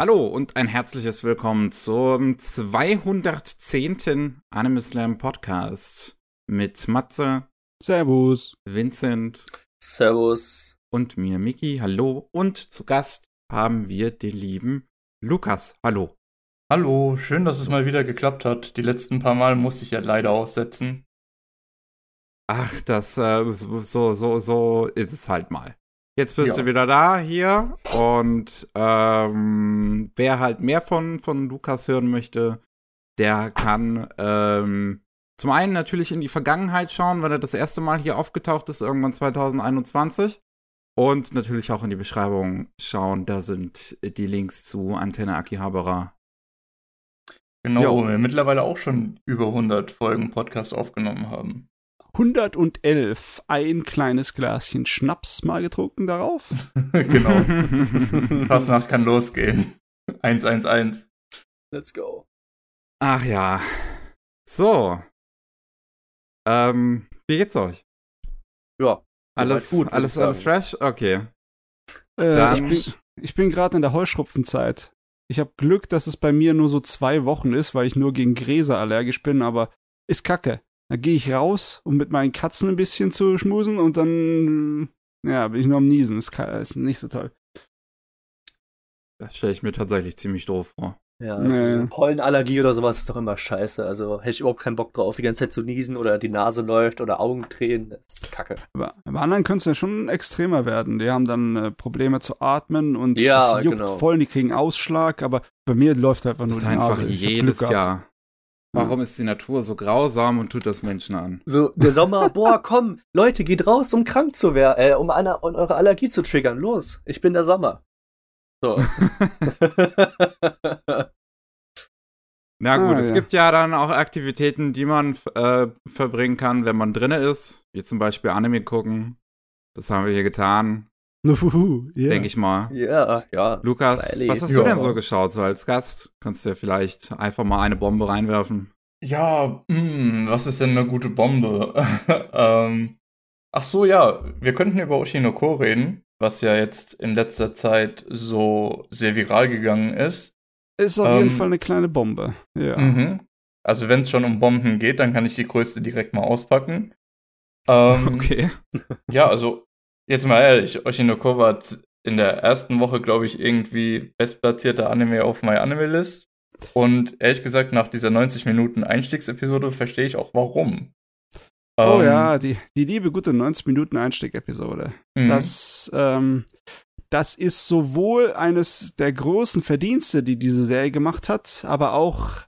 Hallo und ein herzliches Willkommen zum 210. Anime Slam Podcast mit Matze, Servus, Vincent, Servus und mir, Miki. Hallo. Und zu Gast haben wir den lieben Lukas. Hallo. Hallo, schön, dass es mal wieder geklappt hat. Die letzten paar Mal musste ich ja leider aussetzen. Ach, das, äh, so, so, so ist es halt mal. Jetzt bist Ja. du wieder da hier und ähm, wer halt mehr von, von Lukas hören möchte, der kann ähm, zum einen natürlich in die Vergangenheit schauen, wenn er das erste Mal hier aufgetaucht ist, irgendwann 2021. Und natürlich auch in die Beschreibung schauen, da sind die Links zu Antenne Akihabara. Genau, Jo. wo wir mittlerweile auch schon über 100 Folgen Podcast aufgenommen haben. 111, ein kleines Glaschen Schnaps mal getrunken darauf. genau. Fastnacht kann losgehen. 111. Let's go. Ach ja. So. Ähm, wie geht's euch? Ja. Alles gut, alles, alles fresh? Okay. Äh, ich bin, ich bin gerade in der Heuschrupfenzeit. Ich habe Glück, dass es bei mir nur so zwei Wochen ist, weil ich nur gegen Gräser allergisch bin, aber ist kacke. Da gehe ich raus, um mit meinen Katzen ein bisschen zu schmusen und dann, ja, bin ich nur am Niesen. Ist, ka- ist nicht so toll. Das stelle ich mir tatsächlich ziemlich doof vor. Ja, Nee. also Pollenallergie oder sowas ist doch immer scheiße. Also hätte ich überhaupt keinen Bock drauf, die ganze Zeit zu niesen oder die Nase läuft oder Augentränen. Das ist kacke. Aber bei anderen könnte es ja schon extremer werden. Die haben dann äh, Probleme zu atmen und Ja, das juckt genau. voll, die kriegen Ausschlag, aber bei mir läuft einfach Das nur ist die einfach Nase. Jedes. Jahr. Warum ist die Natur so grausam und tut das Menschen an? So, der Sommer, boah, komm, Leute, geht raus, um krank zu werden, äh, um, eine, um eure Allergie zu triggern. Los, ich bin der Sommer. So. Na gut, Ah, es ja. gibt ja dann auch Aktivitäten, die man äh, verbringen kann, wenn man drinne ist. Wie zum Beispiel Anime gucken. Das haben wir hier getan, Uhuhu, yeah. denke ich mal. ja, ja. Lukas, Freilich. was hast Ja. du denn so geschaut, so als Gast? Kannst du ja vielleicht einfach mal eine Bombe reinwerfen? Ja, mh, was ist denn eine gute Bombe? ähm, ach so, ja, wir könnten über Oshinoko reden, was ja jetzt in letzter Zeit so sehr viral gegangen ist. Ist auf jeden Ähm, Fall eine kleine Bombe. Ja. Mhm. Also wenn es schon um Bomben geht, dann kann ich die größte direkt mal auspacken. Ähm, Okay. Ja, also jetzt mal ehrlich, Oshinoko war z- in der ersten Woche, glaube ich, irgendwie bestplatzierter Anime auf My Anime List. Und ehrlich gesagt, nach dieser 90 Minuten Einstiegsepisode verstehe ich auch warum. Oh Ähm, ja, die, die liebe gute 90 Minuten Einstieg-Episode. mhm. Das, ähm, das ist sowohl eines der großen Verdienste, die diese Serie gemacht hat, aber auch,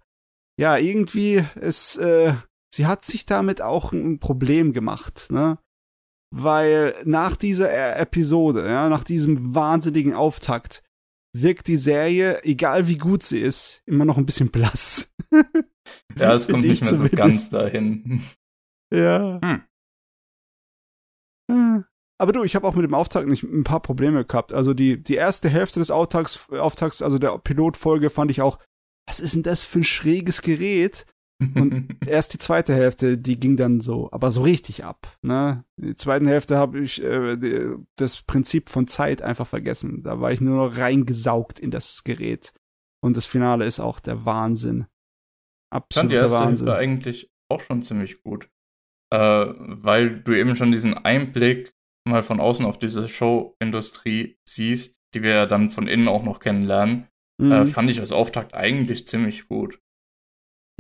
ja, irgendwie, es, äh, sie hat sich damit auch ein Problem gemacht, ne? Weil nach dieser E- Episode, ja, nach diesem wahnsinnigen Auftakt, wirkt die Serie, egal wie gut sie ist, immer noch ein bisschen blass. Ja, es kommt nicht ich mehr so zumindest. ganz dahin. Ja. Hm. Hm. Aber du, ich habe auch mit dem Auftakt nicht ein paar Probleme gehabt. Also die, die erste Hälfte des Auftakts, Auftakts, also der Pilotfolge, fand ich auch, was ist denn das für ein schräges Gerät? Und erst die zweite Hälfte, die ging dann so, aber so richtig ab. Ne? In der zweiten Hälfte habe ich äh, die, das Prinzip von Zeit einfach vergessen. Da war ich nur noch reingesaugt in das Gerät. Und das Finale ist auch der Wahnsinn. Ich fand die Absoluter erste Wahnsinn. Eigentlich auch schon ziemlich gut. Äh, weil du eben schon diesen Einblick mal von außen auf diese Showindustrie siehst, die wir ja dann von innen auch noch kennenlernen, Mhm. äh, fand ich als Auftakt eigentlich ziemlich gut.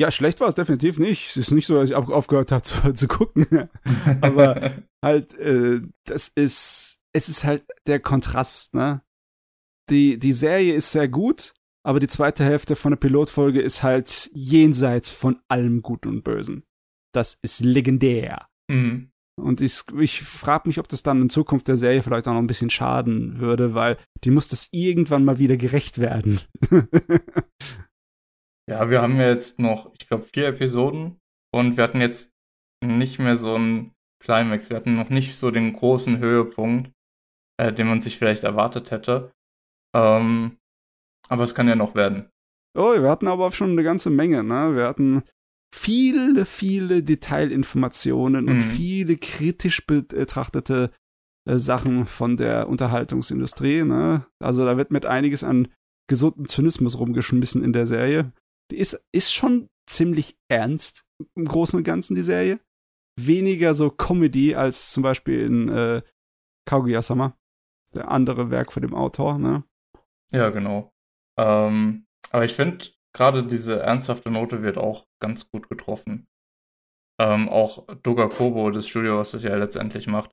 Ja, schlecht war es definitiv nicht. Es ist nicht so, dass ich auf- aufgehört habe zu, zu gucken. Aber halt, äh, das ist, es ist halt der Kontrast, ne? Die, die Serie ist sehr gut, aber die zweite Hälfte von der Pilotfolge ist halt jenseits von allem Guten und Bösen. Das ist legendär. mhm. Und ich, ich frage mich, ob das dann in Zukunft der Serie vielleicht auch noch ein bisschen schaden würde, weil die muss das irgendwann mal wieder gerecht werden. Ja, wir haben ja jetzt noch, ich glaube, vier Episoden und wir hatten jetzt nicht mehr so einen Climax. Wir hatten noch nicht so den großen Höhepunkt, äh, den man sich vielleicht erwartet hätte. Ähm, aber es kann ja noch werden. Oh, wir hatten aber auch schon eine ganze Menge, ne? Wir hatten viele, viele Detailinformationen und Mhm. viele kritisch betrachtete äh, Sachen von der Unterhaltungsindustrie, ne? Also da wird mit einiges an gesunden Zynismus rumgeschmissen in der Serie. Die ist, ist schon ziemlich ernst im Großen und Ganzen, die Serie. Weniger so Comedy als zum Beispiel in äh, Kaguya-sama, der andere Werk von dem Autor, ne? Ja, genau. Ähm, aber ich finde, gerade diese ernsthafte Note wird auch ganz gut getroffen. Ähm, auch Doga Kobo, das Studio, was das ja letztendlich macht,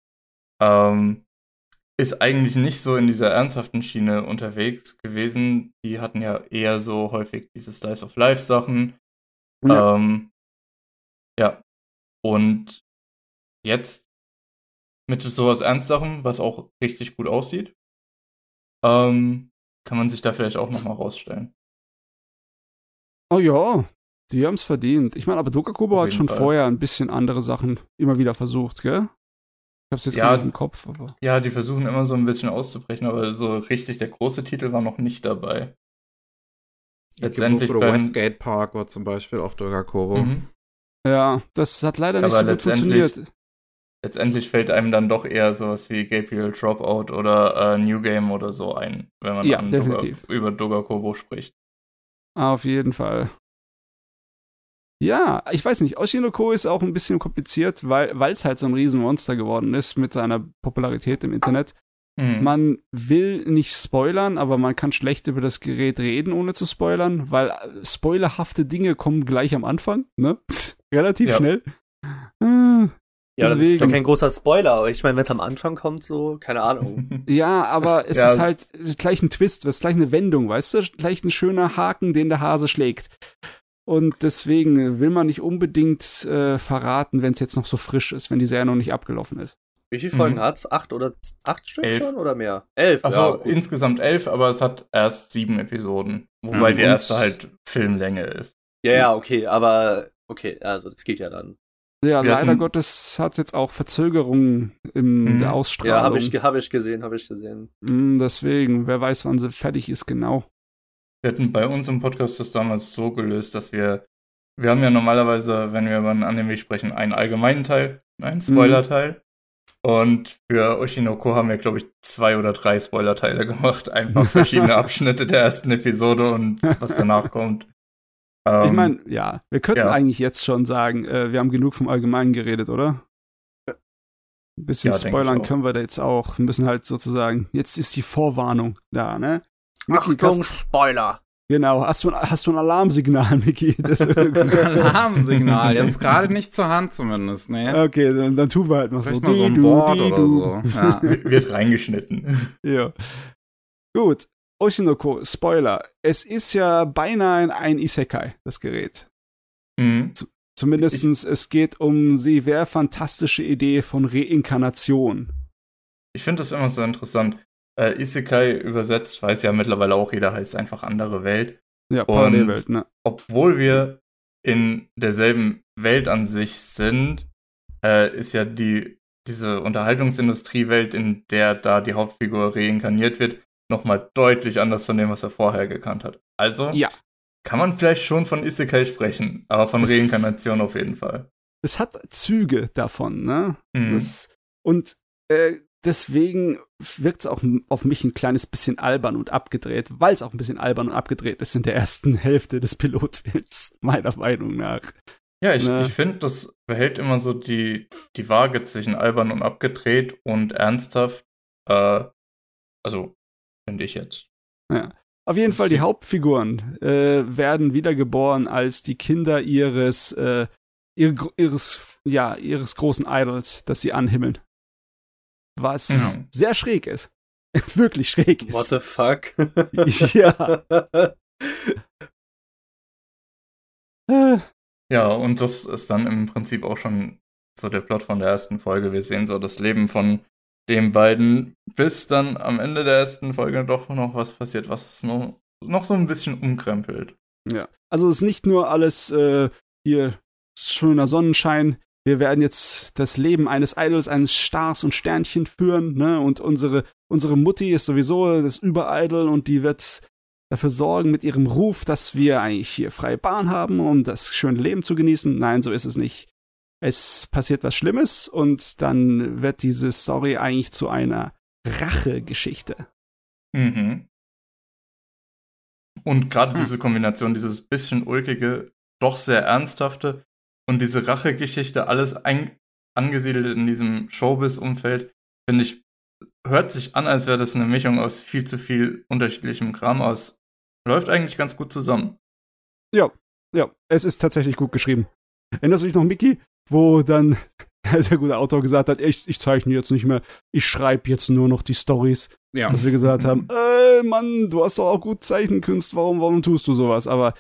ähm, ist eigentlich nicht so in dieser ernsthaften Schiene unterwegs gewesen. Die hatten ja eher so häufig diese Slice of Life Sachen. Ja. Ähm, ja. Und jetzt mit sowas Ernsthaftem, was auch richtig gut aussieht, ähm, kann man sich da vielleicht auch nochmal rausstellen. Oh ja, die haben es verdient. Ich meine, aber Dokakubo hat schon Fall. vorher ein bisschen andere Sachen immer wieder versucht, gell? Ich hab's jetzt ja, gar nicht im Kopf, aber. Ja, die versuchen immer so ein bisschen auszubrechen, aber so richtig der große Titel war noch nicht dabei. Letztendlich bei Westgate Park war zum Beispiel auch Dogakobo. Mhm. Ja, das hat leider nicht aber so gut funktioniert. Letztendlich fällt einem dann doch eher sowas wie Gabriel Dropout oder äh, New Game oder so ein, wenn man ja, über Dogakobo spricht. Auf jeden Fall. Ja, ich weiß nicht. Oshinoko ist auch ein bisschen kompliziert, weil es halt so ein Riesenmonster geworden ist mit seiner Popularität im Internet. Mhm. Man will nicht spoilern, aber man kann schlecht über das Gerät reden, ohne zu spoilern, weil äh, spoilerhafte Dinge kommen gleich am Anfang, ne? Relativ ja. schnell. Äh, ja, Deswegen. das ist ja kein großer Spoiler. Ich meine, wenn es am Anfang kommt, so, keine Ahnung. ja, aber es ja, ist halt gleich ein Twist, es ist gleich eine Wendung, weißt du? Gleich ein schöner Haken, den der Hase schlägt. Und deswegen will man nicht unbedingt äh, verraten, wenn es jetzt noch so frisch ist, wenn die Serie noch nicht abgelaufen ist. Wie viele Folgen mhm. hat's? Acht oder acht Stück elf. schon oder mehr? Elf. Also ja, insgesamt elf, aber es hat erst sieben Episoden. Wobei mhm. die erste halt Filmlänge ist. Ja, ja, okay, aber okay, also das geht ja dann. Ja, Wir leider hatten... Gottes hat es jetzt auch Verzögerungen in mhm. der Ausstrahlung. Ja, habe ich, hab ich gesehen, habe ich gesehen. Mhm, deswegen, wer weiß, wann sie fertig ist, genau. Wir hatten bei uns im Podcast das damals so gelöst, dass wir, wir haben ja normalerweise, wenn wir über einen Anime sprechen, einen allgemeinen Teil, einen Spoiler-Teil. Mhm. Und für Oshinoko haben wir, glaube ich, zwei oder drei Spoiler-Teile gemacht. Einfach verschiedene Abschnitte der ersten Episode und was danach kommt. Ähm, ich meine, ja, wir könnten ja. eigentlich jetzt schon sagen, äh, wir haben genug vom Allgemeinen geredet, oder? Ein bisschen ja, spoilern können wir da jetzt auch. Wir müssen halt sozusagen, jetzt ist die Vorwarnung da, ne? Achtung, Spoiler! Genau, hast du, hast du ein Alarmsignal, Miki? Alarmsignal, jetzt gerade nicht zur Hand zumindest, ne? Okay, dann, dann tun wir halt noch Vielleicht so. Mal so ein Board oder so. Ja. Wird reingeschnitten. Ja. Gut, Oshinoko, Spoiler. Es ist ja beinahe ein Isekai, das Gerät. Mhm. Zumindest es geht um die sehr fantastische Idee von Reinkarnation. Ich finde das immer so interessant. Äh, Isekai übersetzt, weiß ja mittlerweile auch jeder, heißt einfach andere Welt. Ja, Parallelwelt, ne? Obwohl wir in derselben Welt an sich sind, äh, ist ja die, diese Unterhaltungsindustriewelt, in der da die Hauptfigur reinkarniert wird, nochmal deutlich anders von dem, was er vorher gekannt hat. Also ja. kann man vielleicht schon von Isekai sprechen, aber von es, Reinkarnation auf jeden Fall. Es hat Züge davon, ne? Mhm. Das, und äh, deswegen wirkt es auch auf mich ein kleines bisschen albern und abgedreht, weil es auch ein bisschen albern und abgedreht ist in der ersten Hälfte des Pilotfilms, meiner Meinung nach. Ja, ich, ne? ich finde, das behält immer so die, die Waage zwischen albern und abgedreht und ernsthaft. Äh, also, finde ich jetzt. Ja. Auf jeden das Fall, die Hauptfiguren äh, werden wiedergeboren als die Kinder ihres, äh, ihres, ja, ihres großen Idols, das sie anhimmeln was ja. sehr schräg ist. Wirklich schräg ist. What the fuck? ja. ja, und das ist dann im Prinzip auch schon so der Plot von der ersten Folge. Wir sehen so das Leben von den beiden, bis dann am Ende der ersten Folge doch noch was passiert, was noch, noch so ein bisschen umkrempelt. Ja, also es ist nicht nur alles äh, hier schöner Sonnenschein, wir werden jetzt das Leben eines Idols, eines Stars und Sternchen führen, ne? Und unsere, unsere Mutti ist sowieso das Überidol und die wird dafür sorgen mit ihrem Ruf, dass wir eigentlich hier freie Bahn haben, um das schöne Leben zu genießen. Nein, so ist es nicht. Es passiert was Schlimmes und dann wird diese Story eigentlich zu einer Rachegeschichte. Mhm. Und gerade Hm. diese Kombination, dieses bisschen ulkige, doch sehr ernsthafte und diese Rachegeschichte, alles angesiedelt in diesem Showbiz-Umfeld, finde ich, hört sich an, als wäre das eine Mischung aus viel zu viel unterschiedlichem Kram aus. Läuft eigentlich ganz gut zusammen. Ja, es ist tatsächlich gut geschrieben. Erinnerst du dich noch, Mickey, wo dann der gute Autor gesagt hat, ich, ich zeichne jetzt nicht mehr, ich schreibe jetzt nur noch die Stories. Ja. Dass wir gesagt haben, äh, Mann, du hast doch auch gut Zeichenkünst, warum, warum tust du sowas? Aber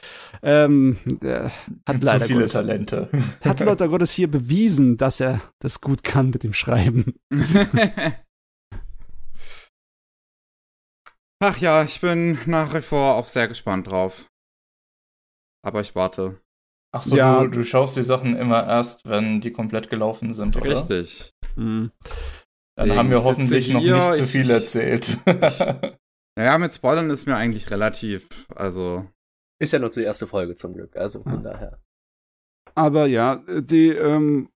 ähm, der hat leider viele Gottes, Talente. hat leider Gottes hier bewiesen, dass er das gut kann mit dem Schreiben. Ach ja, ich bin nach wie vor auch sehr gespannt drauf. Aber ich warte. Ach so, Ja. du, du schaust die Sachen immer erst, wenn die komplett gelaufen sind, oder? Richtig. Mhm. Dann Deswegen haben wir hoffentlich ich noch nicht zu viel erzählt. Naja, mit Spoilern ist mir eigentlich relativ. Also. Ist ja nur die erste Folge zum Glück, also von Ja. daher. Aber ja, die, ähm,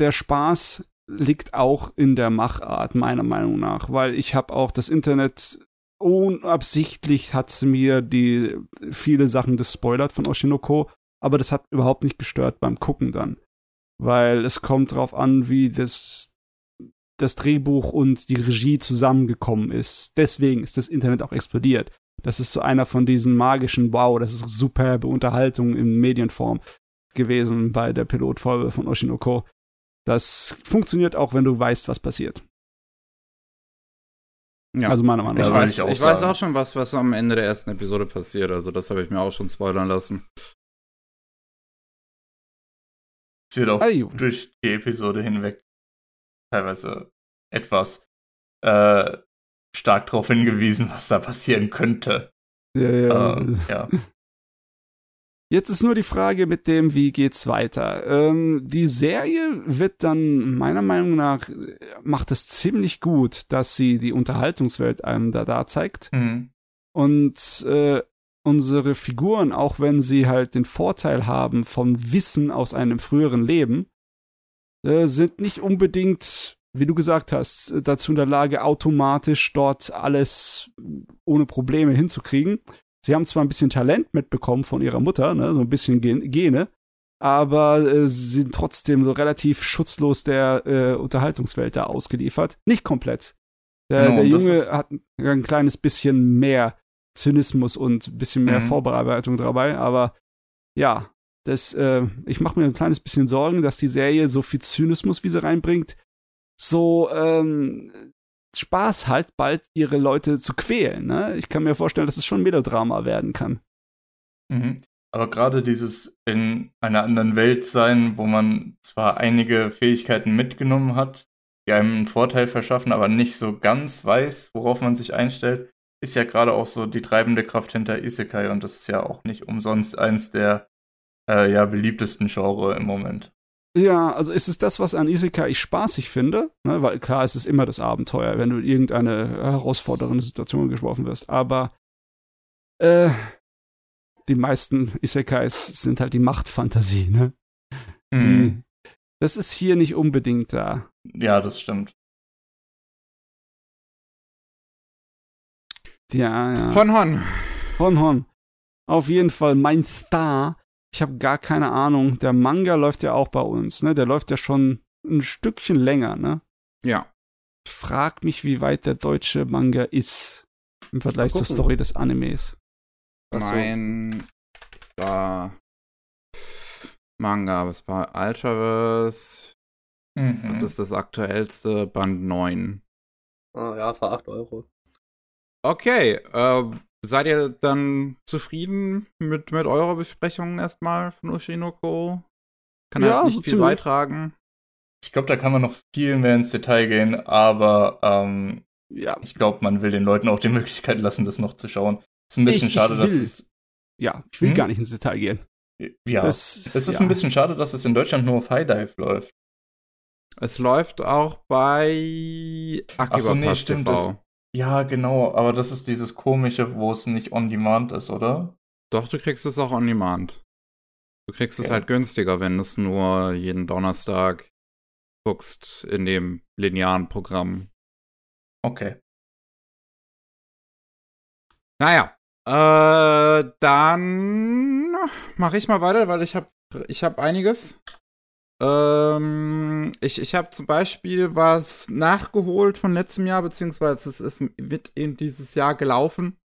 der Spaß liegt auch in der Machart, meiner Meinung nach, weil ich habe auch das Internet unabsichtlich hat sie mir die viele Sachen gespoilert von Oshinoko, aber das hat überhaupt nicht gestört beim Gucken dann, weil es kommt drauf an, wie das das Drehbuch und die Regie zusammengekommen ist. Deswegen ist das Internet auch explodiert. Das ist so einer von diesen magischen Wow, das ist superbe Unterhaltung in Medienform gewesen bei der Pilotfolge von Oshinoko. Das funktioniert auch, wenn du weißt, was passiert. Ja. Also meiner Meinung ich nach. würde weiß, ich auch ich weiß auch schon was, was am Ende der ersten Episode passiert. Also, das habe ich mir auch schon spoilern lassen. Wird auch Ayu. durch die Episode hinweg teilweise etwas äh, stark darauf hingewiesen, was da passieren könnte. Ja, ja. Äh, ja. Jetzt ist nur die Frage mit dem, wie geht's weiter. Ähm, die Serie wird dann meiner Meinung nach äh, macht es ziemlich gut, dass sie die Unterhaltungswelt einem da, da zeigt. Mhm. Und äh, unsere Figuren, auch wenn sie halt den Vorteil haben vom Wissen aus einem früheren Leben, äh, sind nicht unbedingt, wie du gesagt hast, äh, dazu in der Lage, automatisch dort alles ohne Probleme hinzukriegen. Sie haben zwar ein bisschen Talent mitbekommen von ihrer Mutter, ne, so ein bisschen Gen Gene, aber äh, sie sind trotzdem so relativ schutzlos der äh, Unterhaltungswelt da ausgeliefert. Nicht komplett. Der, Genau, der und das Junge hat ein, ein kleines bisschen mehr Zynismus und ein bisschen mehr Mhm. Vorbereitung dabei, aber ja, das, äh, ich mache mir ein kleines bisschen Sorgen, dass die Serie so viel Zynismus, wie sie reinbringt, so ähm, Spaß halt bald ihre Leute zu quälen. Ne? Ich kann mir vorstellen, dass es schon Melodrama werden kann. Mhm. Aber gerade dieses in einer anderen Welt sein, wo man zwar einige Fähigkeiten mitgenommen hat, die einem einen Vorteil verschaffen, aber nicht so ganz weiß, worauf man sich einstellt, ist ja gerade auch so die treibende Kraft hinter Isekai und das ist ja auch nicht umsonst eins der äh, ja, beliebtesten Genre im Moment. Ja, also ist es das, was an Isekai ich spaßig finde, ne? weil klar, es ist immer das Abenteuer, wenn du in irgendeine herausfordernde Situation geworfen wirst, aber äh, die meisten Isekais sind halt die Machtfantasie, ne? Mhm. Die, das ist hier nicht unbedingt da. Ja, das stimmt. Ja, ja. Hon Hon. Hon Hon. Auf jeden Fall mein Star. Ich habe gar keine Ahnung. Der Manga läuft ja auch bei uns, ne? Der läuft ja schon ein Stückchen länger, ne? Ja. Ich frag mich, wie weit der deutsche Manga ist im Vergleich zur. Story des Animes. Ach so. Mein Star Manga, was war Ultraverse? Mhm. Das ist das aktuellste, Band 9. Ah, ja, für 8 Euro. Okay, äh, seid ihr dann zufrieden mit, mit eurer Besprechung erstmal von Oshinoko? Kann Ja, halt nicht so viel ziemlich. beitragen. Ich glaube, da kann man noch viel mehr ins Detail gehen, aber ähm, Ja, ich glaube, man will den Leuten auch die Möglichkeit lassen, das noch zu schauen. Ist ein bisschen Ich- schade, ich dass es. ja, ich will Hm? gar nicht ins Detail gehen. Ja, Das, es ist ja. ein bisschen schade, dass es in Deutschland nur auf High Dive läuft. Es läuft auch bei Ach so, nee, Akiba stimmt, TV. Ja, genau, aber das ist dieses komische, wo es nicht on demand ist, oder? Doch, du kriegst es auch on demand. Du kriegst es Okay. halt günstiger, wenn du es nur jeden Donnerstag guckst in dem linearen Programm. Okay. Naja, Äh, dann mache ich mal weiter, weil ich habe ich hab einiges. Ähm, ich ich habe zum Beispiel was nachgeholt von letztem Jahr, beziehungsweise es ist mit in dieses Jahr gelaufen.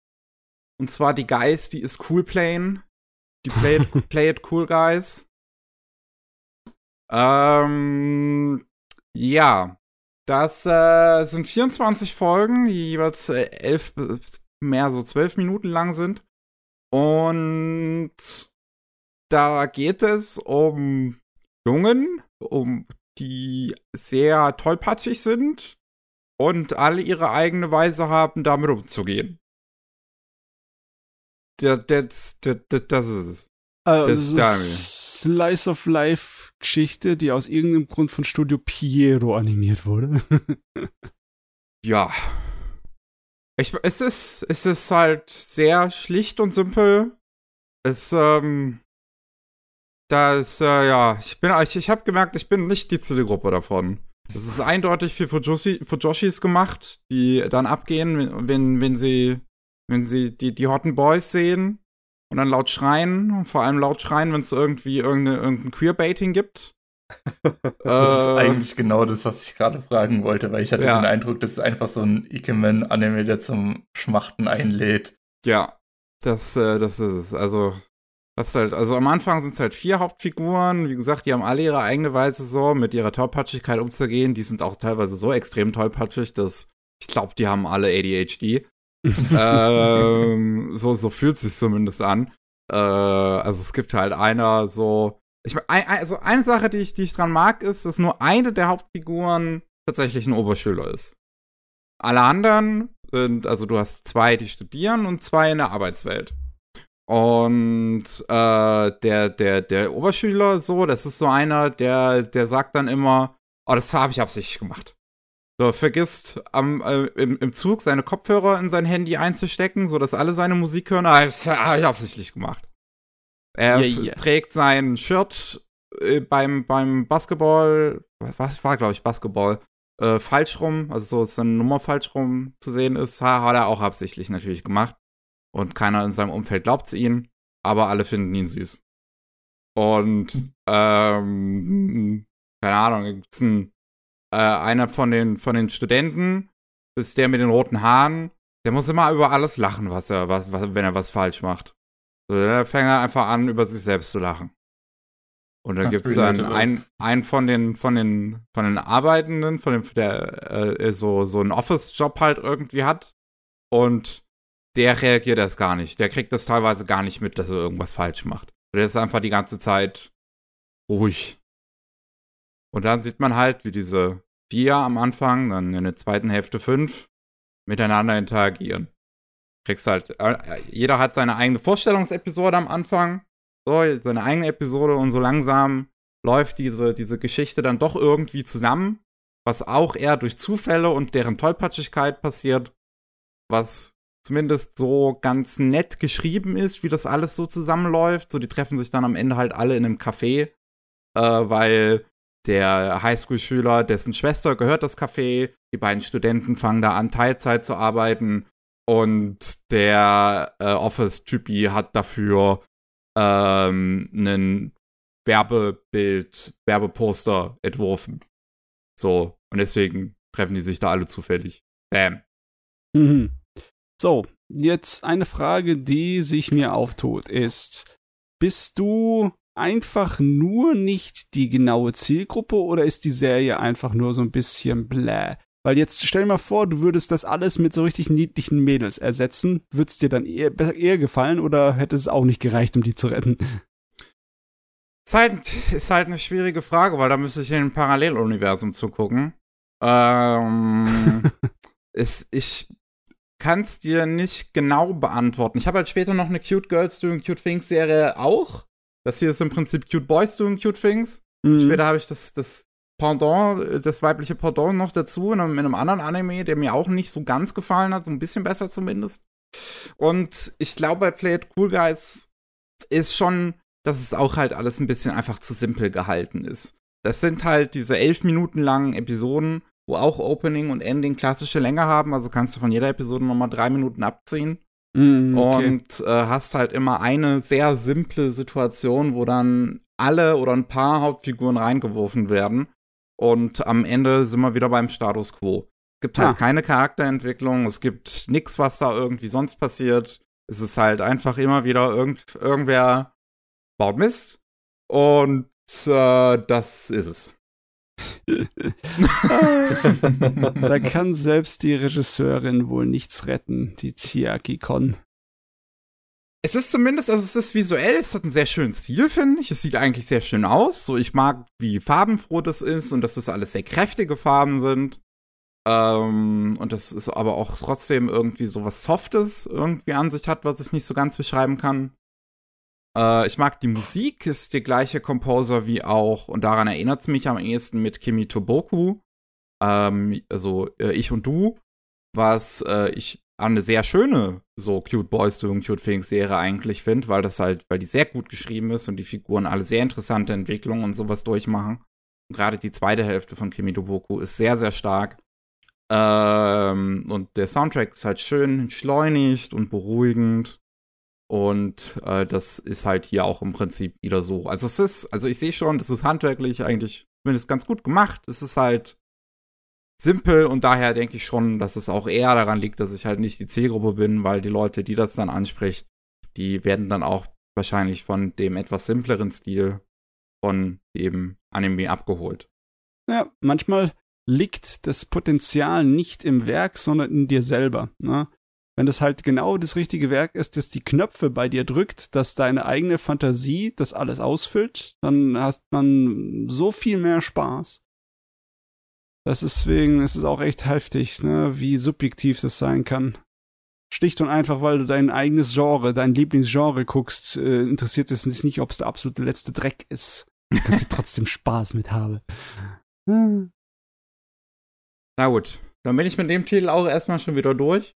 Und zwar die Guys, die ist cool playen. Die Play It, Play It Cool Guys. Ähm, ja, das äh, sind 24 Folgen, die jeweils äh, elf, mehr so zwölf Minuten lang sind. Und da geht es um Jungen, um die sehr tollpatschig sind und alle ihre eigene Weise haben, damit umzugehen. Das, das, das, das ist es. Also, Das ist ist Slice of Life Geschichte, die aus irgendeinem Grund von Studio Piero animiert wurde. Ja. Ich, es ist, es ist halt sehr schlicht und simpel. Es, ähm, da ist, äh, ja, ich bin, ich, ich habe gemerkt, ich bin nicht die Zielgruppe davon. Es ist eindeutig für Fujoshi, Fujoshis gemacht, die dann abgehen, wenn, wenn, sie, wenn sie die, die Hotten Boys sehen und dann laut schreien, und vor allem laut schreien, wenn es irgendwie irgendeine, irgendein Queerbaiting gibt. Das ist Äh, eigentlich genau das, was ich gerade fragen wollte, weil ich hatte Ja. den Eindruck, das ist einfach so ein Ikemen-Anime, der zum Schmachten einlädt. Ja, das, äh, das ist es. Also, das halt, also am Anfang sind es halt vier Hauptfiguren. Wie gesagt, die haben alle ihre eigene Weise so, mit ihrer Tollpatschigkeit umzugehen. Die sind auch teilweise so extrem tollpatschig, dass ich glaube, die haben alle ADHD. ähm, so, so fühlt sich zumindest an. Äh, also es gibt halt einer so. Ich mein, ein, ein- also eine Sache, die ich, die ich dran mag, ist, dass nur eine der Hauptfiguren tatsächlich ein Oberschüler ist. Alle anderen sind, also du hast zwei, die studieren und zwei in der Arbeitswelt. Und äh, der, der, der Oberschüler so, das ist so einer, der, der sagt dann immer, oh, das habe ich absichtlich gemacht. So, vergisst am, äh, im, im Zug seine Kopfhörer in sein Handy einzustecken, sodass alle seine Musik hören. Ah, das habe ich absichtlich gemacht. Er f- ja. trägt sein Shirt äh, beim, beim Basketball, was war, glaube ich, Basketball, äh, falsch rum, also so, dass seine Nummer falsch rum zu sehen ist, ha, hat er auch absichtlich natürlich gemacht. Und keiner in seinem Umfeld glaubt zu ihm, aber alle finden ihn süß. Und, ähm, keine Ahnung, gibt's ein, äh, einer von den, von den Studenten, das ist der mit den roten Haaren, der muss immer über alles lachen, was er, was, was, wenn er was falsch macht. So, da fängt er einfach an, über sich selbst zu lachen. Und dann Ja, gibt's dann einen, einen von den, von den, von den Arbeitenden, von dem, der äh, so, so einen Office-Job halt irgendwie hat. Und der reagiert das gar nicht. Der kriegt das teilweise gar nicht mit, dass er irgendwas falsch macht. Der ist einfach die ganze Zeit ruhig. Und dann sieht man halt, wie diese vier am Anfang, dann in der zweiten Hälfte fünf, miteinander interagieren. Kriegst halt, äh, jeder hat seine eigene Vorstellungsepisode am Anfang, so, seine eigene Episode und so langsam läuft diese, diese Geschichte dann doch irgendwie zusammen, was auch eher durch Zufälle und deren Tollpatschigkeit passiert, was zumindest so ganz nett geschrieben ist, wie das alles so zusammenläuft. So, die treffen sich dann am Ende halt alle in einem Café, äh, weil der Highschool-Schüler, dessen Schwester gehört das Café, die beiden Studenten fangen da an, Teilzeit zu arbeiten und der äh, Office-Typi hat dafür ähm, einen Werbebild, Werbeposter entworfen. So, und deswegen treffen die sich da alle zufällig. Bam. Mhm. So, jetzt eine Frage, die sich mir auftut, ist, bist du einfach nur nicht die genaue Zielgruppe oder ist die Serie einfach nur so ein bisschen bläh? Weil jetzt stell dir mal vor, du würdest das alles mit so richtig niedlichen Mädels ersetzen. Würd's dir dann eher, eher gefallen oder hätte es auch nicht gereicht, um die zu retten? Ist halt, ist halt eine schwierige Frage, weil da müsste ich in ein Paralleluniversum zugucken. Ähm, ist, ich kann es dir nicht genau beantworten. Ich habe halt später noch eine Cute Girls Doing Cute Things Serie auch. Das hier ist im Prinzip Cute Boys Doing Cute Things. Mhm. Später habe ich das, das Pendant, das weibliche Pendant noch dazu in einem, in einem anderen Anime, der mir auch nicht so ganz gefallen hat, so ein bisschen besser zumindest. Und ich glaube, bei Play It Cool Guys ist schon, dass es auch halt alles ein bisschen einfach zu simpel gehalten ist. Das sind halt diese elf Minuten langen Episoden, wo auch Opening und Ending klassische Länge haben, also kannst du von jeder Episode nochmal drei Minuten abziehen. Mm, okay. und äh, hast halt immer eine sehr simple Situation, wo dann alle oder ein paar Hauptfiguren reingeworfen werden. Und am Ende sind wir wieder beim Status quo. Es gibt halt Ah. keine Charakterentwicklung, es gibt nichts, was da irgendwie sonst passiert. Es ist halt einfach immer wieder irgend, irgendwer baut Mist. Und äh, das ist es. da kann selbst die Regisseurin wohl nichts retten, die Chiaki Kon. Es ist zumindest, also es ist visuell, es hat einen sehr schönen Stil, finde ich. Es sieht eigentlich sehr schön aus. So, ich mag, wie farbenfroh das ist und dass das alles sehr kräftige Farben sind. Ähm, und das ist aber auch trotzdem irgendwie so was Softes irgendwie an sich hat, was ich nicht so ganz beschreiben kann. Äh, ich mag die Musik, ist der gleiche Composer wie auch, und daran erinnert es mich am ehesten mit Kimi Toboku. Ähm, also äh, ich und du, was äh, ich eine sehr schöne so Cute Boys doing Cute Things Serie eigentlich finde, weil das halt, weil die sehr gut geschrieben ist und die Figuren alle sehr interessante Entwicklungen und sowas durchmachen. Und gerade die zweite Hälfte von Kimi Toboku ist sehr, sehr stark. Ähm, und der Soundtrack ist halt schön entschleunigt und beruhigend. Und äh, das ist halt hier auch im Prinzip wieder so. Also es ist, also ich sehe schon, das ist handwerklich eigentlich zumindest ganz gut gemacht. Es ist halt simpel und daher denke ich schon, dass es auch eher daran liegt, dass ich halt nicht die Zielgruppe bin, weil die Leute, die das dann anspricht, die werden dann auch wahrscheinlich von dem etwas simpleren Stil von dem Anime abgeholt. Ja, manchmal liegt das Potenzial nicht im Werk, sondern in dir selber. Ne? Wenn das halt genau das richtige Werk ist, das die Knöpfe bei dir drückt, dass deine eigene Fantasie das alles ausfüllt, dann hast man so viel mehr Spaß. Das ist deswegen, es ist auch echt heftig, ne, wie subjektiv das sein kann. Schlicht und einfach, weil du dein eigenes Genre, dein Lieblingsgenre guckst, äh, interessiert es nicht, ob es der absolute letzte Dreck ist. Dass ich trotzdem Spaß mit habe. Na gut, dann bin ich mit dem Titel auch erstmal schon wieder durch.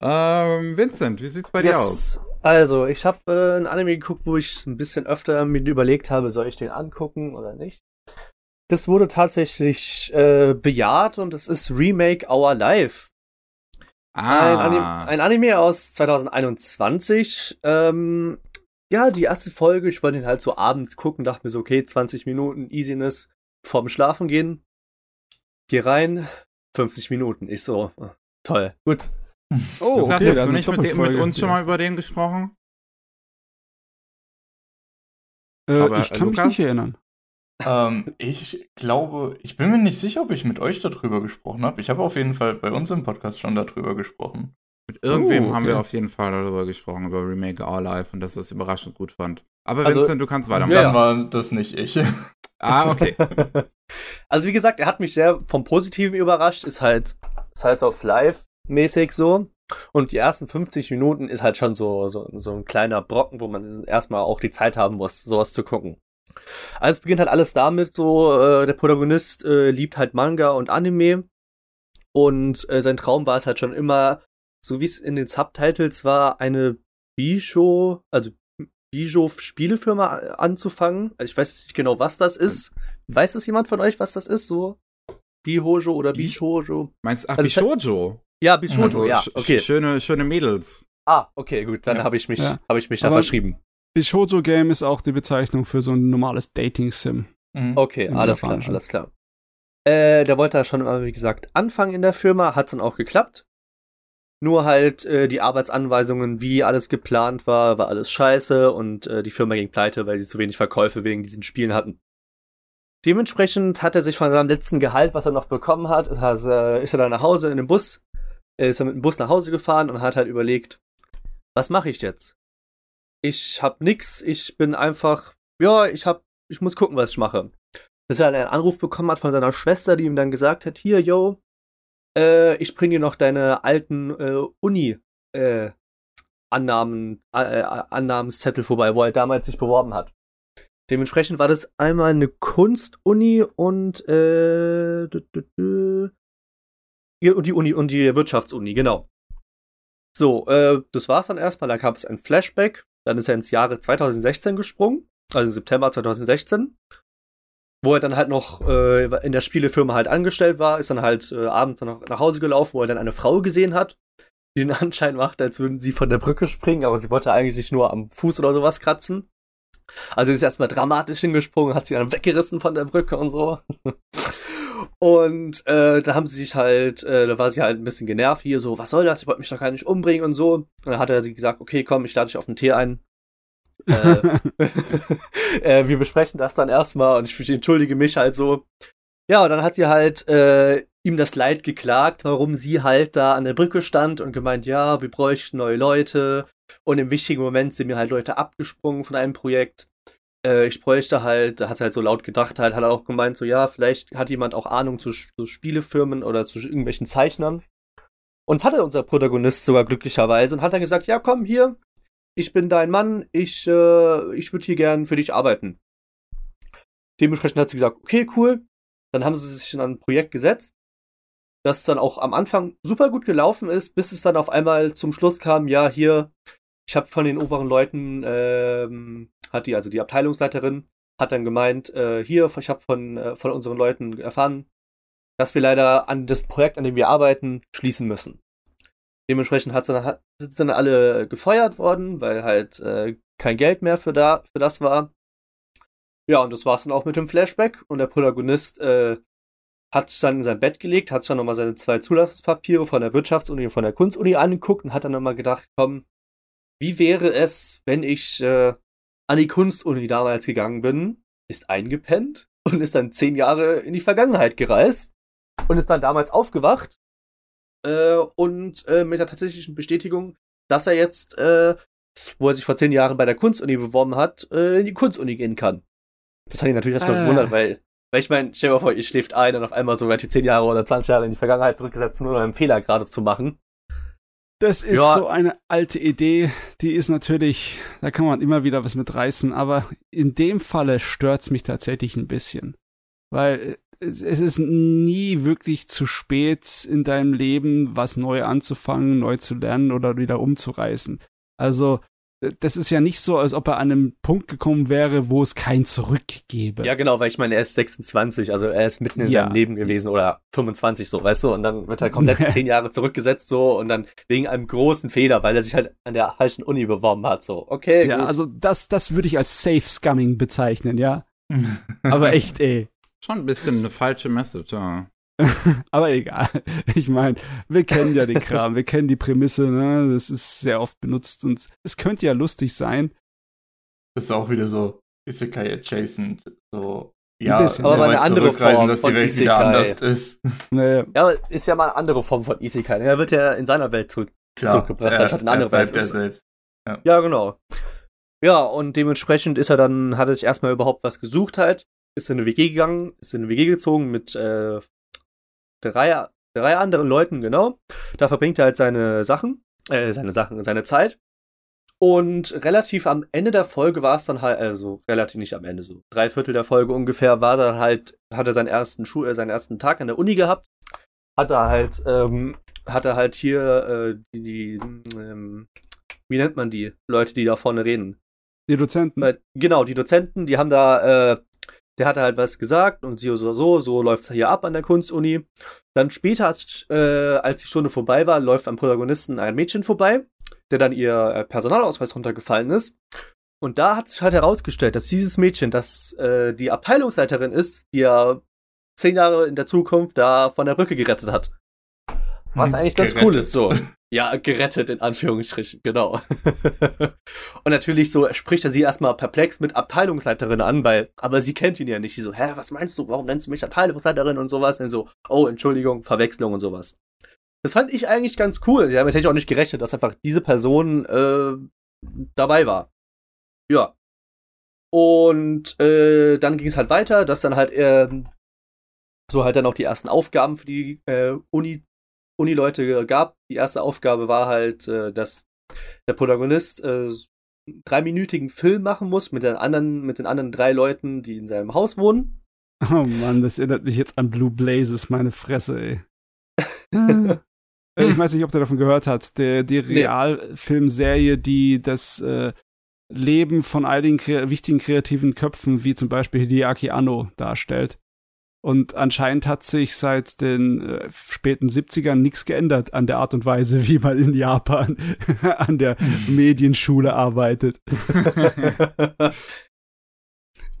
Ähm, Vincent, wie sieht's bei dir aus? Also, ich habe äh, ein Anime geguckt, wo ich ein bisschen öfter mir überlegt habe, soll ich den angucken oder nicht. Das wurde tatsächlich äh, bejaht und es ist Remake Our Life. Ein, Anime, Ah, ein Anime aus 2021. Ähm, ja, die erste Folge, ich wollte ihn halt so abends gucken, dachte mir so, okay, 20 Minuten Easiness vorm Schlafen gehen. Geh rein, 50 Minuten. Ich so, äh, toll, gut. Oh, okay, hast du nicht mit, dem, mit uns schon mal über den gesprochen? Äh, Aber, ich äh, kann mich Lukas? nicht erinnern. ähm, ich glaube, ich bin mir nicht sicher, ob ich mit euch darüber gesprochen habe. Ich habe auf jeden Fall bei uns im Podcast schon darüber gesprochen. Mit irgendwem Oh, haben okay. wir auf jeden Fall darüber gesprochen, über Remake Our Life und dass es überraschend gut fand. Aber Also- Vincent, du kannst weitermachen. Ja. Dann war das nicht ich. Ah, okay. Also wie gesagt, er hat mich sehr vom Positiven überrascht, ist halt Size of Life mäßig so. Und die ersten 50 Minuten ist halt schon so, so, so ein kleiner Brocken, wo man erstmal auch die Zeit haben muss, sowas zu gucken. Also es beginnt halt alles damit, so, äh, der Protagonist äh, liebt halt Manga und Anime. Und äh, sein Traum war es halt schon immer, so wie es in den Subtitles war, eine Bisho, also Bijou-Spielefirma anzufangen. Also ich weiß nicht genau, was das ist. Weiß das jemand von euch, was das ist? So Bihojo oder Bi- Bishojo? Meinst du, ach, Also Shoujo? Ja, Bishojo, Also, ja. sch- Okay. Schöne, schöne Mädels. Ah, okay, gut. Dann Ja. habe ich mich, Ja. habe ich mich da verschrieben. Bishojo Game ist auch die Bezeichnung für so ein normales Dating-Sim. Mhm. Okay, alles klar, alles klar. Äh, der wollte da schon immer, wie gesagt, anfangen in der Firma, hat dann auch geklappt. Nur halt äh, die Arbeitsanweisungen, wie alles geplant war, war alles scheiße und äh, die Firma ging pleite, weil sie zu wenig Verkäufe wegen diesen Spielen hatten. Dementsprechend hat er sich von seinem letzten Gehalt, was er noch bekommen hat, also, äh, ist er dann nach Hause in dem Bus, ist er mit dem Bus nach Hause gefahren und hat halt überlegt, was mache ich jetzt? Ich hab nix, ich bin einfach, ja, ich hab, ich muss gucken, was ich mache. Bis er dann einen Anruf bekommen hat von seiner Schwester, die ihm dann gesagt hat, hier, yo, äh, ich bring dir noch deine alten äh, Uni äh, Annahmen, äh, äh, Annahmenszettel vorbei, wo er damals sich beworben hat. Dementsprechend war das einmal eine Kunstuni und äh, und die Uni und die Wirtschaftsuni, genau. So, äh, das war's dann erstmal. Dann gab es ein Flashback. Dann ist er ins Jahre 2016 gesprungen, also September 2016 wo er dann halt noch äh, in der Spielefirma halt angestellt war, ist dann halt äh, abends noch nach Hause gelaufen, wo er dann eine Frau gesehen hat, die den Anschein macht, als würden sie von der Brücke springen, aber sie wollte eigentlich sich nur am Fuß oder sowas kratzen. Also sie ist erstmal dramatisch hingesprungen, hat sie dann weggerissen von der Brücke und so. Und äh, da haben sie sich halt, äh, da war sie halt ein bisschen genervt hier, so, was soll das? Ich wollte mich doch gar nicht umbringen und so. Und dann hat er sie gesagt, okay, komm, ich lade dich auf den Tee ein. äh, äh, wir besprechen das dann erstmal und ich entschuldige mich halt so. Ja, und dann hat sie halt äh, ihm das Leid geklagt, warum sie halt da an der Brücke stand und gemeint, ja, wir bräuchten neue Leute. Und im wichtigen Moment sind mir halt Leute abgesprungen von einem Projekt äh, ich bräuchte halt, da hat halt so laut gedacht, halt, hat er auch gemeint, so ja, vielleicht hat jemand auch Ahnung zu, zu Spielefirmen oder zu irgendwelchen Zeichnern. Und hatte unser Protagonist sogar glücklicherweise und hat dann gesagt, ja, komm hier, ich bin dein Mann, ich, äh, ich würde hier gern für dich arbeiten. Dementsprechend hat sie gesagt, okay, cool. Dann haben sie sich an ein Projekt gesetzt, das dann auch am Anfang super gut gelaufen ist, bis es dann auf einmal zum Schluss kam, ja, hier, ich habe von den oberen Leuten ähm, hat die, also die Abteilungsleiterin, hat dann gemeint, äh, hier, ich habe von, äh, von unseren Leuten erfahren, dass wir leider an das Projekt, an dem wir arbeiten, schließen müssen. Dementsprechend hat sind dann alle gefeuert worden, weil halt äh, kein Geld mehr für, da, für das war. Ja, und das war's dann auch mit dem Flashback. Und der Protagonist äh, hat sich dann in sein Bett gelegt, hat sich dann nochmal seine zwei Zulassungspapiere von der Wirtschaftsuni und von der Kunstuni angeguckt und hat dann nochmal gedacht, komm, wie wäre es, wenn ich äh, an die Kunstuni damals gegangen bin, ist eingepennt und ist dann zehn Jahre in die Vergangenheit gereist und ist dann damals aufgewacht äh, und äh, mit der tatsächlichen Bestätigung, dass er jetzt, äh, wo er sich vor zehn Jahren bei der Kunstuni beworben hat, äh, in die Kunstuni gehen kann. Das hat ihn natürlich erstmal äh. gewundert, weil, weil ich meine, stell dir mal vor, ihr schläft ein und auf einmal so die zehn Jahre oder 20 Jahre in die Vergangenheit zurückgesetzt, nur um einen Fehler gerade zu machen. Das ist ja. so eine alte Idee, die ist natürlich, da kann man immer wieder was mit reißen, aber in dem Falle stört's mich tatsächlich ein bisschen. Weil es, es ist nie wirklich zu spät in deinem Leben, was neu anzufangen, neu zu lernen oder wieder umzureißen. Also das ist ja nicht so, als ob er an einem Punkt gekommen wäre, wo es kein Zurück gäbe. Ja, genau, weil ich meine, er ist 26, also er ist mitten in ja. seinem Leben gewesen oder 25 so, weißt du, und dann wird er komplett zehn Jahre zurückgesetzt so und dann wegen einem großen Fehler, weil er sich halt an der falschen Uni beworben hat, so, okay. Ja, gut. also das, das würde ich als Safe Scumming bezeichnen, ja. Aber echt, ey. Schon ein bisschen eine falsche Message, ja. Aber egal. Ich meine, wir kennen ja den Kram, wir kennen die Prämisse, ne? Das ist sehr oft benutzt und es könnte ja lustig sein. Das ist auch wieder so Isekai adjacent, so ja, aber eine andere Form dass die Welt Isekai. wieder anders ist. Naja. Ja, ist ja mal eine andere Form von Isekai. Er wird ja in seiner Welt zurück, Klar, zurückgebracht, er, anstatt in eine andere Welt. Er selbst. Ja. ja, genau. Ja, und dementsprechend ist er dann, hat er sich erstmal überhaupt was gesucht halt, ist in eine WG gegangen, ist in eine WG gezogen mit äh, drei, drei anderen Leuten, genau. Da verbringt er halt seine Sachen, äh, seine Sachen, seine Zeit. Und relativ am Ende der Folge war es dann halt, also relativ nicht am Ende, so drei Viertel der Folge ungefähr, war dann halt, hat er seinen ersten Schul, äh, seinen ersten Tag an der Uni gehabt. Hat er halt, ähm, hat er halt hier äh, die, die ähm, wie nennt man die Leute, die da vorne reden? Die Dozenten. Genau, die Dozenten, die haben da äh, der hatte halt was gesagt und sie so, so, so läuft's hier ab an der Kunstuni. Dann später, äh, als die Stunde vorbei war, läuft am Protagonisten ein Mädchen vorbei, der dann ihr äh, Personalausweis runtergefallen ist. Und da hat sich halt herausgestellt, dass dieses Mädchen, das äh, die Abteilungsleiterin ist, die er zehn Jahre in der Zukunft da von der Brücke gerettet hat. Was eigentlich ganz gerettet. cool ist, so. Ja, gerettet in Anführungsstrichen, genau. und natürlich so spricht er sie erstmal perplex mit Abteilungsleiterin an, weil, aber sie kennt ihn ja nicht. Die so, hä, was meinst du? Warum nennst du mich Abteilungsleiterin und sowas? Und so, oh, Entschuldigung, Verwechslung und sowas. Das fand ich eigentlich ganz cool. Damit hätte ich auch nicht gerechnet, dass einfach diese Person äh, dabei war. Ja. Und äh, dann ging es halt weiter, dass dann halt äh, so halt dann auch die ersten Aufgaben für die äh, Uni Uni-Leute gab. Die erste Aufgabe war halt, äh, dass der Protagonist äh, dreiminütigen Film machen muss mit den anderen, mit den anderen drei Leuten, die in seinem Haus wohnen. Oh Mann, das erinnert mich jetzt an Blue Blazes, meine Fresse, ey. ich weiß nicht, ob der davon gehört hat. Der, die Realfilmserie, die das äh, Leben von einigen kre wichtigen kreativen Köpfen, wie zum Beispiel Hideaki Anno, darstellt. Und anscheinend hat sich seit den äh, späten 70ern nichts geändert an der Art und Weise, wie man in Japan an der Medienschule arbeitet.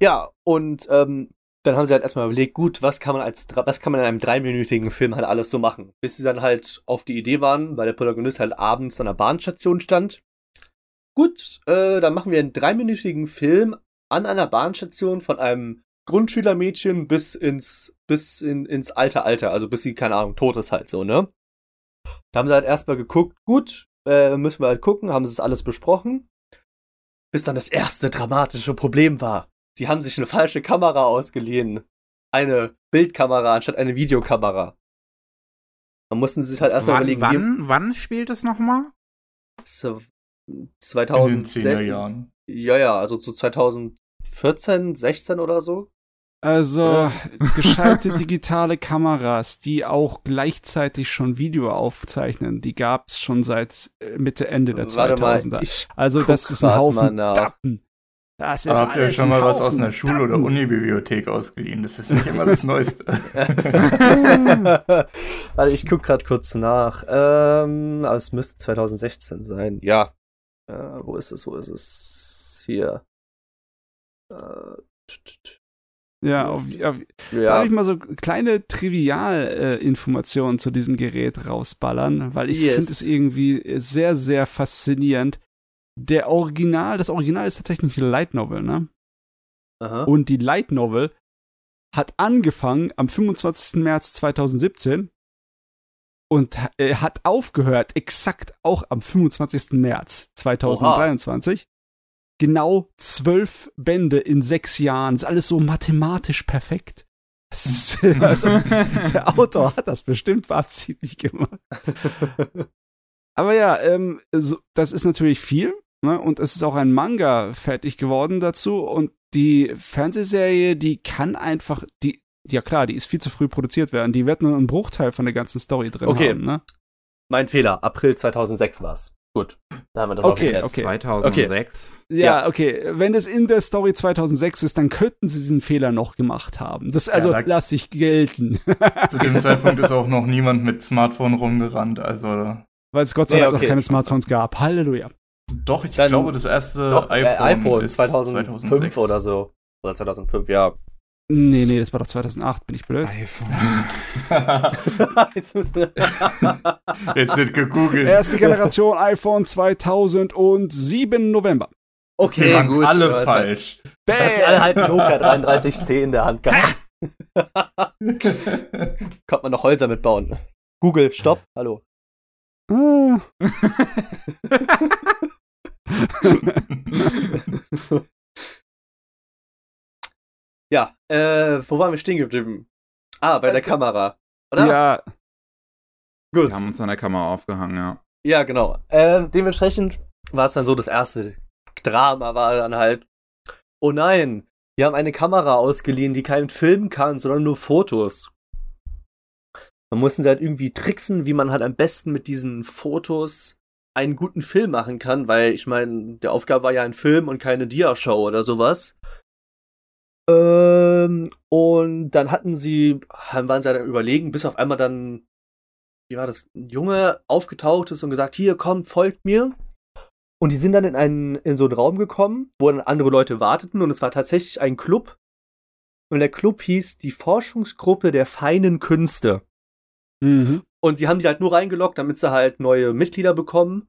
ja, und ähm, dann haben sie halt erstmal überlegt, gut, was kann man als was kann man in einem dreiminütigen Film halt alles so machen? Bis sie dann halt auf die Idee waren, weil der Protagonist halt abends an der Bahnstation stand. Gut, äh, dann machen wir einen dreiminütigen Film an einer Bahnstation von einem Grundschülermädchen bis ins, bis in, ins alte Alter, also bis sie, keine Ahnung, tot ist halt so, ne? Da haben sie halt erstmal geguckt, gut, äh, müssen wir halt gucken, haben sie es alles besprochen. Bis dann das erste dramatische Problem war. Sie haben sich eine falsche Kamera ausgeliehen. Eine Bildkamera anstatt eine Videokamera. Da mussten sie sich halt erstmal überlegen. Wann, wann spielt es nochmal? 2000. Jahren. Ja, ja, also zu 2014, 16 oder so. Also ja. gescheite digitale Kameras, die auch gleichzeitig schon Video aufzeichnen, die gab es schon seit äh, Mitte, Ende der Warte 2000er. Mal, also das ist ein Haufen Daten. Das ist Habt ihr schon mal was aus einer Schul- oder Unibibliothek ausgeliehen? Das ist nicht immer das Neueste. Warte, ich guck gerade kurz nach. Ähm, aber es müsste 2016 sein. Ja. Äh, wo ist es? Wo ist es? Hier. Äh, ja, auf, auf, ja. darf ich mal so kleine Trivialinformationen äh, zu diesem Gerät rausballern, weil ich yes. finde es irgendwie sehr, sehr faszinierend. Der Original, das Original ist tatsächlich eine Light Novel, ne? Aha. Und die Light Novel hat angefangen am 25. März 2017 und äh, hat aufgehört exakt auch am 25. März 2023. Oha genau zwölf Bände in sechs Jahren. Das ist alles so mathematisch perfekt. Ist, also, der Autor hat das bestimmt beabsichtigt gemacht. Aber ja, ähm, so, das ist natürlich viel. Ne? Und es ist auch ein Manga fertig geworden dazu. Und die Fernsehserie, die kann einfach, die, ja klar, die ist viel zu früh produziert werden. Die wird nur einen Bruchteil von der ganzen Story drin okay. haben. Ne? Mein Fehler. April 2006 war's. Gut, da haben wir das okay, auch okay. 2006. Okay. Ja, okay. Wenn es in der Story 2006 ist, dann könnten sie diesen Fehler noch gemacht haben. Das also ja, lasse ich gelten. Zu dem Zeitpunkt ist auch noch niemand mit Smartphone rumgerannt, also weil es Gott sei Dank ja, okay. noch keine Smartphones gab. Halleluja. Doch, ich dann, glaube, das erste doch, iPhone, äh, iPhone ist 2005 2006. oder so. Oder 2005, ja. Nee, nee, das war doch 2008, bin ich blöd. iPhone. Jetzt wird gegoogelt. Erste Generation iPhone 2007 November. Okay, Wir waren gut. alle also, falsch. Bam. Alle halten Nokia 3310 in der Hand gehabt. Kommt man noch Häuser mitbauen. Google, stopp, hallo. Ja, äh, wo waren wir stehen geblieben? Ah, bei der Kamera, oder? Ja. Gut. Wir haben uns an der Kamera aufgehangen, ja. Ja, genau. Äh, dementsprechend war es dann so, das erste Drama war dann halt, oh nein, wir haben eine Kamera ausgeliehen, die keinen Film kann, sondern nur Fotos. Man mussten sie halt irgendwie tricksen, wie man halt am besten mit diesen Fotos einen guten Film machen kann, weil ich meine, der Aufgabe war ja ein Film und keine Dia-Show oder sowas. Ähm, und dann hatten sie, waren sie dann überlegen, bis auf einmal dann, wie war das, ein Junge aufgetaucht ist und gesagt, hier, kommt, folgt mir. Und die sind dann in einen, in so einen Raum gekommen, wo dann andere Leute warteten und es war tatsächlich ein Club. Und der Club hieß die Forschungsgruppe der feinen Künste. Mhm. Und sie haben die halt nur reingeloggt, damit sie halt neue Mitglieder bekommen.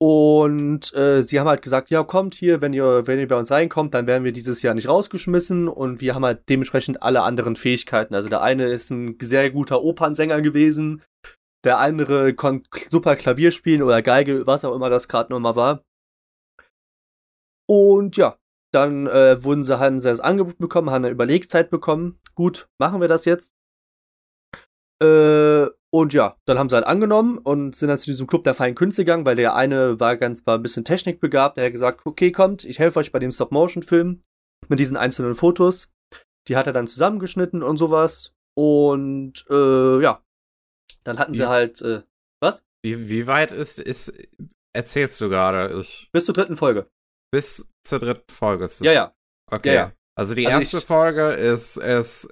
Und äh, sie haben halt gesagt, ja, kommt hier, wenn ihr, wenn ihr bei uns reinkommt, dann werden wir dieses Jahr nicht rausgeschmissen und wir haben halt dementsprechend alle anderen Fähigkeiten. Also der eine ist ein sehr guter Opernsänger gewesen, der andere konnte super Klavier spielen oder Geige, was auch immer das gerade nochmal war. Und ja, dann äh, wurden sie, haben sie das Angebot bekommen, haben eine Überlegzeit bekommen. Gut, machen wir das jetzt. Äh, und ja, dann haben sie halt angenommen und sind dann zu diesem Club der feinen Künste gegangen, weil der eine war ganz war ein bisschen technikbegabt. Der hat gesagt, okay, kommt, ich helfe euch bei dem Stop-Motion-Film mit diesen einzelnen Fotos. Die hat er dann zusammengeschnitten und sowas. Und äh, ja, dann hatten sie wie, halt äh, was? Wie, wie weit ist, ist erzählst du gerade? Bis zur dritten Folge. Bis zur dritten Folge. ja, ja. Okay. Ja, ja. Also die also erste ich, Folge ist, ist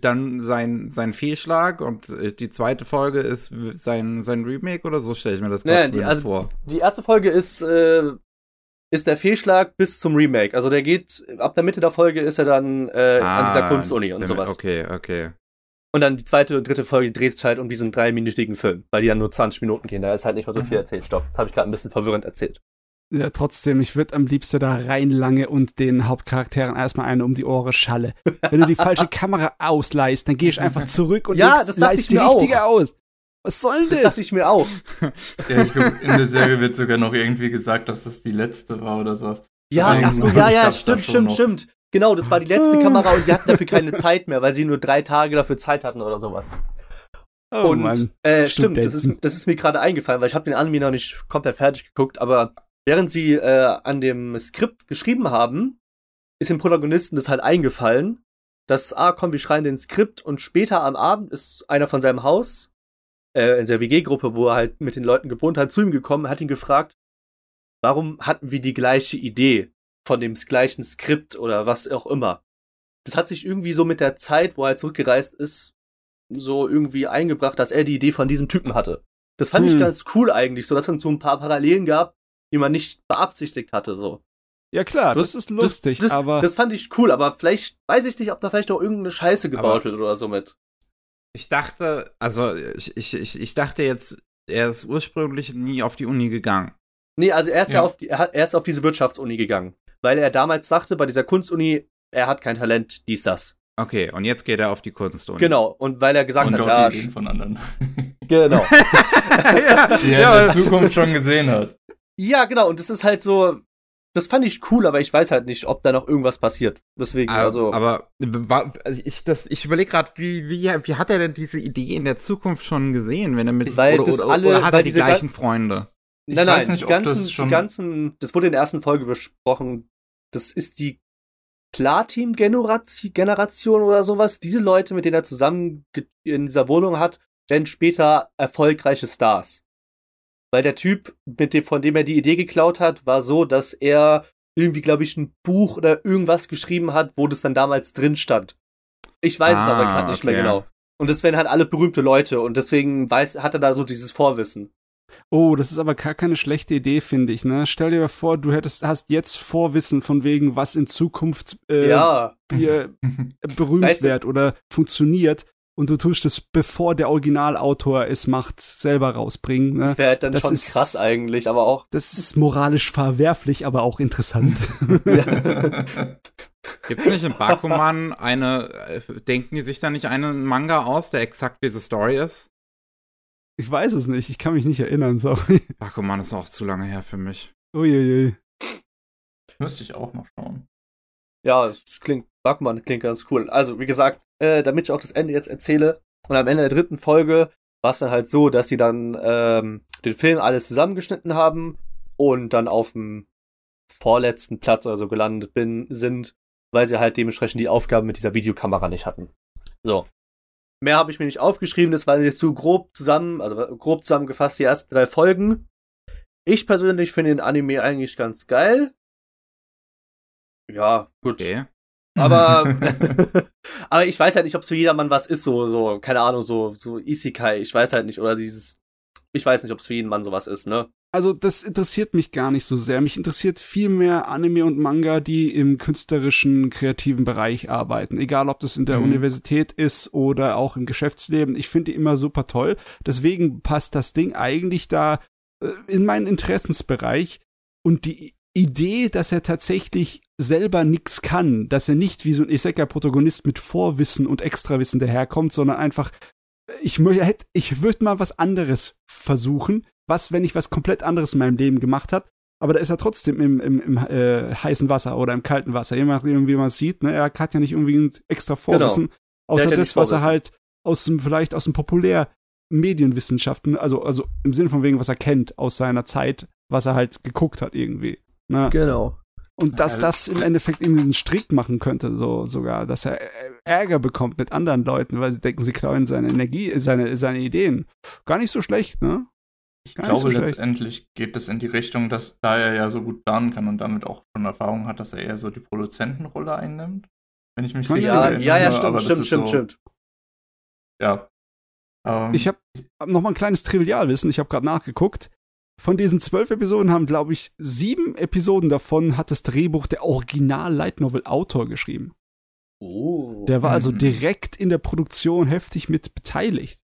dann sein, sein Fehlschlag und äh, die zweite Folge ist sein, sein Remake oder so stelle ich mir das Naja, die- also- vor. Die erste Folge ist, äh, ist der Fehlschlag bis zum Remake. Also der geht, ab der Mitte der Folge ist er dann äh, an dieser Ah, Kunstuni und sowas. Okay, okay. Und dann die zweite und dritte Folge dreht sich halt um diesen dreiminütigen Film, weil die dann nur 20 Minuten gehen. Da ist halt nicht mehr so viel Mhm. Erzählstoff. Das habe ich gerade ein bisschen verwirrend erzählt. Ja, trotzdem, ich würde am liebsten da reinlange und den Hauptcharakteren erstmal eine um die Ohren schalle. Wenn du die falsche Kamera ausleihst, dann gehe ich einfach zurück und Ja, legst- ich die mir auch. richtige aus. Was soll denn Das das? dachte ich mir auch. Ja, ich glaube, in der Serie wird sogar noch irgendwie gesagt, dass das die letzte war oder sowas. Ja, Deswegen ach so, ja, ja, stimmt, stimmt, noch. stimmt. Genau, das war die letzte Kamera und die hatten dafür keine Zeit mehr, weil sie nur drei Tage dafür Zeit hatten oder sowas. oh und Mann. äh, stimmt, das ist, das ist mir gerade eingefallen, weil ich habe den Anime noch nicht komplett fertig geguckt, aber während sie äh, an dem Skript geschrieben haben, ist dem Protagonisten das halt eingefallen, dass, ah, komm, wir schreiben den Skript und später am Abend ist einer von seinem Haus, äh, in der WG-Gruppe, wo er halt mit den Leuten gewohnt hat, zu ihm gekommen, hat ihn gefragt, warum hatten wir die gleiche Idee von dem gleichen Skript oder was auch immer. Das hat sich irgendwie so mit der Zeit, wo er zurückgereist ist, so irgendwie eingebracht, dass er die Idee von diesem Typen hatte. Das fand ich Hm. ganz cool eigentlich, so dass es so ein paar Parallelen gab, die man nicht beabsichtigt hatte, so. Ja klar, das, ist lustig, das, aber Das fand ich cool, aber vielleicht, weiß ich nicht, ob da vielleicht noch irgendeine Scheiße gebaut wird oder so mit. Ich dachte, also ich, ich, ich, ich dachte jetzt, er ist ursprünglich nie auf die Uni gegangen. Nee, also er ist ja, Ja. auf die, er, ist auf diese Wirtschaftsuni gegangen, weil er damals sagte, bei dieser Kunstuni, er hat kein Talent, dies, das. Okay, und jetzt geht er auf die Kunstuni. Genau, und weil er gesagt und hat, auch ja, die Ideen von anderen. genau. ja, Die er ja, in der Zukunft schon gesehen hat. Ja, genau, und das ist halt so, das fand ich cool, aber ich weiß halt nicht, ob da noch irgendwas passiert. Deswegen, also. Aber wa- also ich, das- ich überlege gerade, wie, wie, wie hat er denn diese Idee in der Zukunft schon gesehen, wenn er mit Weil oder, das oder, alle- oder hat er die diese ga- gleichen Freunde? Ich nein, weiß nein, nicht, die ob ganzen, das schon- die ganzen, das wurde in der ersten Folge besprochen, das ist die Platin-Generation oder sowas. Diese Leute, mit denen er zusammen in dieser Wohnung hat, werden später erfolgreiche Stars. Weil der Typ, mit dem, von dem er die Idee geklaut hat, war so, dass er irgendwie, glaube ich, ein Buch oder irgendwas geschrieben hat, wo das dann damals drin stand. Ich weiß es Ah, aber gerade nicht mehr okay. genau. Und das wären halt alle berühmte Leute und deswegen weiß, hat er da so dieses Vorwissen. oh, das ist aber gar keine schlechte Idee, finde ich, ne? Stell dir vor, du hättest hast jetzt Vorwissen von wegen, was in Zukunft äh, ja. hier berühmt Weißt du- wird oder funktioniert und du tust es, bevor der Originalautor es macht, selber rausbringen. Ne? Das wäre halt dann Das schon ist- krass eigentlich, aber auch. Das ist moralisch verwerflich, aber auch interessant. Gibt es nicht in Bakuman eine, äh, denken die sich da nicht einen Manga aus, der exakt diese Story ist? ich weiß es nicht, ich kann mich nicht erinnern, sorry. Bakuman ist auch zu lange her für mich. Uiuiui. Müsste ich auch noch schauen. Ja, es klingt, Backmann klingt ganz cool. Also, wie gesagt, äh, damit ich auch das Ende jetzt erzähle, und am Ende der dritten Folge war es dann halt so, dass sie dann ähm, den Film alles zusammengeschnitten haben und dann auf dem vorletzten Platz oder so gelandet bin, sind, weil sie halt dementsprechend die Aufgaben mit dieser Videokamera nicht hatten. So. Mehr habe ich mir nicht aufgeschrieben, das waren jetzt zu grob zusammen, also grob zusammengefasst die ersten drei Folgen. Ich persönlich finde den Anime eigentlich ganz geil. Ja, gut. Okay. Aber, aber ich weiß halt nicht, ob es für jedermann was ist, so, so, keine Ahnung, so, so Isekai, ich weiß halt nicht, oder dieses, ich weiß nicht, ob es für jeden Mann sowas ist, ne? Also das interessiert mich gar nicht so sehr. Mich interessiert viel mehr Anime und Manga, die im künstlerischen, kreativen Bereich arbeiten. Egal, ob das in der Mhm. Universität ist oder auch im Geschäftsleben. Ich finde die immer super toll. Deswegen passt das Ding eigentlich da äh, in meinen Interessensbereich. Und die Idee, dass er tatsächlich selber nix kann, dass er nicht wie so ein Isekai-Protagonist mit Vorwissen und Extrawissen daherkommt, sondern einfach, ich, mö- hätt- ich würde mal was anderes versuchen. Was, wenn ich was komplett anderes in meinem Leben gemacht hat, aber da ist er trotzdem im, im, im äh, heißen Wasser oder im kalten Wasser, je nachdem, wie man es sieht. Ne? Er hat ja nicht irgendwie ein extra Vorwissen, außer hat ja das, was er halt aus dem, vielleicht aus dem Populärmedienwissenschaften, also, also im Sinne von wegen, was er kennt aus seiner Zeit, was er halt geguckt hat irgendwie. Ne? Genau. Und dass das im Endeffekt irgendwie einen Strick machen könnte, so sogar, dass er Ärger bekommt mit anderen Leuten, weil sie denken, sie klauen seine Energie, seine, seine Ideen. Gar nicht so schlecht, ne? Ich Gar so glaube, schlecht. letztendlich geht es in die Richtung, dass da er ja so gut planen kann und damit auch schon Erfahrung hat, dass er eher so die Produzentenrolle einnimmt. wenn ich mich Kann richtig Ja, erinnere. ja, ja, stimmt, stimmt, stimmt, so, stimmt. Ja. Ähm, Ich habe noch mal ein kleines Trivialwissen. Ich habe gerade nachgeguckt. Von diesen zwölf Episoden haben, glaube ich, sieben Episoden davon hat das Drehbuch der Original-Light-Novel-Autor geschrieben. Oh. Der war also Mhm. direkt in der Produktion heftig mit beteiligt.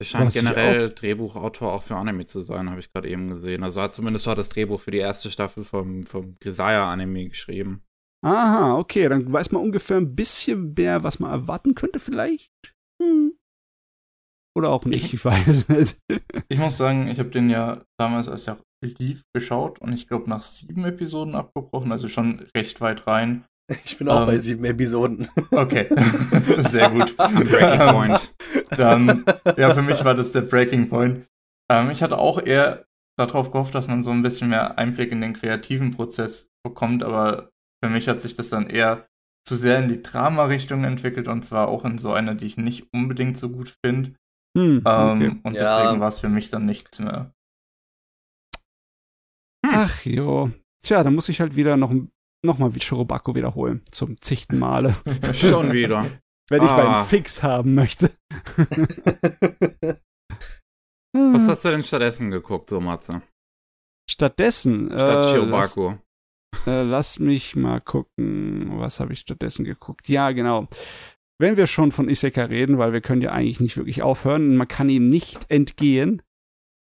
Er scheint generell Drehbuchautor auch für Anime zu sein, habe ich gerade eben gesehen. Also hat zumindest hat das Drehbuch für die erste Staffel vom, vom Grisaya-Anime geschrieben. Aha, okay, dann weiß man ungefähr ein bisschen mehr, was man erwarten könnte, vielleicht. Hm. Oder auch nicht, ich weiß nicht. Ich muss sagen, ich habe den ja damals, als er lief, geschaut und ich glaube nach sieben Episoden abgebrochen, also schon recht weit rein. Ich bin auch Ähm, bei sieben Episoden. Okay, sehr gut. Breaking Ähm, Point. Dann, ja, für mich war das der Breaking Point. Ähm, ich hatte auch eher darauf gehofft, dass man so ein bisschen mehr Einblick in den kreativen Prozess bekommt, aber für mich hat sich das dann eher zu sehr in die Drama-Richtung entwickelt und zwar auch in so eine, die ich nicht unbedingt so gut finde. Hm, Ähm, okay. Und Ja. deswegen war es für mich dann nichts mehr. Ach jo. Tja, dann muss ich halt wieder noch, noch mal wie Shirobako wiederholen. Zum zigten Male. Schon wieder. Wenn ich Ah. meinen Fix haben möchte. Was hast du denn stattdessen geguckt, so Matze? Stattdessen. Statt äh, Shiobaku. Lass, äh, lass mich mal gucken. Was habe ich stattdessen geguckt? Ja, genau. Wenn wir schon von Isekai reden, weil wir können ja eigentlich nicht wirklich aufhören, man kann ihm nicht entgehen,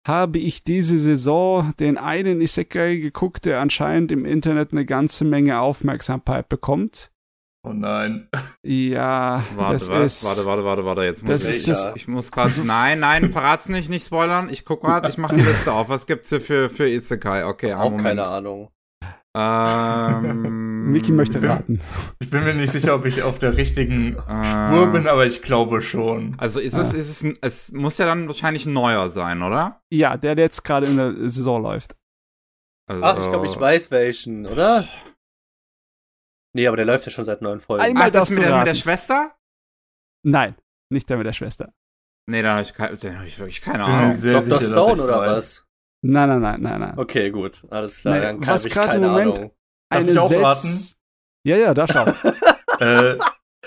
habe ich diese Saison den einen Isekai geguckt, der anscheinend im Internet eine ganze Menge Aufmerksamkeit bekommt. Oh nein. Ja, Warte, das was? ist. Warte, warte, warte, warte. Jetzt muss das ich. ist das- ich muss gerade. Nein, nein, verrat's nicht, nicht spoilern. Ich guck grad, ich mach die Liste auf. Was gibt's hier für, für Isekai? Okay, auch Moment. keine Ahnung. Ähm, Miki möchte raten. Ich bin mir nicht sicher, ob ich auf der richtigen Äh, Spur bin, aber ich glaube schon. Also ist es, Ah. ist es, ein, es muss ja dann wahrscheinlich ein neuer sein, oder? Ja, der, der jetzt gerade in der Saison läuft. Also, Ach, ich glaube, ich weiß welchen, oder? Nee, aber der läuft ja schon seit neun Folgen. Einmal Ah, das mit der, mit der. Schwester? Nein, nicht der mit der Schwester. Nee, da habe ich, hab ich wirklich keine Ahnung. Dr. sicher, Stone oder weiß. was? Nein, nein, nein, nein, nein. Okay, gut. Alles klar. Nee, dann kann was ich gerade im keine Moment- Ahnung. Darf ich auch Setz- Ja, ja, darf auch. Äh,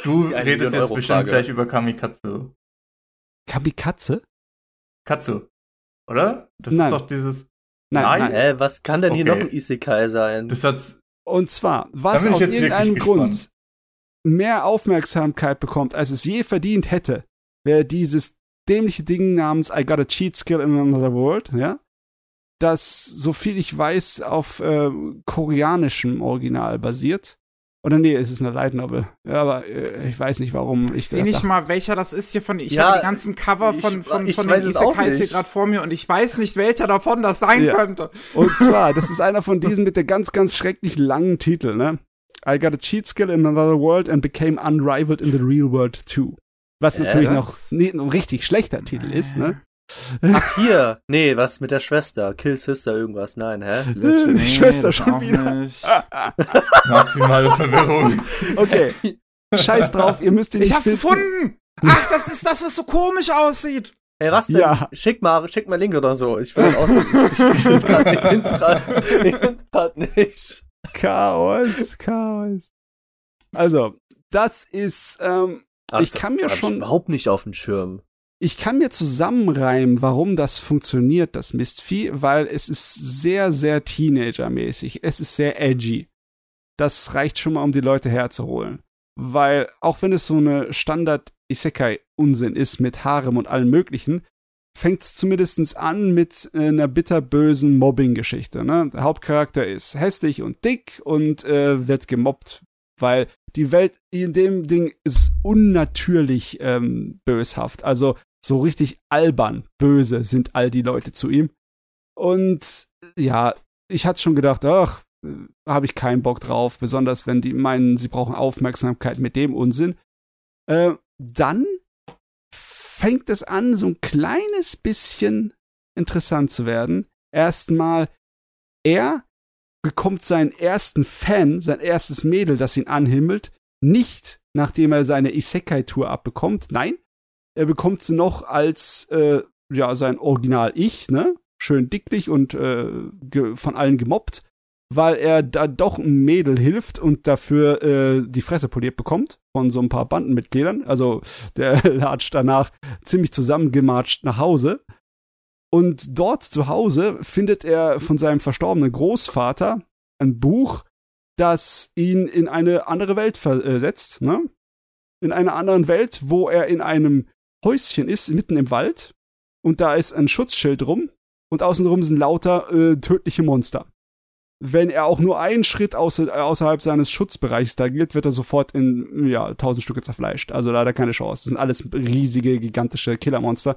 du eine redest jetzt bestimmt gleich über Kamikatsu. Kamikaze? Katsu. Oder? Das Nein. ist doch dieses. Nein, Nein. nein. Hä, was kann denn hier Okay. noch ein Isekai sein? Das hat's. Und zwar, was aus irgendeinem Grund mehr Aufmerksamkeit bekommt, als es je verdient hätte, wäre dieses dämliche Ding namens I Got a Cheat Skill in Another World, ja? Das, so viel ich weiß, auf äh, koreanischem Original basiert. Oder nee, es ist eine Light Novel. Ja, aber äh, ich weiß nicht, warum ich Ich sehe nicht mal, welcher das ist hier von. Ich Ja, habe die ganzen Cover ich- von, von, ich von den Isekais hier gerade vor mir und ich weiß nicht, welcher davon das sein Ja. könnte. Und zwar, das ist einer von diesen mit der ganz, ganz schrecklich langen Titel, ne? I got a cheat skill in another world and became unrivaled in the real world too. Was Äh, natürlich das? noch nee, ein richtig schlechter Titel ist, ne? Ach, hier. Nee, was mit der Schwester? Kill Sister irgendwas. Nein, hä? Die Schwester das schon auch wieder. nicht. Maximale Verwirrung. Okay. Scheiß drauf, ihr müsst ihn nicht Ich hab's finden. gefunden! Ach, das ist das, was so komisch aussieht. Ey, was denn? Ja. Schick mal, schick mal Link oder so. Ich will das aussehen. Ich, ich find's grad, ich find's grad, ich find's grad nicht. Chaos, Chaos. Also, das ist, ähm, Ah, Ich kann mir hab ich schon- überhaupt nicht auf dem Schirm. Ich kann mir zusammenreimen, warum das funktioniert, das Mistvieh, weil es ist sehr, sehr Teenager-mäßig. Es ist sehr edgy. Das reicht schon mal, um die Leute herzuholen. Weil, auch wenn es so eine Standard-Isekai-Unsinn ist mit Harem und allem Möglichen, fängt es zumindest an mit äh, einer bitterbösen Mobbing-Geschichte. Ne? Der Hauptcharakter ist hässlich und dick und äh, wird gemobbt, weil die Welt in dem Ding ist unnatürlich ähm, böshaft. Also so richtig albern, böse sind all die Leute zu ihm. Und ja, ich hatte schon gedacht, ach, äh, habe ich keinen Bock drauf, besonders wenn die meinen, sie brauchen Aufmerksamkeit mit dem Unsinn. Äh, dann fängt es an, so ein kleines bisschen interessant zu werden. Erstmal, er bekommt seinen ersten Fan, sein erstes Mädel, das ihn anhimmelt, nicht nachdem er seine Isekai-Tour abbekommt. Nein, er bekommt sie noch als äh, ja sein Original-Ich, ne? Schön dicklich und äh, von allen gemobbt, weil er da doch ein Mädel hilft und dafür äh, die Fresse poliert bekommt von so ein paar Bandenmitgliedern. Also der latscht danach ziemlich zusammengematscht nach Hause. Und dort zu Hause findet er von seinem verstorbenen Großvater ein Buch, das ihn in eine andere Welt versetzt, ne? In einer anderen Welt, wo er in einem Häuschen ist, mitten im Wald. Und da ist ein Schutzschild rum. Und außenrum sind lauter äh, tödliche Monster. Wenn er auch nur einen Schritt außer, außerhalb seines Schutzbereichs da geht, wird er sofort in ja, tausend Stücke zerfleischt. Also leider keine Chance. Das sind alles riesige, gigantische Killermonster.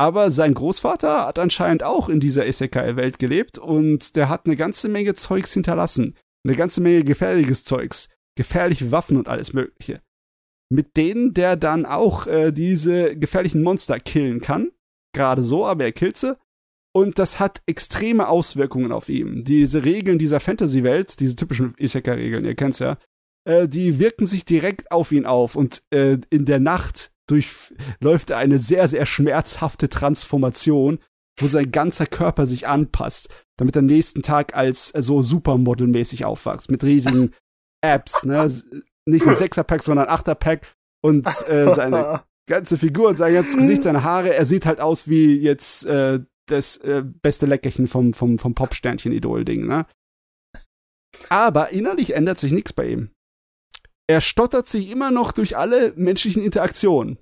Aber sein Großvater hat anscheinend auch in dieser Isekai-Welt gelebt und der hat eine ganze Menge Zeugs hinterlassen. Eine ganze Menge gefährliches Zeugs. Gefährliche Waffen und alles Mögliche. Mit denen der dann auch äh, diese gefährlichen Monster killen kann. Gerade so, aber er killt sie. Und das hat extreme Auswirkungen auf ihn. Diese Regeln dieser Fantasy-Welt, diese typischen Isekai-Regeln, ihr kennt's ja, äh, die wirken sich direkt auf ihn auf. Und äh, in der Nacht durchläuft er eine sehr, sehr schmerzhafte Transformation, wo sein ganzer Körper sich anpasst, damit er nächsten Tag als äh, so Supermodel-mäßig aufwächst, mit riesigen Apps, ne? Nicht ein Sechserpack, sondern ein Achterpack und äh, seine ganze Figur und sein ganzes Gesicht, seine Haare, er sieht halt aus wie jetzt äh, das äh, beste Leckerchen vom, vom, vom Popsternchen-Idol-Ding, ne? Aber innerlich ändert sich nichts bei ihm er stottert sich immer noch durch alle menschlichen Interaktionen.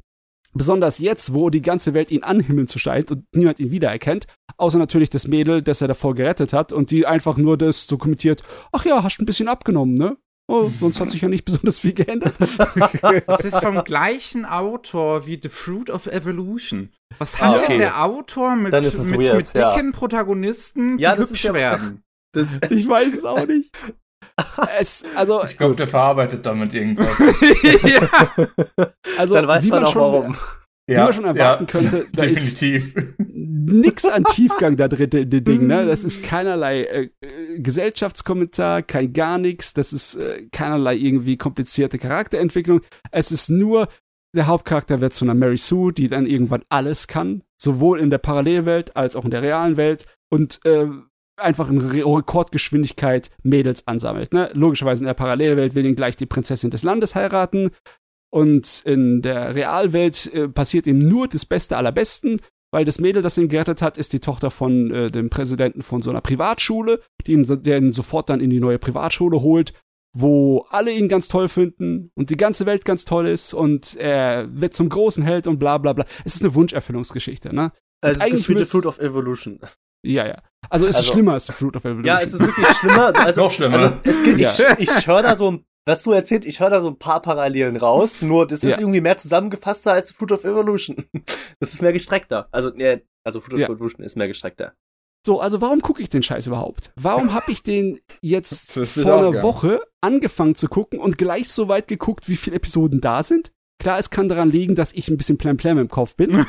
Besonders jetzt, wo die ganze Welt ihn anhimmeln zu scheint und niemand ihn wiedererkennt, außer natürlich das Mädel, das er davor gerettet hat und die einfach nur das so kommentiert, ach ja, hast ein bisschen abgenommen, ne? Oh, sonst hat sich ja nicht besonders viel geändert. Das ist vom gleichen Autor wie The Fruit of Evolution. Was hat ah, okay. denn der Autor mit, mit, weird, mit dicken ja. Protagonisten, ja, die hübsch werden? Das, ich weiß es auch nicht. Es, also, ich glaube, der verarbeitet damit irgendwas. ja. Also, Dann weiß man auch schon, warum. Wie ja, man schon erwarten ja, könnte, da definitiv. ist nix an Tiefgang da drin in dem Ding. Ne? Das ist keinerlei äh, Gesellschaftskommentar, kein gar nichts. Das ist äh, keinerlei irgendwie komplizierte Charakterentwicklung. Es ist nur, der Hauptcharakter wird zu einer Mary Sue, die dann irgendwann alles kann. Sowohl in der Parallelwelt als auch in der realen Welt. Und äh, einfach in Rekordgeschwindigkeit Mädels ansammelt. Ne? Logischerweise in der Parallelwelt will ihn gleich die Prinzessin des Landes heiraten. Und in der Realwelt äh, passiert ihm nur das Beste aller Besten, weil das Mädel, das ihn gerettet hat, ist die Tochter von äh, dem Präsidenten von so einer Privatschule, die ihn, der ihn sofort dann in die neue Privatschule holt, wo alle ihn ganz toll finden und die ganze Welt ganz toll ist und er wird zum großen Held und bla bla bla. Es ist eine Wunscherfüllungsgeschichte, ne? Also es ist eigentlich Fruit of Evolution. Ja, ja. Also es also, ist schlimmer als The Fruit of Evolution. Ja, es ist wirklich schlimmer. Also, also Noch schlimmer. Also, es gibt, ich, ich höre da so ein, was du erzählt, ich höre da so ein paar Parallelen raus, nur das ist ja. irgendwie mehr zusammengefasster als The Fruit of Evolution. Das ist mehr gestreckter. Also, nee, also Fruit of ja. Evolution ist mehr gestreckter. So, also warum gucke ich den Scheiß überhaupt? Warum habe ich den jetzt vor einer Woche angefangen zu gucken und gleich so weit geguckt, wie viele Episoden da sind? Klar, es kann daran liegen, dass ich ein bisschen plemplem im Kopf bin.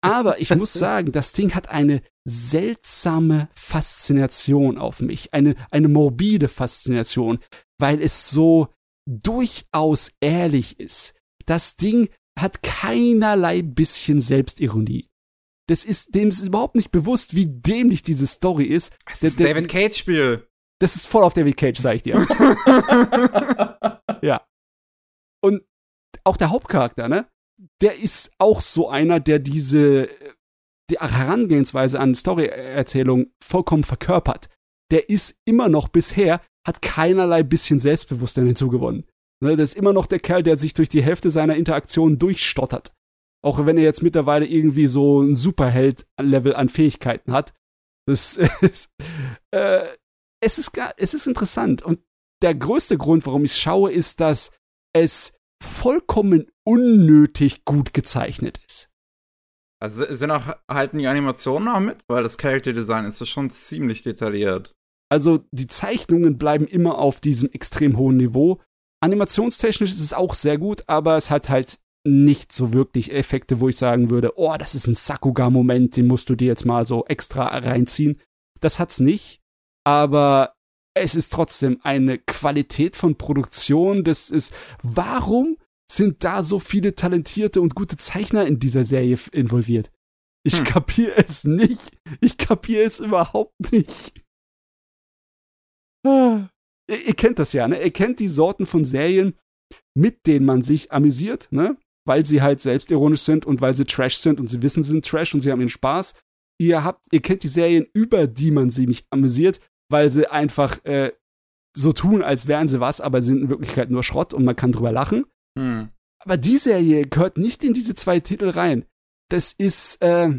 Aber ich muss sagen, das Ding hat eine seltsame Faszination auf mich, eine, eine morbide Faszination, weil es so durchaus ehrlich ist. Das Ding hat keinerlei bisschen Selbstironie. Das ist, dem ist überhaupt nicht bewusst, wie dämlich diese Story ist. Das ist der, David Cage Spiel. Das ist voll auf David Cage, sag ich dir. ja. Und auch der Hauptcharakter, ne? Der ist auch so einer, der diese die Herangehensweise an Storyerzählung vollkommen verkörpert. Der ist immer noch bisher, hat keinerlei bisschen Selbstbewusstsein hinzugewonnen. Ne, der ist immer noch der Kerl, der sich durch die Hälfte seiner Interaktionen durchstottert. Auch wenn er jetzt mittlerweile irgendwie so ein Superheld-Level an Fähigkeiten hat. Das ist, äh, es ist, es ist interessant. Und der größte Grund, warum ich es schaue, ist, dass es vollkommen unnötig gut gezeichnet ist. Also sind auch halten die Animationen auch mit, weil das Character Design ist schon ziemlich detailliert. Also die Zeichnungen bleiben immer auf diesem extrem hohen Niveau. Animationstechnisch ist es auch sehr gut, aber es hat halt nicht so wirklich Effekte, wo ich sagen würde, oh, das ist ein Sakuga-Moment, den musst du dir jetzt mal so extra reinziehen. Das hat's nicht, aber es ist trotzdem eine Qualität von Produktion. Das ist, warum sind da so viele talentierte und gute Zeichner in dieser Serie involviert? Ich hm. kapiere es nicht. Ich kapiere es überhaupt nicht. Ah. Ihr, ihr, kennt das ja, ne? Ihr kennt die Sorten von Serien, mit denen man sich amüsiert, ne? Weil sie halt selbstironisch sind und weil sie Trash sind und sie wissen, sie sind Trash und sie haben ihren Spaß. Ihr habt, ihr kennt die Serien, über die man sich mich amüsiert, weil sie einfach äh, so tun, als wären sie was, aber sind in Wirklichkeit nur Schrott und man kann drüber lachen. Hm. Aber die Serie gehört nicht in diese zwei Titel rein. Das ist, äh,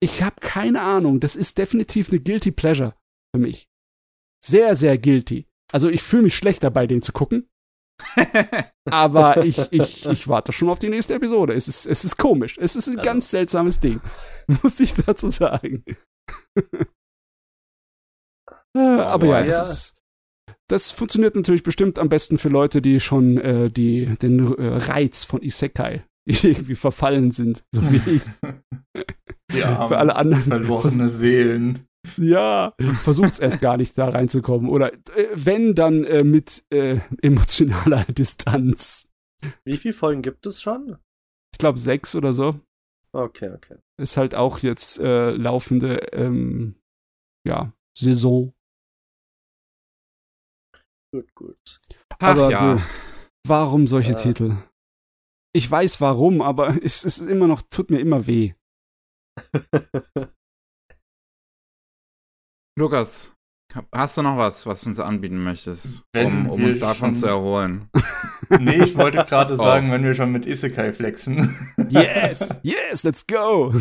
ich habe keine Ahnung. Das ist definitiv eine guilty pleasure für mich. Sehr, sehr guilty. Also ich fühle mich schlecht dabei, den zu gucken. Aber ich, ich, ich warte schon auf die nächste Episode. Es ist, es ist komisch. Es ist ein Also. ganz seltsames Ding. Muss ich dazu sagen. Äh, Aber ja, boy. das Ja. ist. Das funktioniert natürlich bestimmt am besten für Leute, die schon äh, die, den äh, Reiz von Isekai irgendwie verfallen sind, so wie ich. Ja, für alle anderen. verlorene Seelen. Ja, versucht's erst gar nicht da reinzukommen. Oder äh, wenn, dann äh, mit äh, emotionaler Distanz. Wie viele Folgen gibt es schon? Ich glaube sechs oder so. Okay, okay. Ist halt auch jetzt äh, laufende ähm, ja, Saison. Gut, gut. Ach Aber ja. du, warum solche Ja. Titel? Ich weiß warum, aber es ist immer noch, tut mir immer weh. Lukas, hast du noch was, was du uns anbieten möchtest, Wenn um, um uns davon schon- zu erholen? Nee, ich wollte gerade Oh. sagen, wenn wir schon mit Isekai flexen. Yes, yes, let's go.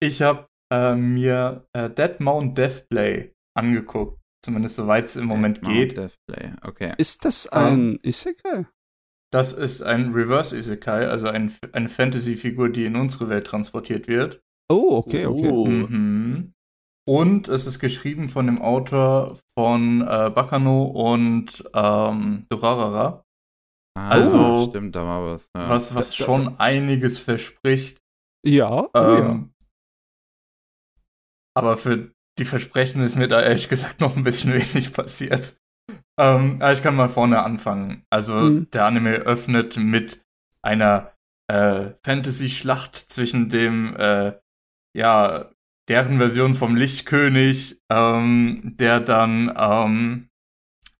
Ich habe äh, mir äh, Dead Mount Deathplay angeguckt. Zumindest soweit es im Moment geht. Okay. Ist das ein Isekai? Das ist ein Reverse Isekai, also ein, eine Fantasy-Figur, die in unsere Welt transportiert wird. Oh, okay, okay. Oh. Mhm. Und es ist geschrieben von dem Autor von äh, Bakano und ähm, Durarara, Ah, Also- stimmt, da war was. Ja. was, was Da- da- schon einiges verspricht. Ja, oh, ja. Ähm, Aber für die Versprechen ist mir da ehrlich gesagt noch ein bisschen wenig passiert. Ähm, aber ich kann mal vorne anfangen. Also Mhm. der Anime öffnet mit einer äh, Fantasy-Schlacht zwischen dem, äh, ja, deren Version vom Lichtkönig, ähm, der dann ähm,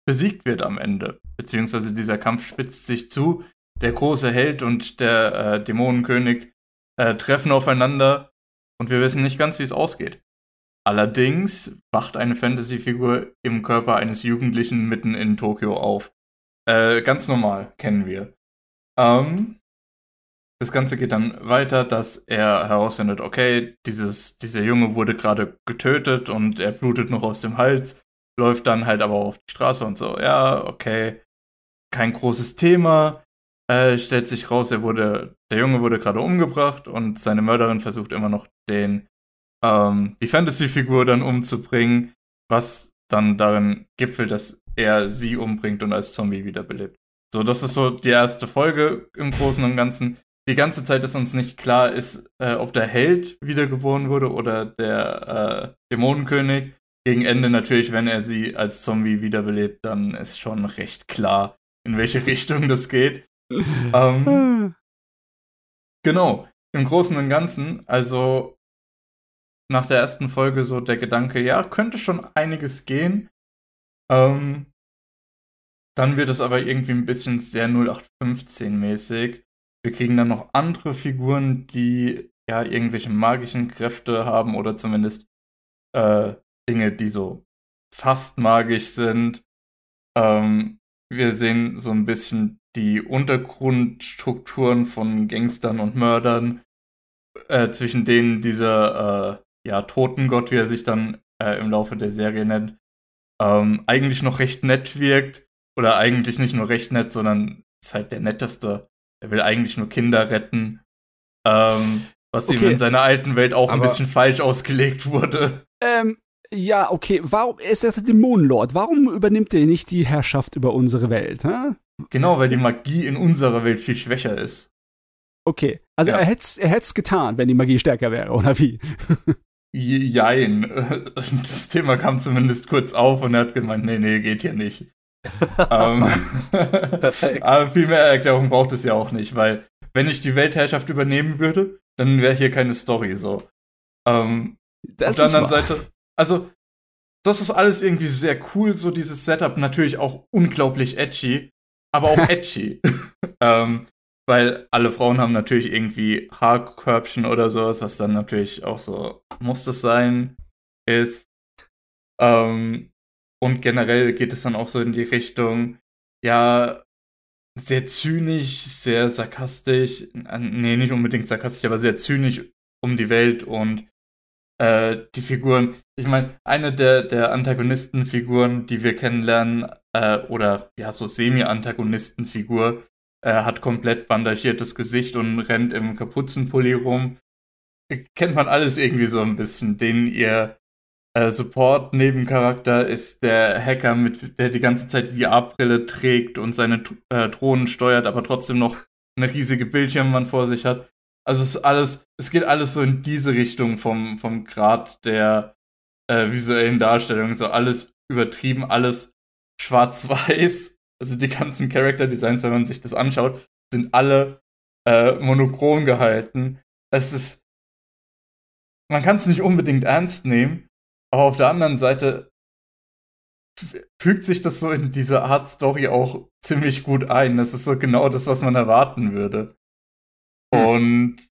besiegt wird am Ende. Beziehungsweise dieser Kampf spitzt sich zu. Der große Held und der äh, Dämonenkönig äh, treffen aufeinander und wir wissen nicht ganz, wie es ausgeht. Allerdings wacht eine Fantasy-Figur im Körper eines Jugendlichen mitten in Tokio auf. Äh, ganz normal, kennen wir. Ähm, das Ganze geht dann weiter, dass er herausfindet, okay, dieses, dieser Junge wurde gerade getötet und er blutet noch aus dem Hals, läuft dann halt aber auf die Straße und so, ja, okay, kein großes Thema. Äh, stellt sich raus, er wurde, der Junge wurde gerade umgebracht und seine Mörderin versucht immer noch den, ähm, die Fantasy-Figur dann umzubringen, was dann darin gipfelt, dass er sie umbringt und als Zombie wiederbelebt. So, das ist so die erste Folge im Großen und Ganzen. Die ganze Zeit ist uns nicht klar, ist, äh, ob der Held wiedergeboren wurde oder der äh, Dämonenkönig. Gegen Ende natürlich, wenn er sie als Zombie wiederbelebt, dann ist schon recht klar, in welche Richtung das geht. Ähm, Ah. Genau, im Großen und Ganzen, also nach der ersten Folge so der Gedanke, ja, könnte schon einiges gehen. Ähm, dann wird es aber irgendwie ein bisschen sehr 0815-mäßig. Wir kriegen dann noch andere Figuren, die ja irgendwelche magischen Kräfte haben oder zumindest äh, Dinge, die so fast magisch sind. Ähm, wir sehen so ein bisschen die Untergrundstrukturen von Gangstern und Mördern, äh, zwischen denen dieser äh, ja, Totengott, wie er sich dann äh, im Laufe der Serie nennt, ähm, eigentlich noch recht nett wirkt. Oder eigentlich nicht nur recht nett, sondern ist halt der netteste. Er will eigentlich nur Kinder retten. Ähm, was ihm Okay. in seiner alten Welt auch ein Aber- bisschen falsch ausgelegt wurde. Ähm, ja, okay. Warum er ist er der Dämonenlord? Warum übernimmt er nicht die Herrschaft über unsere Welt? Hä? Genau, weil die Magie in unserer Welt viel schwächer ist. Okay. Also Ja. er hätte er hätt's getan, wenn die Magie stärker wäre, oder wie? Jein. Das Thema kam zumindest kurz auf und er hat gemeint, nee, nee, geht hier nicht. ähm, Perfekt. Aber viel mehr Erklärung braucht es ja auch nicht, weil wenn ich die Weltherrschaft übernehmen würde, dann wäre hier keine Story so. Ähm, Das auf der anderen wahr. Seite, also das ist alles irgendwie sehr cool, so dieses Setup, natürlich auch unglaublich edgy, aber auch edgy. ähm, weil alle Frauen haben natürlich irgendwie Haarkörbchen oder sowas, was dann natürlich auch so, muss das sein, ist. Ähm, und generell geht es dann auch so in die Richtung, ja, sehr zynisch, sehr sarkastisch, nee, nicht unbedingt sarkastisch, aber sehr zynisch um die Welt und äh, die Figuren. Ich meine, eine der, der Antagonistenfiguren, die wir kennenlernen, äh, oder ja, so Semi-Antagonistenfigur, äh, hat komplett bandagiertes Gesicht und rennt im Kapuzenpulli rum. Kennt man alles irgendwie so ein bisschen. Den ihr äh, Support-Nebencharakter ist der Hacker, mit der die ganze Zeit VR-Brille trägt und seine äh, Drohnen steuert, aber trotzdem noch eine riesige Bildschirmwand vor sich hat. Also es ist alles, es geht alles so in diese Richtung vom, vom Grad der äh, visuellen Darstellung. So alles übertrieben, alles schwarz-weiß. Also die ganzen Character Designs, wenn man sich das anschaut, sind alle äh, monochrom gehalten. Es ist, man kann es nicht unbedingt ernst nehmen, aber auf der anderen Seite fügt sich das so in diese Art Story auch ziemlich gut ein. Das ist so genau das, was man erwarten würde. Hm. Und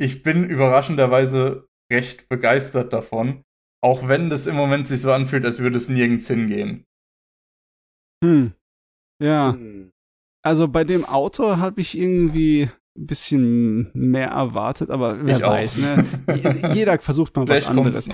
ich bin überraschenderweise recht begeistert davon, auch wenn das im Moment sich so anfühlt, als würde es nirgends hingehen. Hm. Ja. Hm. Also bei dem Auto habe ich irgendwie ein bisschen mehr erwartet, aber wer ich weiß, ne? Jeder versucht mal was anderes.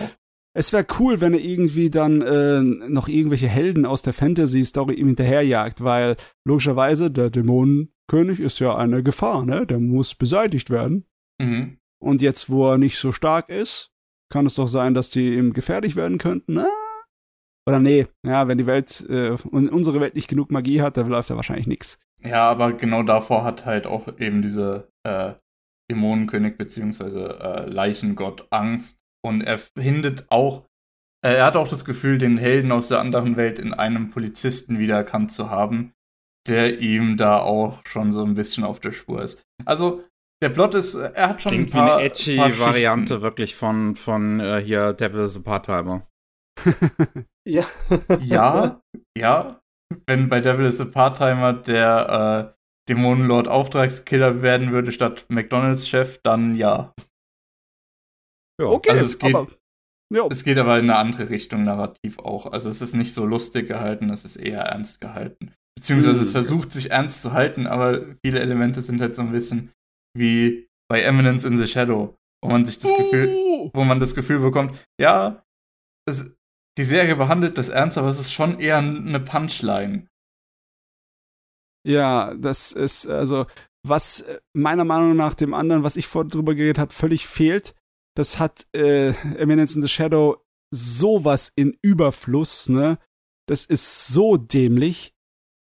Es wäre cool, wenn er irgendwie dann äh, noch irgendwelche Helden aus der Fantasy-Story ihm hinterherjagt, weil logischerweise der Dämonenkönig ist ja eine Gefahr, ne? Der muss beseitigt werden. Mhm. Und jetzt, wo er nicht so stark ist, kann es doch sein, dass die ihm gefährlich werden könnten. Na? Oder nee, ja, wenn die Welt, äh, unsere Welt nicht genug Magie hat, dann läuft da wahrscheinlich nichts. Ja, aber genau davor hat halt auch eben diese äh, Dämonenkönig beziehungsweise äh, Leichengott Angst, und er findet auch, äh, er hat auch das Gefühl, den Helden aus der anderen Welt in einem Polizisten wiedererkannt zu haben, der ihm da auch schon so ein bisschen auf der Spur ist. Also, der Plot ist, er hat schon Klingt ein paar, wie eine edgy paar Variante wirklich von, von äh, hier Devil's a Part-Timer. Ja. ja, ja. Wenn bei Devil is a Part-Timer der äh, Dämonenlord Auftragskiller werden würde statt McDonalds-Chef, dann ja. Ja, okay, also es geht, aber, es geht aber in eine andere Richtung narrativ auch. Also es ist nicht so lustig gehalten, es ist eher ernst gehalten. Beziehungsweise mhm. es versucht sich ernst zu halten, aber viele Elemente sind halt so ein bisschen wie bei Eminence in the Shadow, wo man sich das uh. Gefühl, wo man das Gefühl bekommt, ja, es, die Serie behandelt das ernst, aber es ist schon eher eine Punchline. Ja, das ist also was meiner Meinung nach dem anderen, was ich vorhin drüber geredet habe, völlig fehlt, das hat äh, Eminence in the Shadow sowas in Überfluss, ne? Das ist so dämlich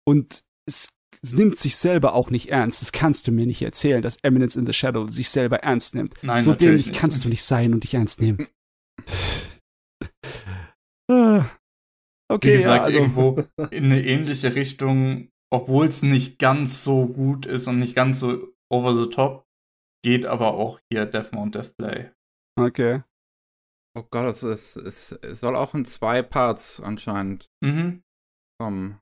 und es nimmt sich selber auch nicht ernst. Das kannst du mir nicht erzählen, dass Eminence in the Shadow sich selber ernst nimmt. Nein, so dämlich nicht. kannst du nicht sein und dich ernst nehmen. Okay, Wie gesagt, ja, also. irgendwo in eine ähnliche Richtung, obwohl es nicht ganz so gut ist und nicht ganz so over the top, geht aber auch hier Deathmount Deathplay. Okay. Oh Gott, es, ist, es, es soll auch in zwei Parts anscheinend mhm. kommen.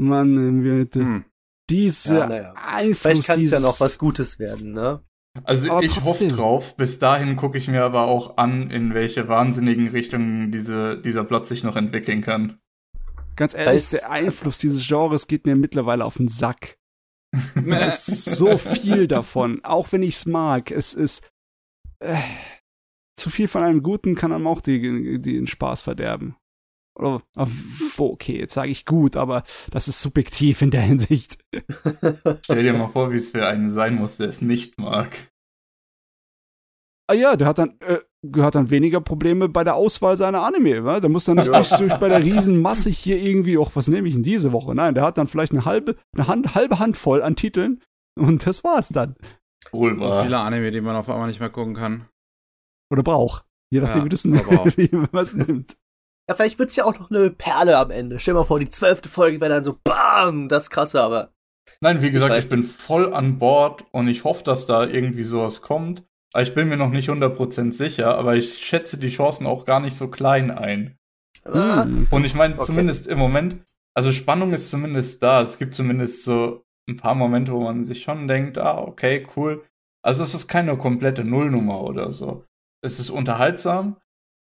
Mann, bitte. Hm. Diese ja, ja. Einfluss. Vielleicht kann es ja noch was Gutes werden, ne? Also aber ich hoffe drauf. Bis dahin gucke ich mir aber auch an, in welche wahnsinnigen Richtungen diese, dieser Plot sich noch entwickeln kann. Ganz ehrlich, der Einfluss dieses Genres geht mir mittlerweile auf den Sack. es ist so viel davon, auch wenn ich es mag. Es ist. Äh, zu viel von einem Guten kann einem auch die, die den Spaß verderben. Oder, okay, jetzt sage ich gut, aber das ist subjektiv in der Hinsicht. Stell dir mal vor, wie es für einen sein muss, der es nicht mag. Ah ja, der hat dann, äh, hat dann weniger Probleme bei der Auswahl seiner Anime. Ne? Der muss dann nicht ja. durch, durch bei der Riesenmasse hier irgendwie, ach, was nehme ich in diese Woche? Nein, der hat dann vielleicht eine halbe, eine Hand, halbe Handvoll an Titeln und das war's dann. Wohl wahr. Viele Anime, die man auf einmal nicht mehr gucken kann. Oder braucht. Je nachdem, ja, wie, das, wie man was nimmt. Ja, vielleicht wird's ja auch noch eine Perle am Ende. Stell dir mal vor, die zwölfte Folge wäre dann so BAM! Das ist krasse, aber. Nein, wie gesagt, ich, ich bin voll an Bord und ich hoffe, dass da irgendwie sowas kommt. Ich bin mir noch nicht 100% sicher, aber ich schätze die Chancen auch gar nicht so klein ein. Ah. Und ich meine, okay. zumindest im Moment, also Spannung ist zumindest da. Es gibt zumindest so ein paar Momente, wo man sich schon denkt, ah, okay, cool. Also es ist keine komplette Nullnummer oder so. Es ist unterhaltsam,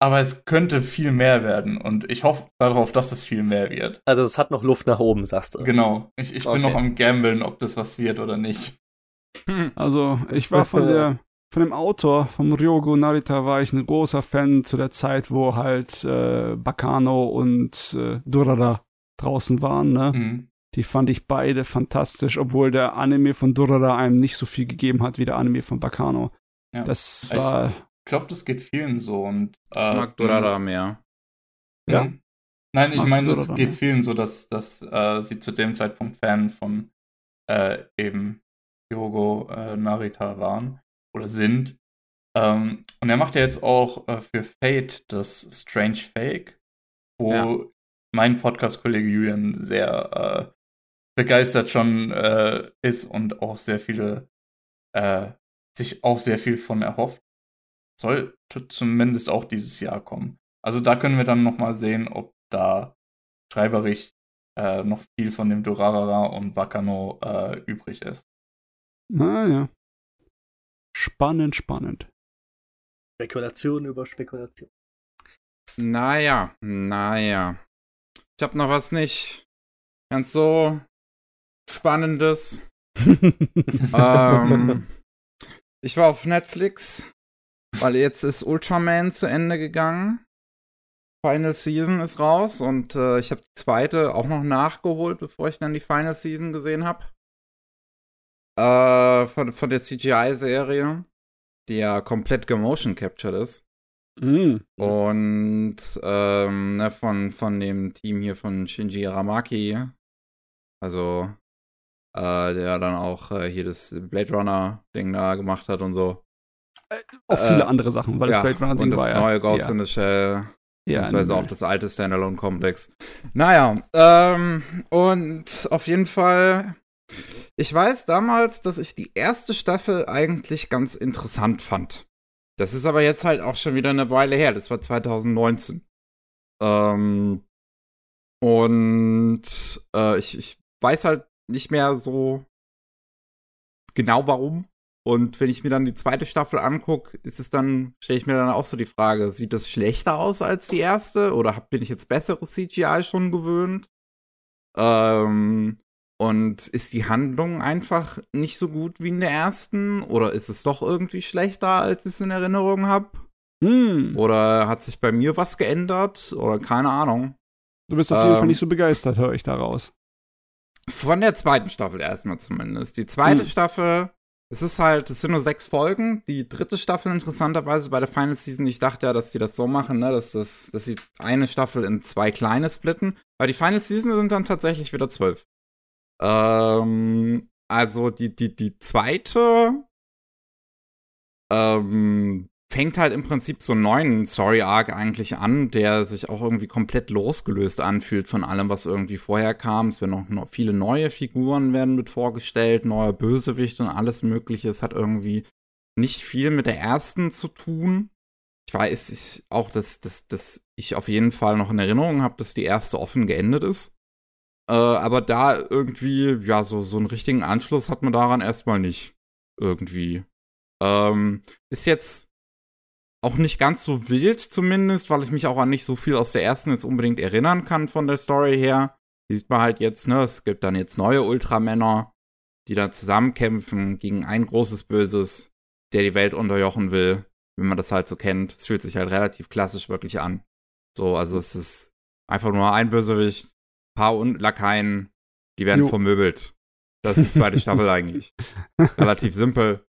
aber es könnte viel mehr werden und ich hoffe darauf, dass es viel mehr wird. Also es hat noch Luft nach oben, sagst du. Genau. Ich, ich Okay. bin noch am Gambeln, ob das was wird oder nicht. Also, ich war von der, von dem Autor, vom Ryogo Narita, war ich ein großer Fan zu der Zeit, wo halt äh, Bakano und äh, Durara draußen waren, ne? Mhm. Die fand ich beide fantastisch, obwohl der Anime von Durara einem nicht so viel gegeben hat wie der Anime von Bakano. Ja. Das Ich- war. Ich glaube, das geht vielen so und Ich äh, mag Dorada zumindest- mehr. Ja? Mhm. Nein, ich meine, es geht mehr? vielen so, dass, dass äh, sie zu dem Zeitpunkt Fan von äh, eben Hyogo äh, Narita waren oder sind. Ähm, und er macht ja jetzt auch äh, für Fate das Strange Fake, wo Ja. mein Podcast-Kollege Julian sehr äh, begeistert schon äh, ist und auch sehr viele, äh, sich auch sehr viel von erhofft. Sollte zumindest auch dieses Jahr kommen. Also da können wir dann nochmal sehen, ob da schreiberisch äh, noch viel von dem Durarara und Bakano äh, übrig ist. Naja. Spannend, spannend. Spekulation über Spekulation. Naja, naja. Ich hab noch was nicht ganz so Spannendes. ähm, ich war auf Netflix, weil jetzt ist Ultraman zu Ende gegangen. Final Season ist raus und äh, ich habe die zweite auch noch nachgeholt, bevor ich dann die Final Season gesehen habe. Äh, von, von der CGI-Serie, die ja komplett gemotion captured ist. Mm. Und ähm, ne, von, von dem Team hier von Shinji Aramaki, also äh, der dann auch äh, hier das Blade Runner-Ding da gemacht hat und so. Auch viele Äh, andere Sachen, weil ja, das Blade Runner und Ding das war ja. neue Ghost ja. in the Shell, ja, beziehungsweise nee, auch das alte Standalone-Komplex. Naja, ähm, und auf jeden Fall, ich weiß damals, dass ich die erste Staffel eigentlich ganz interessant fand. Das ist aber jetzt halt auch schon wieder eine Weile her. Das war 2019. Ähm, und äh, ich, ich weiß halt nicht mehr so genau warum. Und wenn ich mir dann die zweite Staffel angucke, ist es dann, stelle ich mir dann auch so die Frage, sieht das schlechter aus als die erste? Oder hab- bin ich jetzt besseres CGI schon gewöhnt? Ähm, und ist die Handlung einfach nicht so gut wie in der ersten? Oder ist es doch irgendwie schlechter, als ich es in Erinnerung habe? Hm. Oder hat sich bei mir was geändert? Oder keine Ahnung. Du bist auf jeden Fall ähm, nicht so begeistert, höre ich daraus. Von der zweiten Staffel erstmal zumindest. Die zweite Hm. Staffel, es ist halt, es sind nur sechs Folgen. Die dritte Staffel interessanterweise bei der Final Season, ich dachte ja, dass die das so machen, ne, dass, das, dass sie eine Staffel in zwei kleine splitten. Aber die Final Season sind dann tatsächlich wieder zwölf. Ähm, also die, die, die zweite ähm, fängt halt im Prinzip so einen neuen Story-Arc eigentlich an, der sich auch irgendwie komplett losgelöst anfühlt von allem, was irgendwie vorher kam. Es werden noch, viele neue Figuren werden mit vorgestellt, neuer Bösewicht und alles mögliche. Es hat irgendwie nicht viel mit der ersten zu tun. Ich weiß ich, auch, dass, dass, dass ich auf jeden Fall noch in Erinnerung habe, dass die erste offen geendet ist. Äh, aber da irgendwie, ja, so, so einen richtigen Anschluss hat man daran erstmal nicht. Irgendwie. Ähm, ist jetzt auch nicht ganz so wild zumindest, weil ich mich auch an nicht so viel aus der ersten jetzt unbedingt erinnern kann von der Story her. Sieht man halt jetzt, ne, es gibt dann jetzt neue Ultramänner, die da zusammenkämpfen gegen ein großes Böses, der die Welt unterjochen will, wie man das halt so kennt. Es fühlt sich halt relativ klassisch wirklich an. So, also es ist einfach nur ein Bösewicht, paar Un Lakaien, die werden Jo. vermöbelt. Das ist die zweite Staffel eigentlich. Relativ simpel.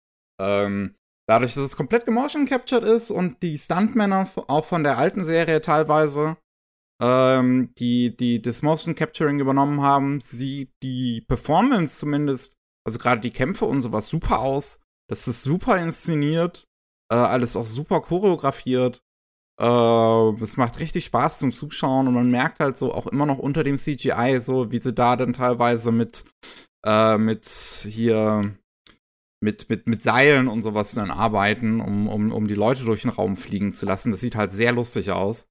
Ähm, dadurch, dass es komplett gemotion captured ist und die Stuntmänner auch von der alten Serie teilweise, ähm, die, die das Motion Capturing übernommen haben, sieht die Performance zumindest, also gerade die Kämpfe und sowas super aus. Das ist super inszeniert, äh, alles auch super choreografiert. Äh, es macht richtig Spaß zum Zuschauen und man merkt halt so auch immer noch unter dem CGI so, wie sie da dann teilweise mit, äh, mit hier mit, mit, mit Seilen und sowas dann arbeiten, um, um, um die Leute durch den Raum fliegen zu lassen. Das sieht halt sehr lustig aus.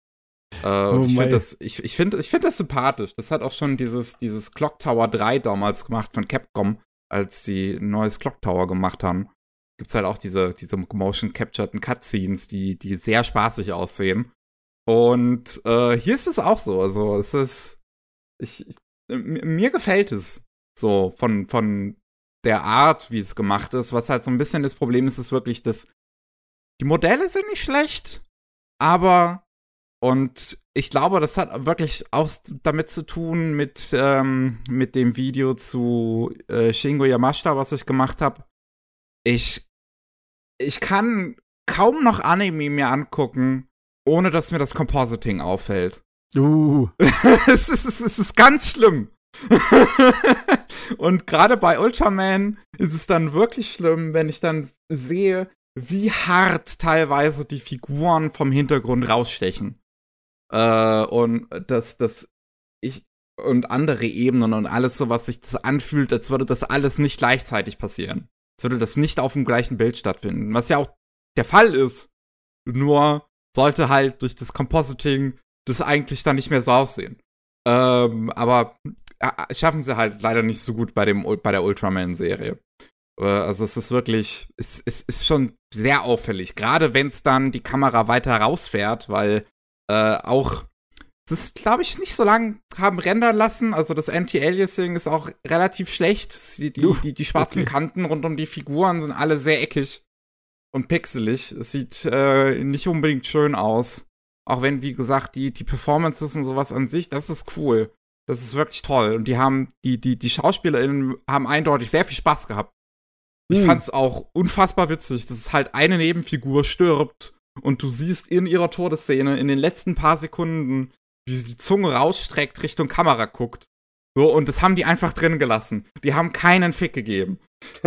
Äh, und ich finde das, ich, ich finde, ich finde das sympathisch. Das hat auch schon dieses, dieses Clock Tower 3 damals gemacht von Capcom, als sie ein neues Clock Tower gemacht haben. Gibt's halt auch diese, diese motion captured Cutscenes, die, die sehr spaßig aussehen. Und äh, hier ist es auch so. Also es ist, ich, ich mir gefällt es so von, von der Art, wie es gemacht ist. Was halt so ein bisschen das Problem ist, ist wirklich, dass die Modelle sind nicht schlecht, aber und ich glaube, das hat wirklich auch damit zu tun mit, ähm, mit dem Video zu äh, Shingo Yamashita, was ich gemacht habe. Ich, ich kann kaum noch Anime mir angucken, ohne dass mir das Compositing auffällt. Uh. es, ist, es ist ganz schlimm. Und gerade bei Ultraman ist es dann wirklich schlimm, wenn ich dann sehe, wie hart teilweise die Figuren vom Hintergrund rausstechen. Äh, und das, das, ich, und andere Ebenen und alles so, was sich das anfühlt, als würde das alles nicht gleichzeitig passieren. Würde das nicht auf dem gleichen Bild stattfinden. Was ja auch der Fall ist. Nur sollte halt durch das Compositing das eigentlich dann nicht mehr so aussehen. Ähm, aber äh, schaffen sie halt leider nicht so gut bei, dem, bei der Ultraman-Serie. Äh, also es ist wirklich, es, es ist schon sehr auffällig. Gerade wenn es dann die Kamera weiter rausfährt, weil äh, auch das ist, glaube ich, nicht so lang haben rendern lassen. Also das Anti-Aliasing ist auch relativ schlecht. Die, die, die, die schwarzen okay. Kanten rund um die Figuren sind alle sehr eckig und pixelig. Es sieht äh, nicht unbedingt schön aus. Auch wenn, wie gesagt, die, die Performances und sowas an sich, das ist cool. Das ist wirklich toll. Und die haben, die, die, die SchauspielerInnen haben eindeutig sehr viel Spaß gehabt. Ich hm. fand's auch unfassbar witzig, dass es halt eine Nebenfigur stirbt und du siehst in ihrer Todesszene in den letzten paar Sekunden, wie sie die Zunge rausstreckt, Richtung Kamera guckt. So, und das haben die einfach drin gelassen. Die haben keinen Fick gegeben.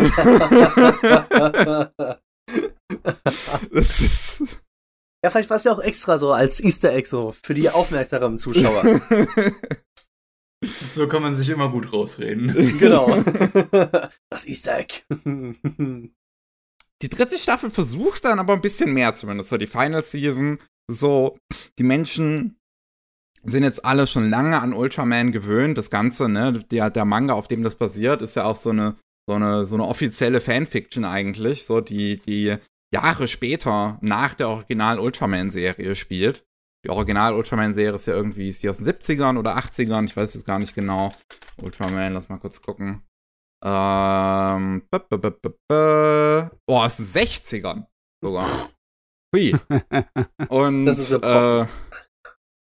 das ist. Ja, vielleicht war es ja auch extra so als Easter Egg so für die aufmerksamen Zuschauer. So kann man sich immer gut rausreden. Genau. Das Easter Egg. Die dritte Staffel versucht dann aber ein bisschen mehr zumindest. So die Final Season. So, die Menschen sind jetzt alle schon lange an Ultraman gewöhnt. Das Ganze, ne, der, der Manga, auf dem das basiert, ist ja auch so eine, so eine, so eine offizielle Fanfiction eigentlich. So, die, die Jahre später nach der Original Ultraman-Serie spielt. Die Original Ultraman-Serie ist ja irgendwie, ist die aus den 70ern oder 80ern? Ich weiß jetzt gar nicht genau. Ultraman, lass mal kurz gucken. Ähm, b -b -b oh, aus den 60ern sogar. Hui. Und, äh,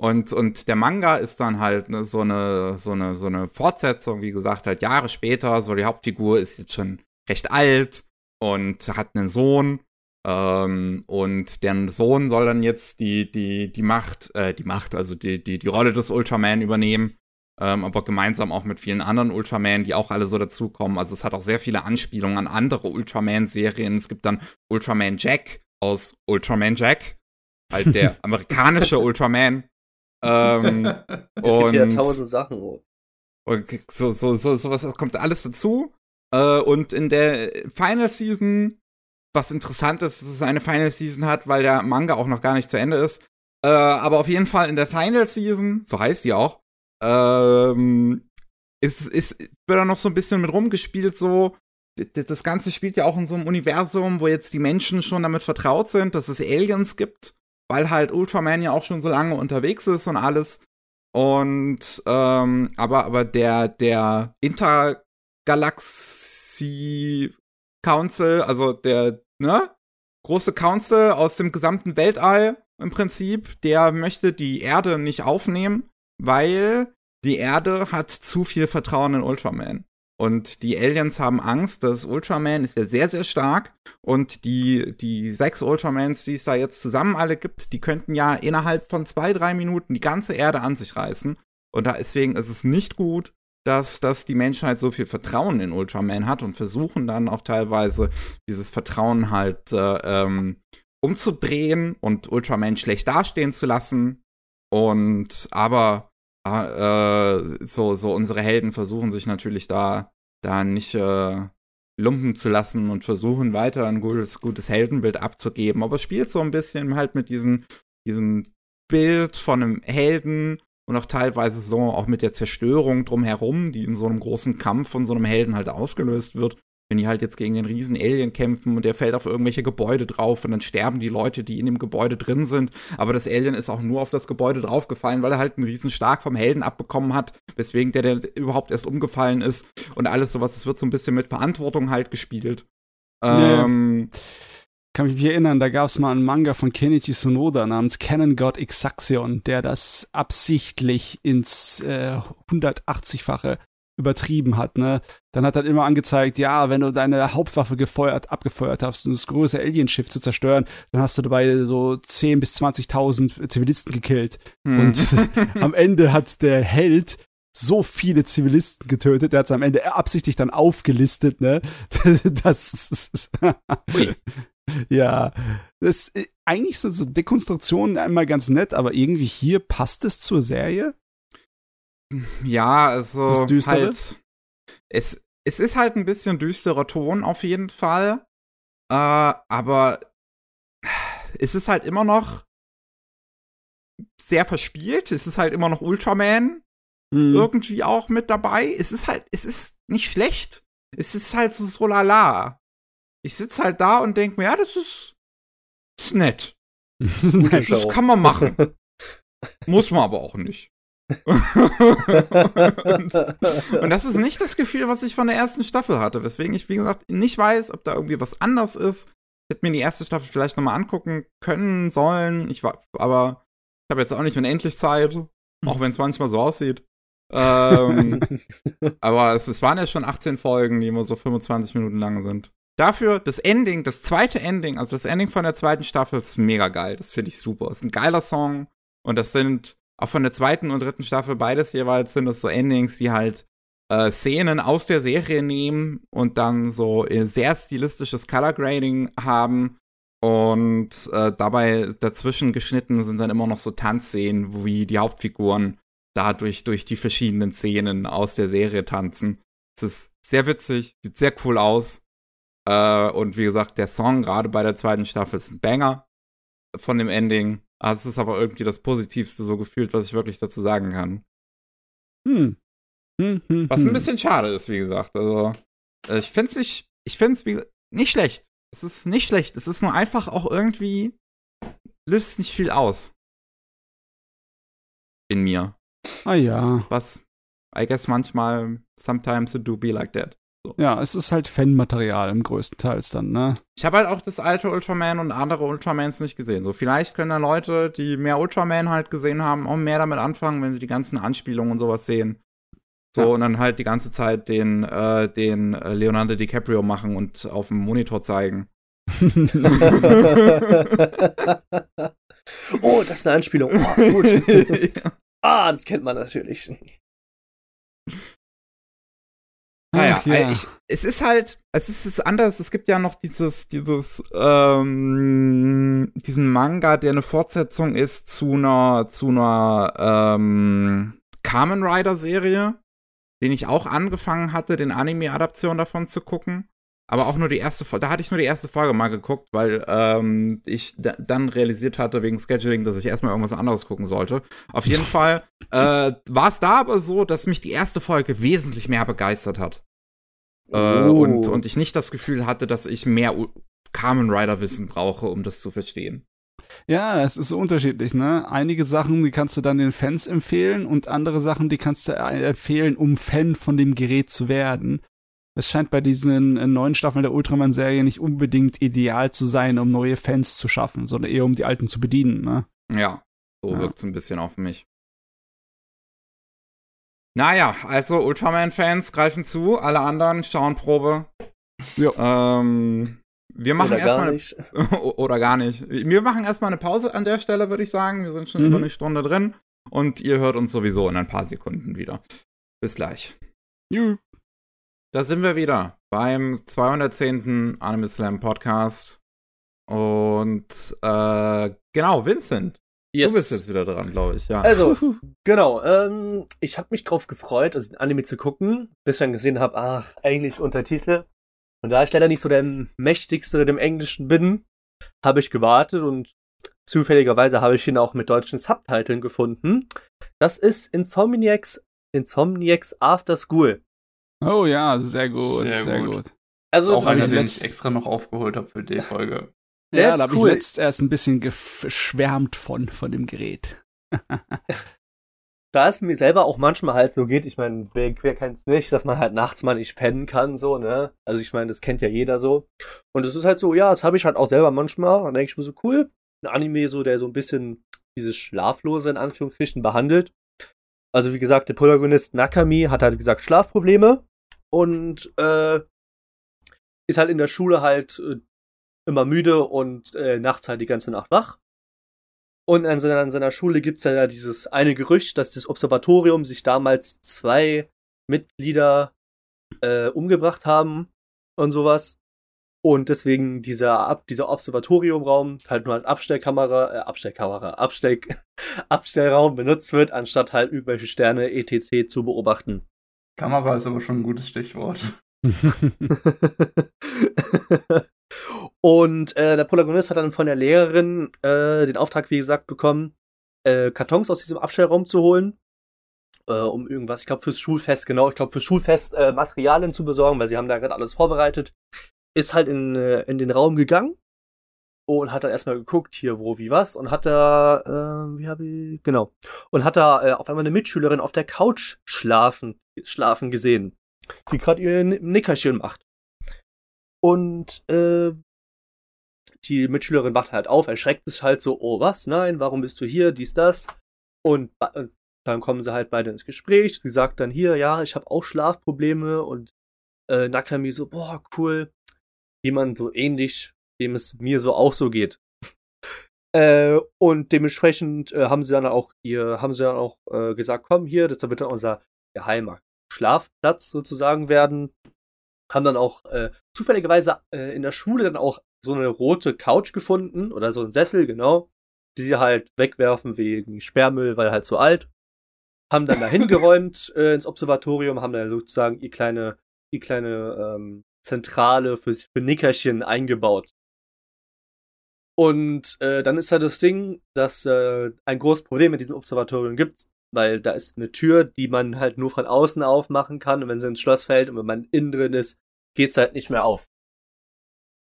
und, und der Manga ist dann halt ne, so, eine, so, eine, so eine Fortsetzung, wie gesagt, halt Jahre später. So, die Hauptfigur ist jetzt schon recht alt und hat einen Sohn ähm, und deren Sohn soll dann jetzt die, die, die Macht, äh, die Macht, also die, die, die Rolle des Ultraman übernehmen. Ähm, aber gemeinsam auch mit vielen anderen Ultraman, die auch alle so dazukommen. Also es hat auch sehr viele Anspielungen an andere Ultraman-Serien. Es gibt dann Ultraman Jack aus Ultraman Jack, halt der amerikanische Ultraman. Ähm, es und, gibt ja tausend Sachen. Oh. Und so, so, so, sowas kommt alles dazu. Äh, und in der Final Season was interessant ist, dass es eine Final Season hat, weil der Manga auch noch gar nicht zu Ende ist. Äh, aber auf jeden Fall in der Final Season, so heißt die auch, ähm, ist, ist, wird da noch so ein bisschen mit rumgespielt, so. Das Ganze spielt ja auch in so einem Universum, wo jetzt die Menschen schon damit vertraut sind, dass es Aliens gibt, weil halt Ultraman ja auch schon so lange unterwegs ist und alles. Und ähm, aber aber der der Intergalaxie Council, also der, ne? Große Council aus dem gesamten Weltall im Prinzip, der möchte die Erde nicht aufnehmen, weil die Erde hat zu viel Vertrauen in Ultraman. Und die Aliens haben Angst, dass Ultraman ist ja sehr, sehr stark. Und die, die sechs Ultramans, die es da jetzt zusammen alle gibt, die könnten ja innerhalb von zwei, drei Minuten die ganze Erde an sich reißen. Und deswegen ist es nicht gut, dass, dass die Menschheit so viel Vertrauen in Ultraman hat und versuchen dann auch teilweise dieses Vertrauen halt äh, ähm, umzudrehen und Ultraman schlecht dastehen zu lassen. Und aber äh, so, so unsere Helden versuchen sich natürlich da, da nicht äh, lumpen zu lassen und versuchen weiter ein gutes, gutes Heldenbild abzugeben. Aber es spielt so ein bisschen halt mit diesen, diesen Bild von einem Helden und auch teilweise so auch mit der Zerstörung drumherum, die in so einem großen Kampf von so einem Helden halt ausgelöst wird. Wenn die halt jetzt gegen den riesen Alien kämpfen und der fällt auf irgendwelche Gebäude drauf und dann sterben die Leute, die in dem Gebäude drin sind. Aber das Alien ist auch nur auf das Gebäude draufgefallen, weil er halt einen riesen Stark vom Helden abbekommen hat, weswegen der, der überhaupt erst umgefallen ist und alles sowas. Es wird so ein bisschen mit Verantwortung halt gespielt. Ja, ähm, kann mich erinnern, da gab es mal einen Manga von Kenichi Sonoda namens Canon God Exaction, der das absichtlich ins äh, 180-fache übertrieben hat, ne? Dann hat er immer angezeigt, ja, wenn du deine Hauptwaffe gefeuert, abgefeuert hast, um das größere Alienschiff zu zerstören, dann hast du dabei so 10 bis 20.000 Zivilisten gekillt. Hm. Und am Ende hat der Held so viele Zivilisten getötet, der hat es am Ende absichtlich dann aufgelistet, ne? Das ist ja, das ist äh, eigentlich so, so Dekonstruktionen einmal ganz nett, aber irgendwie hier passt es zur Serie. Ja, also das halt, es, es ist halt ein bisschen düsterer Ton auf jeden Fall, äh, aber es ist halt immer noch sehr verspielt. Es ist halt immer noch Ultraman mhm. irgendwie auch mit dabei. Es ist halt, es ist nicht schlecht. Es ist halt so so lala. Ich sitze halt da und denke mir, ja, das ist, das ist nett. das, ist nett das kann man machen. Muss man aber auch nicht. Und, und, das ist nicht das Gefühl, was ich von der ersten Staffel hatte, weswegen ich, wie gesagt, nicht weiß, ob da irgendwie was anders ist. Ich hätte mir die erste Staffel vielleicht nochmal angucken können, sollen. Ich war, aber ich habe jetzt auch nicht unendlich Zeit, auch wenn es manchmal so aussieht. ähm, aber es, es waren ja schon 18 Folgen, die immer so 25 Minuten lang sind. Dafür das Ending, das zweite Ending, also das Ending von der zweiten Staffel, ist mega geil. Das finde ich super. Ist ein geiler Song. Und das sind auch von der zweiten und dritten Staffel beides jeweils sind das so Endings, die halt äh, Szenen aus der Serie nehmen und dann so äh, sehr stilistisches Color Grading haben. Und äh, dabei dazwischen geschnitten sind dann immer noch so Tanzszenen, wie die Hauptfiguren dadurch durch die verschiedenen Szenen aus der Serie tanzen. Es ist sehr witzig, sieht sehr cool aus. Äh, und wie gesagt, der Song gerade bei der zweiten Staffel ist ein Banger von dem Ending. Also es ist aber irgendwie das Positivste so gefühlt, was ich wirklich dazu sagen kann. Hm. Hm, hm, was ein hm. bisschen schade ist, wie gesagt. Also, äh, ich finde es nicht, ich finde es nicht schlecht. Es ist nicht schlecht. Es ist nur einfach auch irgendwie, löst nicht viel aus. In mir. Ah ja. Was, I guess manchmal, sometimes it do be like that. So. Ja, es ist halt Fanmaterial im größten Teil dann, ne? Ich habe halt auch das alte Ultraman und andere Ultramans nicht gesehen. So, vielleicht können dann Leute, die mehr Ultraman halt gesehen haben, auch mehr damit anfangen, wenn sie die ganzen Anspielungen und sowas sehen. So, ja. und dann halt die ganze Zeit den, äh, den äh, Leonardo DiCaprio machen und auf dem Monitor zeigen. oh, das ist eine Anspielung. Oh, gut. ja. Ah, das kennt man natürlich. Naja, ja. ich, es ist halt, es ist, es ist anders. Es gibt ja noch dieses, dieses, ähm, diesen Manga, der eine Fortsetzung ist zu einer, zu einer ähm, Kamen Rider Serie, den ich auch angefangen hatte, den Anime-Adaption davon zu gucken. Aber auch nur die erste Folge, da hatte ich nur die erste Folge mal geguckt, weil ähm, ich dann realisiert hatte wegen Scheduling, dass ich erstmal irgendwas anderes gucken sollte. Auf jeden Fall äh, war es da aber so, dass mich die erste Folge wesentlich mehr begeistert hat. Äh, oh. und, und ich nicht das Gefühl hatte, dass ich mehr Kamen Rider Wissen brauche, um das zu verstehen. Ja, es ist so unterschiedlich, ne? Einige Sachen, die kannst du dann den Fans empfehlen und andere Sachen, die kannst du äh, empfehlen, um Fan von dem Gerät zu werden es scheint bei diesen äh, neuen Staffeln der Ultraman-Serie nicht unbedingt ideal zu sein, um neue Fans zu schaffen, sondern eher um die alten zu bedienen, ne? Ja, so ja. wirkt es ein bisschen auf mich. Naja, also Ultraman-Fans greifen zu, alle anderen schauen Probe. Ja. Ähm, wir machen erstmal eine, oder gar nicht. Wir machen erstmal eine Pause an der Stelle, würde ich sagen. Wir sind schon mhm. über eine Stunde drin und ihr hört uns sowieso in ein paar Sekunden wieder. Bis gleich. Juhu. Da sind wir wieder beim 210. Anime Slam Podcast. Und äh, genau, Vincent. Yes. Du bist jetzt wieder dran, glaube ich. Ja. Also, genau. Ähm, ich habe mich drauf gefreut, also den Anime zu gucken, bis ich dann gesehen habe, ach, eigentlich Untertitel. Und da ich leider nicht so der mächtigste dem Englischen bin, habe ich gewartet und Zufälligerweise habe ich ihn auch mit deutschen Subtiteln gefunden. Das ist Insomniacs, Insomniacs After School. Oh ja, sehr gut, Sehr sehr, gut. gut. Also, auch einer, den ich extra noch aufgeholt habe für die Folge. Der ja, ist da habe cool. ich letzt erst ein bisschen geschwärmt von, von dem Gerät. da es mir selber auch manchmal halt so geht, ich meine, wer, wer kennt's nicht, dass man halt nachts mal nicht pennen kann, so, ne? Also ich meine, das kennt ja jeder so. Und es ist halt so, ja, das habe ich halt auch selber manchmal. Dann denke ich mir so, cool, ein Anime so, der so ein bisschen dieses Schlaflose in Anführungsstrichen behandelt. Also wie gesagt, der Protagonist Nakami hat halt gesagt Schlafprobleme und äh, ist halt in der Schule halt äh, immer müde und äh, nachts halt die ganze Nacht wach. Und an seiner, an seiner Schule gibt's ja dieses eine Gerücht, dass das Observatorium sich damals zwei Mitglieder äh, umgebracht haben und sowas. Und deswegen dieser, dieser Observatoriumraum halt nur als Abstellkamera, äh, Abstellkamera, Abstell Abstellraum benutzt wird, anstatt halt irgendwelche Sterne etc. zu beobachten. Kamera ist aber schon ein gutes Stichwort. und äh, der Protagonist hat dann von der Lehrerin äh, den Auftrag, wie gesagt, bekommen, äh, Kartons aus diesem Abstellraum zu holen, äh, um irgendwas, ich glaube fürs Schulfest, genau, ich glaube fürs Schulfest äh, Materialien zu besorgen, weil sie haben da gerade alles vorbereitet. Ist halt in, äh, in den Raum gegangen und hat dann erstmal geguckt, hier, wo, wie, was, und hat da, äh, wie habe ich, genau, und hat da äh, auf einmal eine Mitschülerin auf der Couch schlafen, schlafen gesehen, die gerade ihr Nickerchen macht. Und äh, die Mitschülerin wacht halt auf, erschreckt sich halt so, oh was, nein, warum bist du hier, dies, das. Und, und dann kommen sie halt beide ins Gespräch. Sie sagt dann hier, ja, ich habe auch Schlafprobleme und äh, Nakami so, boah, cool. Jemand so ähnlich, dem es mir so auch so geht. äh, und dementsprechend äh, haben sie dann auch ihr, haben sie dann auch äh, gesagt, komm hier, das wird dann unser geheimer Schlafplatz sozusagen werden. Haben dann auch äh, zufälligerweise äh, in der Schule dann auch so eine rote Couch gefunden oder so ein Sessel, genau, die sie halt wegwerfen wegen Sperrmüll, weil halt zu alt. Haben dann dahin geräumt äh, ins Observatorium, haben da sozusagen ihr kleine, ihr kleine ähm, Zentrale für, für Nickerchen eingebaut. Und äh, dann ist halt das Ding, dass äh, ein großes Problem mit diesem Observatorium gibt, weil da ist eine Tür, die man halt nur von außen aufmachen kann und wenn sie ins Schloss fällt und wenn man innen drin ist, geht's halt nicht mehr auf.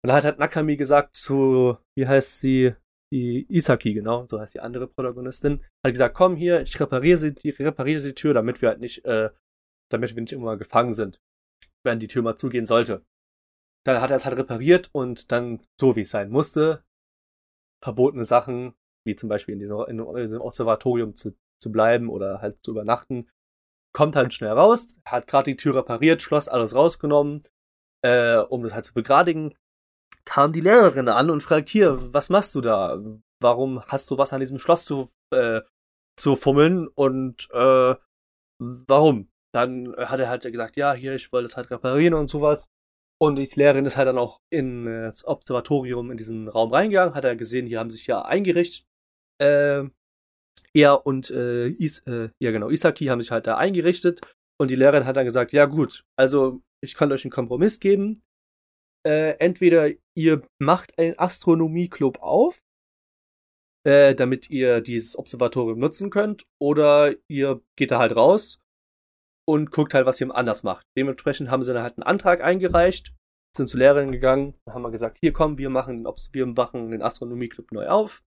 Und da hat halt Nakami gesagt zu, wie heißt sie, die Isaki, genau, so heißt die andere Protagonistin, hat gesagt, komm hier, ich repariere sie, die, repariere die Tür, damit wir halt nicht, äh, damit wir nicht immer gefangen sind, wenn die Tür mal zugehen sollte. Dann hat er es halt repariert und dann, so wie es sein musste, verbotene Sachen, wie zum Beispiel in diesem, in diesem Observatorium zu, zu bleiben oder halt zu übernachten, kommt halt schnell raus, hat gerade die Tür repariert, Schloss alles rausgenommen, äh, um das halt zu begradigen, kam die Lehrerin an und fragt, hier, was machst du da? Warum hast du was an diesem Schloss zu, äh, zu fummeln und äh, warum? Dann hat er halt gesagt, ja, hier, ich wollte es halt reparieren und sowas. Und die Lehrerin ist halt dann auch in äh, Observatorium in diesen Raum reingegangen, hat er gesehen, hier haben sich ja eingerichtet. Äh, er und äh, Is äh, ja genau, Isaki haben sich halt da eingerichtet und die Lehrerin hat dann gesagt, ja gut, also ich kann euch einen Kompromiss geben. Äh, entweder ihr macht einen Astronomieclub auf, äh, damit ihr dieses Observatorium nutzen könnt, oder ihr geht da halt raus und guckt halt, was ihr anders macht. Dementsprechend haben sie dann halt einen Antrag eingereicht, sind zur Lehrerin gegangen, haben mal gesagt, hier kommen, wir machen, den Obs- wir machen den Astronomieclub neu auf.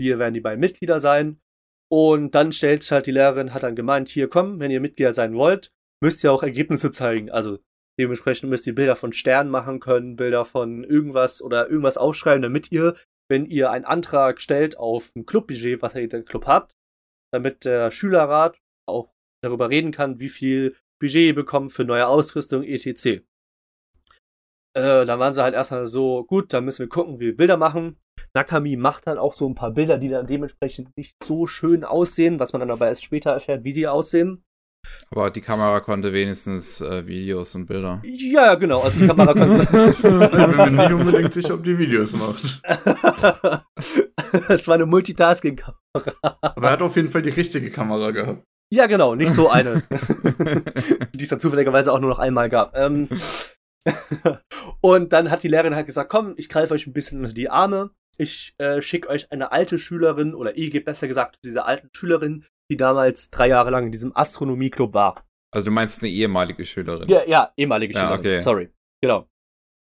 Wir werden die beiden Mitglieder sein. Und dann stellt halt die Lehrerin, hat dann gemeint, hier komm, wenn ihr Mitglieder sein wollt, müsst ihr auch Ergebnisse zeigen. Also dementsprechend müsst ihr Bilder von Sternen machen können, Bilder von irgendwas oder irgendwas aufschreiben, damit ihr, wenn ihr einen Antrag stellt auf ein Clubbudget, was ihr den Club habt, damit der Schülerrat auch darüber reden kann, wie viel Budget ihr bekommt für neue Ausrüstung, etc. Äh, dann waren sie halt erstmal so, gut, dann müssen wir gucken, wie wir Bilder machen. Nakami macht dann auch so ein paar Bilder, die dann dementsprechend nicht so schön aussehen, was man dann aber erst später erfährt, wie sie aussehen. Aber die Kamera konnte wenigstens äh, Videos und Bilder. Ja, ja, genau, also die Kamera konnte. Ich bin mir nicht unbedingt sicher, ob die Videos macht. Es war eine Multitasking-Kamera. Aber er hat auf jeden Fall die richtige Kamera gehabt. Ja, genau, nicht so eine. die es dann zufälligerweise auch nur noch einmal gab. Ähm, und dann hat die Lehrerin halt gesagt, komm, ich greife euch ein bisschen unter die Arme. Ich äh, schicke euch eine alte Schülerin, oder ihr gebt besser gesagt diese alten Schülerin, die damals drei Jahre lang in diesem Astronomieclub war. Also du meinst eine ehemalige Schülerin? Ja, ja, ehemalige Ja, Schülerin. okay. Sorry. Genau.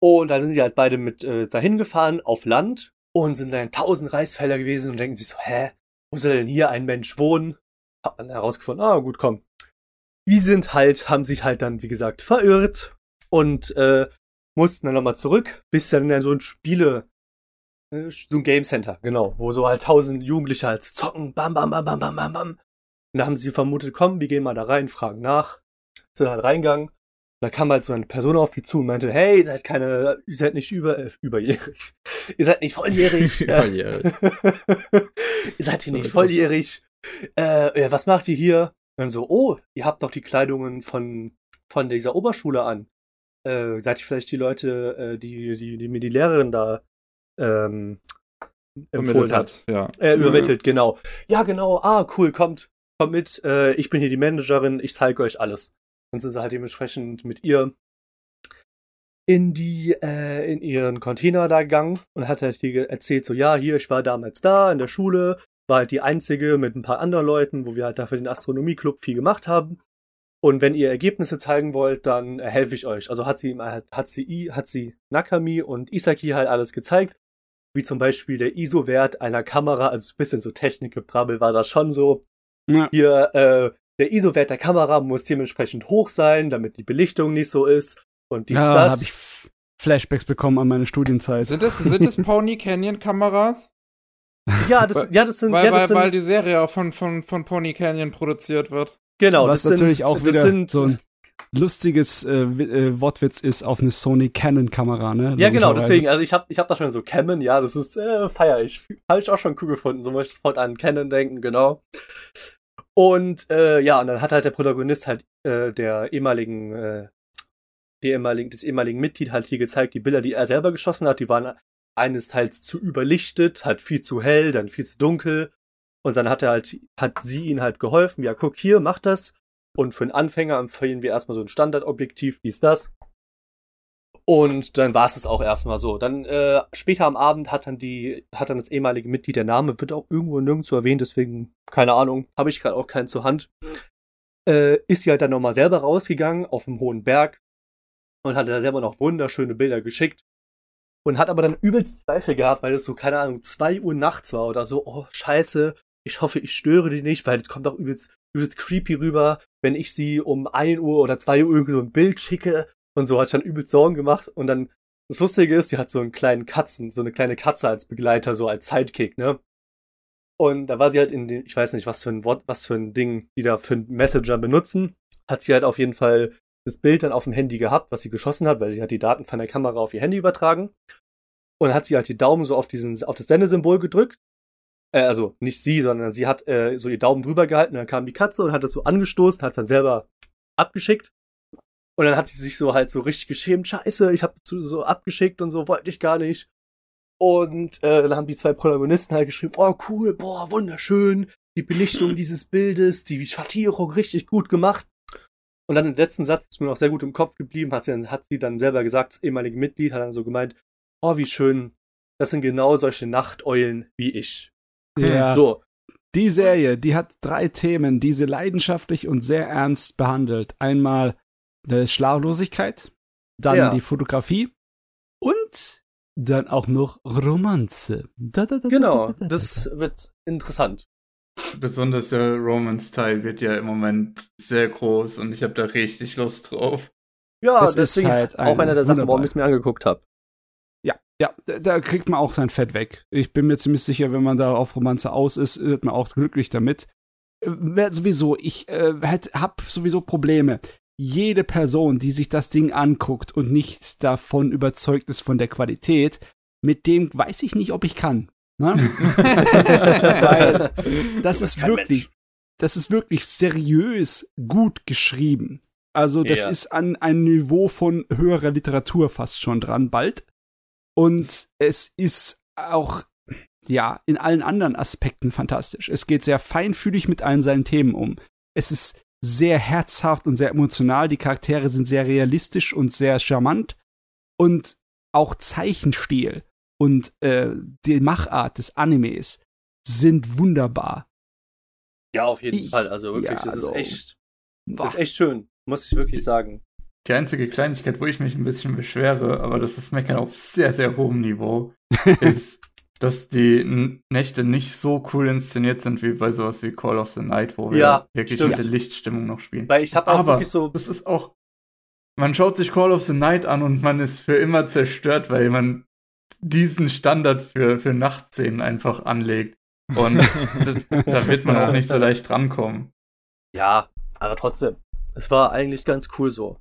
Und da sind die halt beide mit äh, dahin gefahren auf Land und sind dann tausend Reisfelder gewesen und denken sich so, hä, wo soll denn hier ein Mensch wohnen? Hat man herausgefunden, ah, gut, komm. Die sind halt, haben sich halt dann, wie gesagt, verirrt und äh, mussten dann nochmal zurück, bis dann in so ein Spiele, so ein Game Center, genau, wo so halt tausend Jugendliche halt zocken, bam, bam, bam, bam, bam, bam, bam. Und da haben sie vermutet, komm, wir gehen mal da rein, fragen nach. Sind halt reingegangen. Da kam halt so eine Person auf die zu und meinte, hey, ihr seid keine, ihr seid nicht über, äh, überjährig. Ihr seid nicht volljährig. Überjährig. ihr seid hier nicht volljährig. Äh, ja, was macht ihr hier? Und dann so, oh, ihr habt doch die Kleidungen von, von dieser Oberschule an. Äh, seid ihr vielleicht die Leute, äh, die, die, die mir die Lehrerin da ähm, empfohlen hat? Ja. Äh, übermittelt, genau. Ja, genau. Ah, cool, kommt, kommt mit. Äh, ich bin hier die Managerin. Ich zeige euch alles. Dann sind sie halt dementsprechend mit ihr in die, äh, in ihren Container da gegangen und hat halt die erzählt so, ja, hier, ich war damals da in der Schule, war halt die einzige mit ein paar anderen Leuten, wo wir halt dafür den Astronomieclub viel gemacht haben. Und wenn ihr Ergebnisse zeigen wollt, dann helfe ich euch. Also hat sie, hat sie, hat sie Nakami und Isaki halt alles gezeigt wie zum Beispiel der ISO-Wert einer Kamera, also ein bisschen so Technikgebrabbel war das schon so. Ja. Hier, äh, der ISO-Wert der Kamera muss dementsprechend hoch sein, damit die Belichtung nicht so ist. Und dies, Ja, das. habe ich Flashbacks bekommen an meine Studienzeit. Sind das, sind das Pony Canyon Kameras? ja, das, ja, das sind, Weil, ja, das weil, sind, weil die Serie auch von, von, von Pony Canyon produziert wird. genau, Was das natürlich sind, auch das wieder sind, so ein lustiges äh, äh, Wortwitz ist auf eine Sony Canon Kamera, ne? Ja, genau, deswegen, also ich hab, ich hab da schon so Canon, ja, das ist, äh, feier ich. Hab ich auch schon cool gefunden, so möchte ich sofort an Canon denken, genau. Und, äh, ja, und dann hat halt der Protagonist halt, äh, der ehemaligen, äh, der ehemaligen, des ehemaligen Mitglied halt hier gezeigt, die Bilder, die er selber geschossen hat, die waren eines Teils zu überlichtet, halt viel zu hell, dann viel zu dunkel. Und dann hat er halt, hat sie ihn halt geholfen, ja, guck hier, mach das. Und für einen Anfänger empfehlen wir erstmal so ein Standardobjektiv, dies, das. Und dann war es es auch erstmal so. Dann äh, später am Abend hat dann die, hat dann das ehemalige Mitglied, der Name wird auch irgendwo nirgendwo erwähnt, deswegen, keine Ahnung, habe ich gerade auch keinen zur Hand. Äh, ist sie halt dann nochmal selber rausgegangen auf dem hohen Berg und hat da selber noch wunderschöne Bilder geschickt. Und hat aber dann übelst Zweifel gehabt, weil es so, keine Ahnung, zwei Uhr nachts war oder so, oh, scheiße, ich hoffe, ich störe die nicht, weil es kommt auch übelst, übelst creepy rüber, wenn ich sie um ein Uhr oder zwei Uhr irgendwie so ein Bild schicke und so hat ich dann übelst Sorgen gemacht und dann das Lustige ist, sie hat so einen kleinen Katzen, so eine kleine Katze als Begleiter, so als Sidekick, ne? Und da war sie halt in den, ich weiß nicht, was für ein Wort, was für ein Ding, die da für einen Messenger benutzen, hat sie halt auf jeden Fall das Bild dann auf dem Handy gehabt, was sie geschossen hat, weil sie hat die Daten von der Kamera auf ihr Handy übertragen. Und dann hat sie halt die Daumen so auf diesen, auf das Sendesymbol gedrückt. Äh, also nicht sie, sondern sie hat äh, so ihr Daumen drüber gehalten, dann kam die Katze und hat das so angestoßen, hat dann selber abgeschickt. Und dann hat sie sich so halt so richtig geschämt, scheiße, ich habe so abgeschickt und so, wollte ich gar nicht. Und äh, dann haben die zwei Protagonisten halt geschrieben, oh cool, boah, wunderschön, die Belichtung dieses Bildes, die Schattierung richtig gut gemacht. Und dann im letzten Satz ist mir noch sehr gut im Kopf geblieben, hat sie, hat sie dann selber gesagt, das ehemalige Mitglied hat dann so gemeint, oh wie schön, das sind genau solche Nachteulen wie ich. Ja. So, Die Serie, die hat drei Themen, die sie leidenschaftlich und sehr ernst behandelt. Einmal die Schlaflosigkeit, dann Ja. die Fotografie und dann auch noch Romanze. Da, da, da, genau, da, da, da, das wird interessant. Besonders der Romance-Teil wird ja im Moment sehr groß und ich habe da richtig Lust drauf. Ja, Das ist deswegen halt auch ein- einer der Sachen, warum ich es mir angeguckt habe. Ja, ja, da- kriegt man auch sein Fett weg. Ich bin mir ziemlich sicher, wenn man da auf Romanze aus ist, wird man auch glücklich damit. Äh, sowieso, ich äh, hätt, hab sowieso Probleme. Jede Person, die sich das Ding anguckt und nicht davon überzeugt ist von der Qualität, mit dem weiß ich nicht, ob ich kann. Ne? Weil das ist wirklich, Mensch. das ist wirklich seriös gut geschrieben. Also das Ja. ist an ein Niveau von höherer Literatur fast schon dran bald. Und es ist auch, ja, in allen anderen Aspekten fantastisch. Es geht sehr feinfühlig mit allen seinen Themen um. Es ist sehr herzhaft und sehr emotional. Die Charaktere sind sehr realistisch und sehr charmant. Und auch Zeichenstil und äh, die Machart des Animes sind wunderbar. Ja, auf jeden Ich- Fall. Also wirklich, ja, das ist also- echt, Boah. das ist echt schön, muss ich wirklich sagen. Die einzige Kleinigkeit, wo ich mich ein bisschen beschwere, aber das ist Meckern auf sehr, sehr hohem Niveau, ist, dass die Nächte nicht so cool inszeniert sind wie bei sowas wie Call of the Night, wo wir Ja, wirklich stimmt. mit der Lichtstimmung noch spielen. Weil ich habe auch Aber wirklich so, das ist auch. Man schaut sich Call of the Night an und man ist für immer zerstört, weil man diesen Standard für, für Nachtszenen einfach anlegt. Und da, da wird man auch nicht so leicht rankommen. ja, aber trotzdem, es war eigentlich ganz cool so.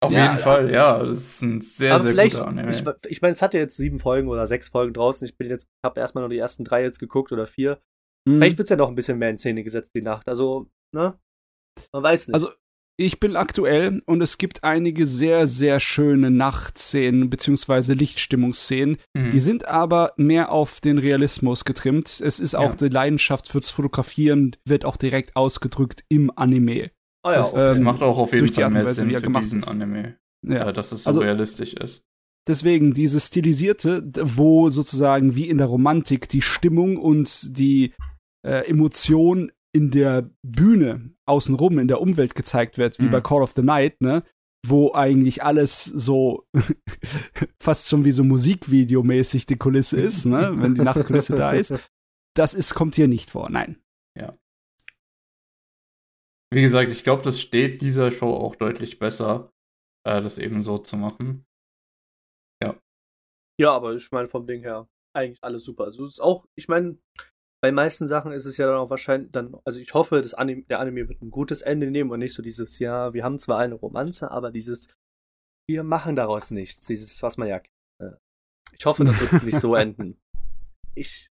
Auf Ja, jeden Fall, ja. Das ist ein sehr, aber sehr vielleicht, guter Anime. ich, ich meine, es hat ja jetzt sieben Folgen oder sechs Folgen draußen. Ich bin jetzt, habe erstmal nur die ersten drei jetzt geguckt oder vier. Mhm. Vielleicht wird's ja noch ein bisschen mehr in Szene gesetzt die Nacht. Also, ne? Man weiß nicht. Also, ich bin aktuell und es gibt einige sehr, sehr schöne Nachtszenen beziehungsweise Lichtstimmungsszenen. Mhm. Die sind aber mehr auf den Realismus getrimmt. Es ist auch Ja. die Leidenschaft fürs Fotografieren, wird auch direkt ausgedrückt im Anime. Oh ja, das, das ähm, macht auch auf jeden durch die Fall mehr Sinn wie für diesen ist. Anime, Ja. äh, dass es so Also- realistisch ist. Deswegen dieses Stilisierte, wo sozusagen wie in der Romantik die Stimmung und die äh, Emotion in der Bühne außenrum, in der Umwelt gezeigt wird, wie Mhm. bei Call of the Night, ne? Wo eigentlich alles so fast schon wie so Musikvideomäßig die Kulisse ist, ne? Wenn die Nachtkulisse da ist. Das ist, kommt hier nicht vor, nein. Wie gesagt, ich glaube, das steht dieser Show auch deutlich besser, äh, das eben so zu machen. Ja, aber ich meine, vom Ding her, eigentlich alles super. Also, es ist auch, ich meine, bei meisten Sachen ist es ja dann auch wahrscheinlich dann, also ich hoffe, das Anime, der Anime wird ein gutes Ende nehmen und nicht so dieses, ja, wir haben zwar eine Romanze, aber dieses, wir machen daraus nichts. Dieses, was man ja. Äh, ich hoffe, das wird nicht so enden. Ich.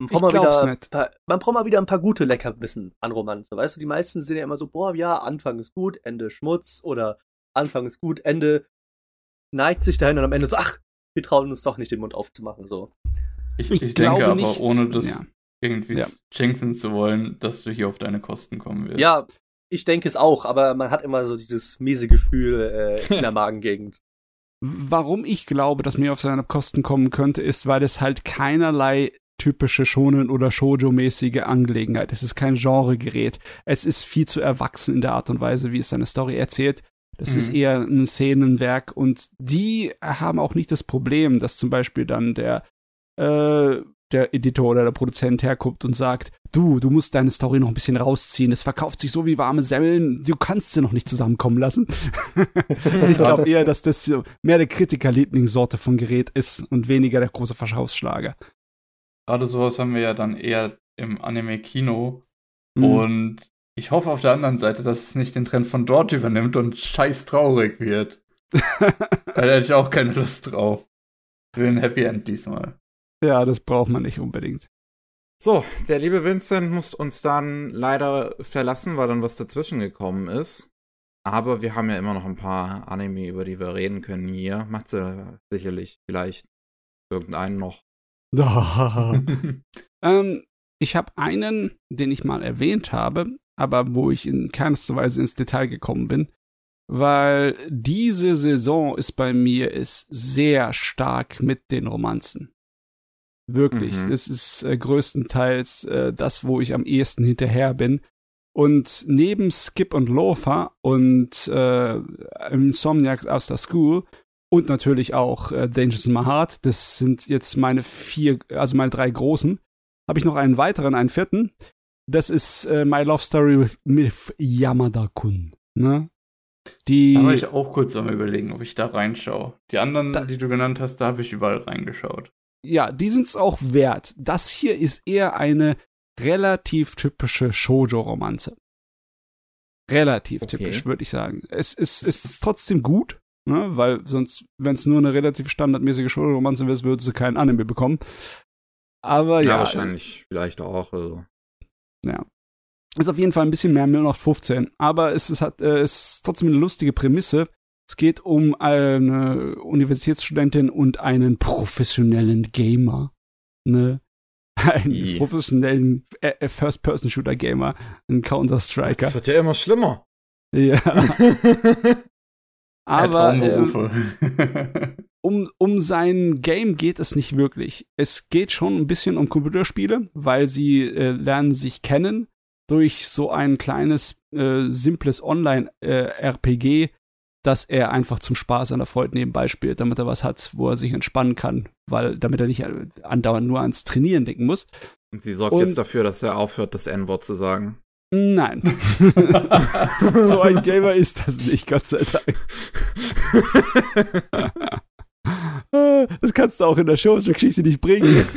Man braucht, Ich mal glaub's wieder, nicht. Paar, man braucht mal wieder ein paar gute Leckerbissen an Romanze. Weißt du, die meisten sind ja immer so, boah, ja, Anfang ist gut, Ende Schmutz oder Anfang ist gut, Ende neigt sich dahin und am Ende so, ach, wir trauen uns doch nicht den Mund aufzumachen, so. Ich, Ich ich, denke glaube aber, nicht, ohne das ja. irgendwie Ja. jinxen zu wollen, dass du hier auf deine Kosten kommen wirst. Ja, ich denke es auch, aber man hat immer so dieses miese Gefühl äh, in der Magengegend. Warum ich glaube, dass mir auf seine Kosten kommen könnte, ist, weil es halt keinerlei typische Shonen- oder Shoujo-mäßige Angelegenheit. Es ist kein Genregerät. Es ist viel zu erwachsen in der Art und Weise, wie es seine Story erzählt. Das Mhm. ist eher ein Szenenwerk und die haben auch nicht das Problem, dass zum Beispiel dann der, äh, der Editor oder der Produzent herkommt und sagt, du, du musst deine Story noch ein bisschen rausziehen. Es verkauft sich so wie warme Semmeln, du kannst sie noch nicht zusammenkommen lassen. und ich glaube eher, dass das mehr der Kritiker-Lieblingssorte von Gerät ist und weniger der große Verkaufsschlager. Gerade sowas haben wir ja dann eher im Anime-Kino. Mhm. Und ich hoffe auf der anderen Seite, dass es nicht den Trend von dort übernimmt und scheiß traurig wird. Weil da hätte ich auch keine Lust drauf. Ich will ein Happy End diesmal. ja, das braucht man nicht unbedingt. So, der liebe Vincent muss uns dann leider verlassen, weil dann was dazwischen gekommen ist. Aber wir haben ja immer noch ein paar Anime, über die wir reden können hier. Matze sicherlich vielleicht irgendeinen noch. Ähm, ich habe einen, den ich mal erwähnt habe, aber wo ich in keinster Weise ins Detail gekommen bin, weil diese Saison ist bei mir ist sehr stark mit den Romanzen. Wirklich, Mhm. das ist äh, größtenteils äh, das, wo ich am ehesten hinterher bin. Und neben Skip und Loafer und äh, Insomniac After School und natürlich auch äh, Dangerous in My Heart, das sind jetzt meine vier, also meine drei großen, habe ich noch einen weiteren, einen vierten. Das ist äh, My Love Story with, Yamada-kun. Ne? Die, Da war ich auch kurz am überlegen, ob ich da reinschaue. Die anderen, Da- die du genannt hast, da habe ich überall reingeschaut. ja, die sind es auch wert. Das hier ist eher eine relativ typische Shoujo-Romanze. Relativ Okay. typisch, würde ich sagen. Es ist, es ist trotzdem gut, ne? weil sonst, wenn es nur eine relativ standardmäßige Shoujo-Romanze wäre, würde sie keinen Anime bekommen. Aber Ja, ja, wahrscheinlich vielleicht auch. Also. Ist auf jeden Fall ein bisschen mehr 0815, aber es ist, hat, äh, es ist trotzdem eine lustige Prämisse. Es geht um eine Universitätsstudentin und einen professionellen Gamer. Ne? Einen I. professionellen äh, äh, First-Person-Shooter-Gamer, einen Counter-Striker. Das wird ja immer schlimmer. Ja, Ja, aber ähm, um, um sein Game geht es nicht wirklich. Es geht schon ein bisschen um Computerspiele, weil sie äh, lernen sich kennen durch so ein kleines, äh, simples Online-RPG, äh, das er einfach zum Spaß an der Freude nebenbei spielt, damit er was hat, wo er sich entspannen kann, weil damit er nicht andauernd nur ans Trainieren denken muss. Und sie sorgt Und, jetzt dafür, dass er aufhört, das N-Wort zu sagen. Nein. so ein Gamer ist das nicht, Gott sei Dank. das kannst du auch in der Show-Geschichte nicht bringen.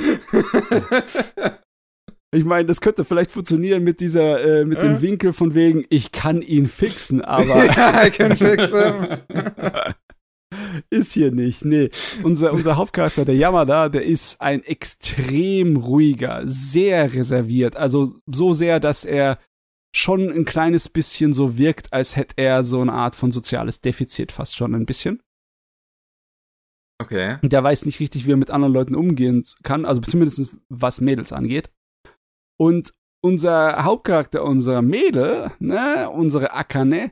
Ich meine, das könnte vielleicht funktionieren mit dieser, äh, mit äh? dem Winkel von wegen, ich kann ihn fixen, aber. ja, ich kann fixen. ist hier nicht. Nee. Unser, unser Hauptcharakter, der Yamada, der ist ein extrem ruhiger, sehr reserviert. Also so sehr, dass er schon ein kleines bisschen so wirkt, als hätte er so eine Art von soziales Defizit fast schon ein bisschen. Okay. Der weiß nicht richtig, wie er mit anderen Leuten umgehen kann, also zumindest was Mädels angeht. Und unser Hauptcharakter, unser Mädel, ne, unsere Akane,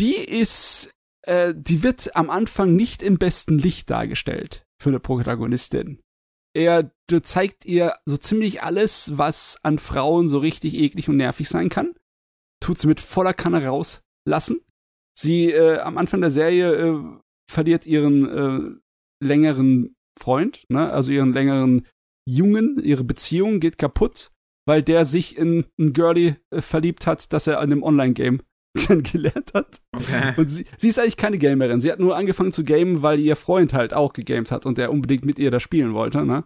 die ist, äh, die wird am Anfang nicht im besten Licht dargestellt für eine Protagonistin. Er zeigt ihr so ziemlich alles, was an Frauen so richtig eklig und nervig sein kann. Tut sie mit voller Kanne rauslassen. Sie äh, am Anfang der Serie äh, verliert ihren äh, längeren Freund, ne? also ihren längeren Jungen, ihre Beziehung geht kaputt, weil der sich in ein Girlie äh, verliebt hat, das er an dem Online-Game kennengelernt hat. Okay. Und sie, sie ist eigentlich keine Gamerin. Sie hat nur angefangen zu gamen, weil ihr Freund halt auch gegamed hat und der unbedingt mit ihr da spielen wollte. Ne?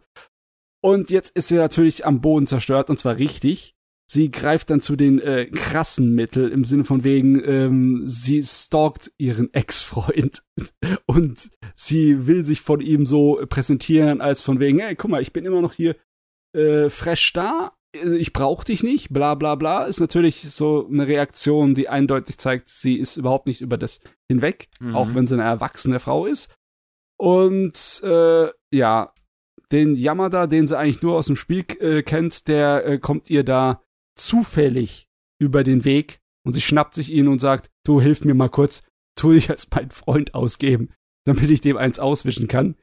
Und jetzt ist sie natürlich am Boden zerstört und zwar richtig. Sie greift dann zu den äh, krassen Mitteln im Sinne von wegen, ähm, sie stalkt ihren Ex-Freund und sie will sich von ihm so präsentieren als von wegen, hey, guck mal, ich bin immer noch hier äh, fresh da, ich brauche dich nicht, bla bla bla, ist natürlich so eine Reaktion, die eindeutig zeigt, sie ist überhaupt nicht über das hinweg, mhm. auch wenn sie eine erwachsene Frau ist. Und äh, ja, den Yamada, den sie eigentlich nur aus dem Spiel äh, kennt, der äh, kommt ihr da zufällig über den Weg und sie schnappt sich ihn und sagt, du hilf mir mal kurz, tu dich als mein Freund ausgeben, damit ich dem eins auswischen kann.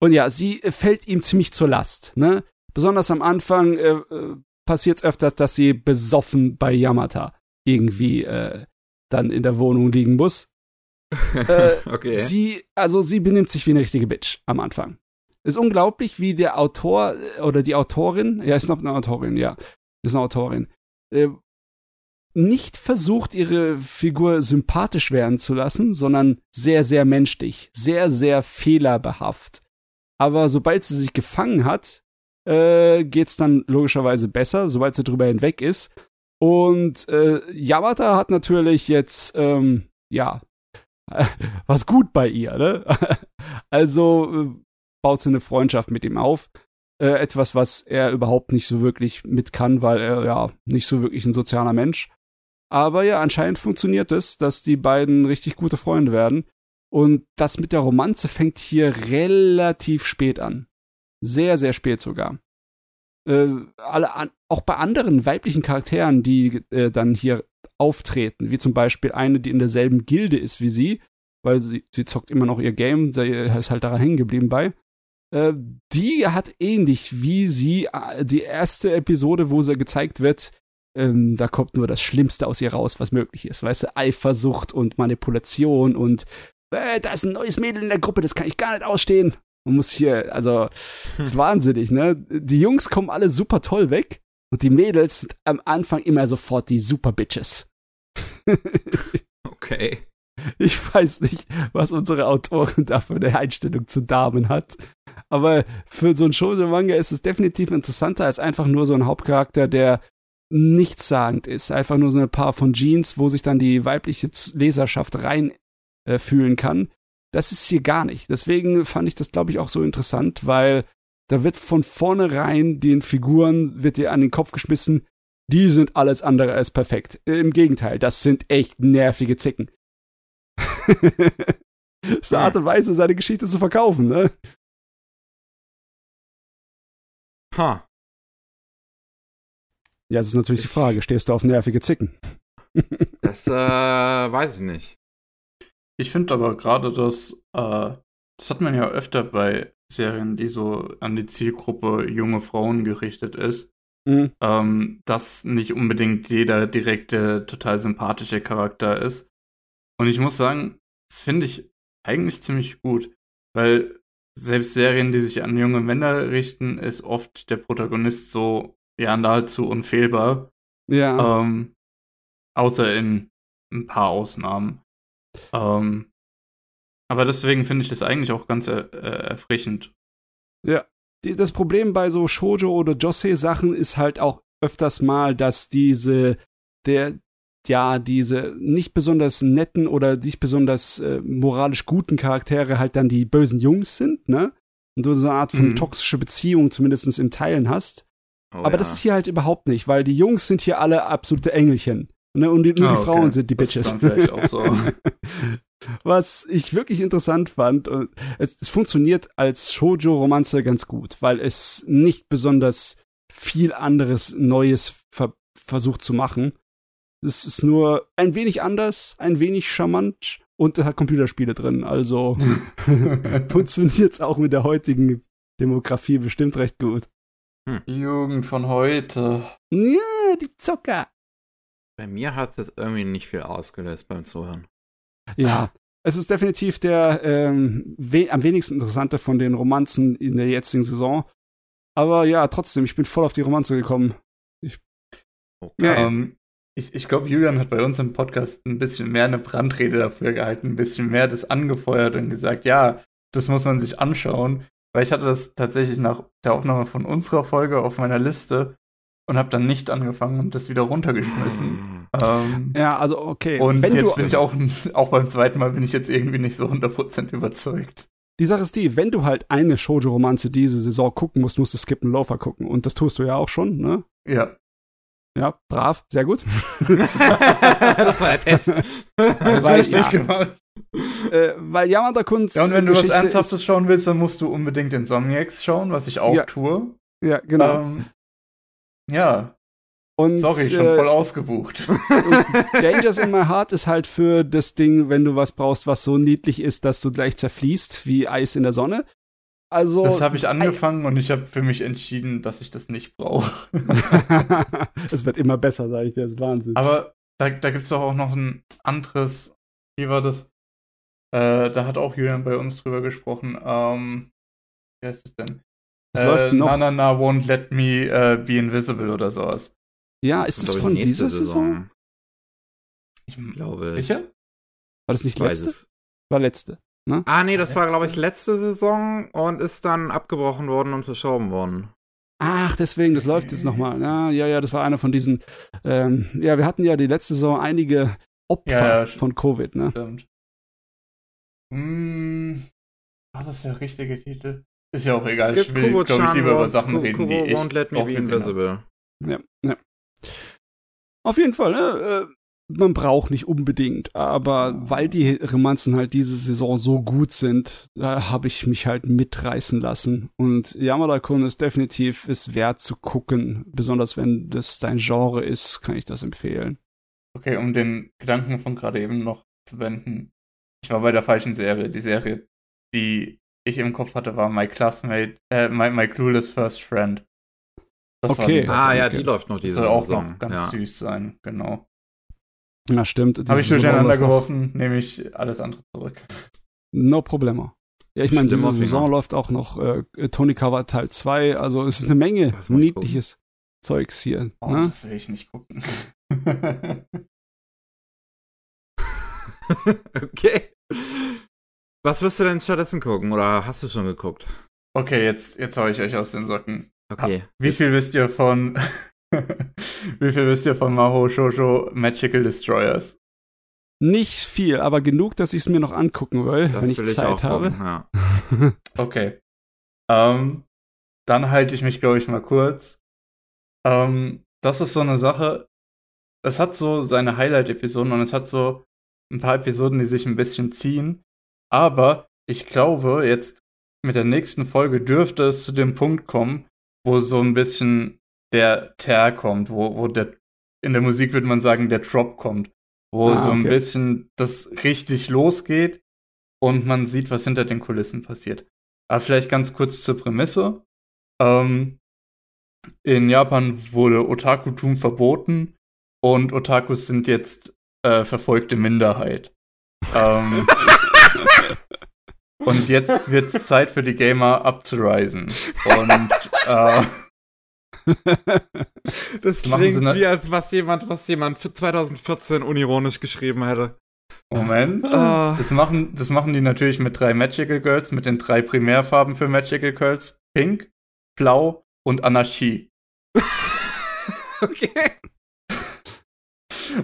Und ja, sie äh, fällt ihm ziemlich zur Last, ne? Besonders am Anfang äh, äh passiert es öfters, dass sie besoffen bei Yamata irgendwie äh, dann in der Wohnung liegen muss. äh, okay. Sie, also sie benimmt sich wie eine richtige Bitch am Anfang. Ist unglaublich, wie der Autor äh, oder die Autorin, ja, ist noch eine Autorin, ja, ist eine Autorin, äh, nicht versucht, ihre Figur sympathisch werden zu lassen, sondern sehr, sehr menschlich, sehr, sehr fehlerbehaft. Aber sobald sie sich gefangen hat, äh, geht's dann logischerweise besser, sobald sie drüber hinweg ist. Und äh, Yamata hat natürlich jetzt, ähm, ja, was gut bei ihr, ne? also äh, baut sie eine Freundschaft mit ihm auf. Äh, etwas, was er überhaupt nicht so wirklich mit kann, weil er ja nicht so wirklich ein sozialer Mensch. Aber ja, anscheinend funktioniert es, dass die beiden richtig gute Freunde werden. Und das mit der Romanze fängt hier relativ spät an. Sehr, sehr spät sogar. Äh, alle an, auch bei anderen weiblichen Charakteren, die äh, dann hier auftreten, wie zum Beispiel eine, die in derselben Gilde ist wie sie, weil sie, sie zockt immer noch ihr Game, sie ist halt daran hängen geblieben bei. Äh, die hat ähnlich wie sie äh, die erste Episode, wo sie gezeigt wird, ähm, da kommt nur das Schlimmste aus ihr raus, was möglich ist. Weißt du, Eifersucht und Manipulation und äh, da ist ein neues Mädel in der Gruppe, das kann ich gar nicht ausstehen. Man muss hier, also, das ist wahnsinnig, ne? Die Jungs kommen alle super toll weg und die Mädels sind am Anfang immer sofort die Super Bitches. okay. Ich weiß nicht, was unsere Autorin da für eine Einstellung zu Damen hat. Aber für so ein Shoujo-Manga ist es definitiv interessanter als einfach nur so ein Hauptcharakter, der nichtssagend ist. Einfach nur so ein paar von Jeans, wo sich dann die weibliche Leserschaft rein äh, fühlen kann. Das ist hier gar nicht. Deswegen fand ich das, glaube ich, auch so interessant, weil da wird von vornherein den Figuren, wird dir an den Kopf geschmissen, die sind alles andere als perfekt. Im Gegenteil, das sind echt nervige Zicken. das ist eine Art und Weise, seine Geschichte zu verkaufen, ne? Ha. Ja, das ist natürlich ich die Frage. Stehst du auf nervige Zicken? das äh, weiß ich nicht. Ich finde aber gerade, dass äh, das hat man ja öfter bei Serien, die so an die Zielgruppe junge Frauen gerichtet ist, Mhm. ähm, dass nicht unbedingt jeder direkte, total sympathische Charakter ist. Und ich muss sagen, das finde ich eigentlich ziemlich gut, weil selbst Serien, die sich an junge Männer richten, ist oft der Protagonist so, ja, nahezu unfehlbar. Ja. Ähm, außer in ein paar Ausnahmen. Ähm, aber deswegen finde ich das eigentlich auch ganz er äh, erfrischend. die, das Problem bei so Shoujo oder Josei-Sachen ist halt auch öfters mal, dass diese, der, ja, diese nicht besonders netten oder nicht besonders äh, moralisch guten Charaktere halt dann die bösen Jungs sind, ne? Und du so eine Art von Mhm. toxische Beziehung zumindest im Teilen hast. Oh, Aber ja. das ist hier halt überhaupt nicht, weil die Jungs sind hier alle absolute Engelchen. Ne? Und die, nur Ah, die okay. Frauen sind die Das ist Bitches. vielleicht auch so. Was ich wirklich interessant fand, und es, es funktioniert als Shoujo-Romanze ganz gut, weil es nicht besonders viel anderes Neues ver versucht zu machen. Es ist nur ein wenig anders, ein wenig charmant und es hat Computerspiele drin. Also funktioniert's auch mit der heutigen Demografie bestimmt recht gut. Die Jugend von heute. Ja, die Zocker. Bei mir hat es jetzt irgendwie nicht viel ausgelöst beim Zuhören. Ja, es ist definitiv der ähm, we am wenigsten interessante von den Romanzen in der jetzigen Saison. Aber ja, trotzdem, ich bin voll auf die Romanze gekommen. Okay. Ähm, ich ich glaube, Julian hat bei uns im Podcast ein bisschen mehr eine Brandrede dafür gehalten, ein bisschen mehr das angefeuert und gesagt, ja, das muss man sich anschauen. Weil ich hatte das tatsächlich nach der Aufnahme von unserer Folge auf meiner Liste und habe dann nicht angefangen und das wieder runtergeschmissen. Ähm, Ja, also okay. und wenn jetzt du, bin ich auch, auch beim zweiten Mal bin ich jetzt irgendwie nicht so 100% überzeugt. Die Sache ist die, wenn du halt eine Shoujo-Romanze diese Saison gucken musst, musst du Skip and Loafer gucken. Und das tust du ja auch schon, ne? Ja. Ja, brav, sehr gut. das war der Test. Das Weil, richtig ja. gemacht. äh, weil Yamada Kunz. Ja, und wenn du was Geschichte Ernsthaftes ist, schauen willst, dann musst du unbedingt Insomniacs schauen, was ich auch Ja. tue. Ja, genau. Ähm, ja, und, sorry, schon äh, voll ausgebucht. Dangers in My Heart ist halt für das Ding, wenn du was brauchst, was so niedlich ist, dass du gleich zerfließt wie Eis in der Sonne. Also. Das habe ich angefangen und ich habe für mich entschieden, dass ich das nicht brauche. es wird immer besser, sage ich dir, das ist Wahnsinn. Aber da, da gibt es doch auch noch ein anderes, wie war das? Äh, da hat auch Julian bei uns drüber gesprochen. Ähm, wie heißt es denn? Es äh, läuft noch. Na, na, na, won't let me äh, be invisible oder sowas. ja, ist das ich, von dieser Saison? Ich Glaube ich. Sicher? War das nicht letzte? es. War letzte. Ah, nee, das war, glaube ich, letzte Saison und ist dann abgebrochen worden und verschoben worden. Ach, deswegen, das läuft jetzt nochmal. Ja, ja, ja, das war einer von diesen. Ähm, ja, wir hatten ja die letzte Saison einige Opfer Ja, ja, von Covid, ne? Stimmt. Hm, war das der richtige Titel? Ist ja auch egal. Es Ich gibt will, glaube ich, lieber über Sachen Ku- reden, Kubo die ich won't let me auch be invisible. Ja, ja. Auf jeden Fall, ne? Äh, man braucht nicht unbedingt, aber weil die Romanzen halt diese Saison so gut sind, da habe ich mich halt mitreißen lassen. Und Yamada-kun ist definitiv ist wert zu gucken, besonders wenn das dein Genre ist, kann ich das empfehlen. Okay, um den Gedanken von gerade eben noch zu wenden. Ich war bei der falschen Serie. Die Serie, die ich im Kopf hatte, war My Classmate, äh, My, My Clueless First Friend. Das Okay. Ah, ja, die läuft noch Das diese soll auch Saison. noch ganz ja. süß sein, genau. Na stimmt. Habe ich Saison durcheinander geworfen, nehme ich alles andere zurück. No problemo. Ja, ich meine, diese Saison läuft auch noch äh, Tony Cover Teil 2, also es ist eine Menge niedliches Zeugs hier. Oh, ne? das will ich nicht gucken. okay. Was wirst du denn stattdessen gucken? Oder hast du schon geguckt? okay, jetzt, jetzt hau ich euch aus den Socken. Okay. Wie Jetzt- viel wisst ihr von Wie viel wisst ihr von Maho Shoujo Magical Destroyers? Nicht viel, aber genug, dass ich es mir noch angucken will, Das wenn ich will Zeit auch habe. gucken, ja. Okay. Ähm, dann halte ich mich, glaube ich, mal kurz. Ähm, das ist so eine Sache. Es hat so seine Highlight-Episoden und es hat so ein paar Episoden, die sich ein bisschen ziehen. Aber ich glaube, jetzt mit der nächsten Folge dürfte es zu dem Punkt kommen, wo so ein bisschen der Ter kommt, wo, wo der, in der Musik würde man sagen, der Drop kommt, wo Ah, so ein okay. bisschen das richtig losgeht und man sieht, was hinter den Kulissen passiert. Aber vielleicht ganz kurz zur Prämisse. Ähm, in Japan wurde Otakutum verboten und Otakus sind jetzt äh, verfolgte Minderheit. ähm, und jetzt wird es Zeit für die Gamer abzureisen. Und äh, das klingt sie ne- wie als was jemand, was jemand für 2014 unironisch geschrieben hätte. Moment. Ah. Das machen, das machen die natürlich mit drei Magical Girls, mit den drei Primärfarben für Magical Girls. Pink, Blau und Anarchie. okay.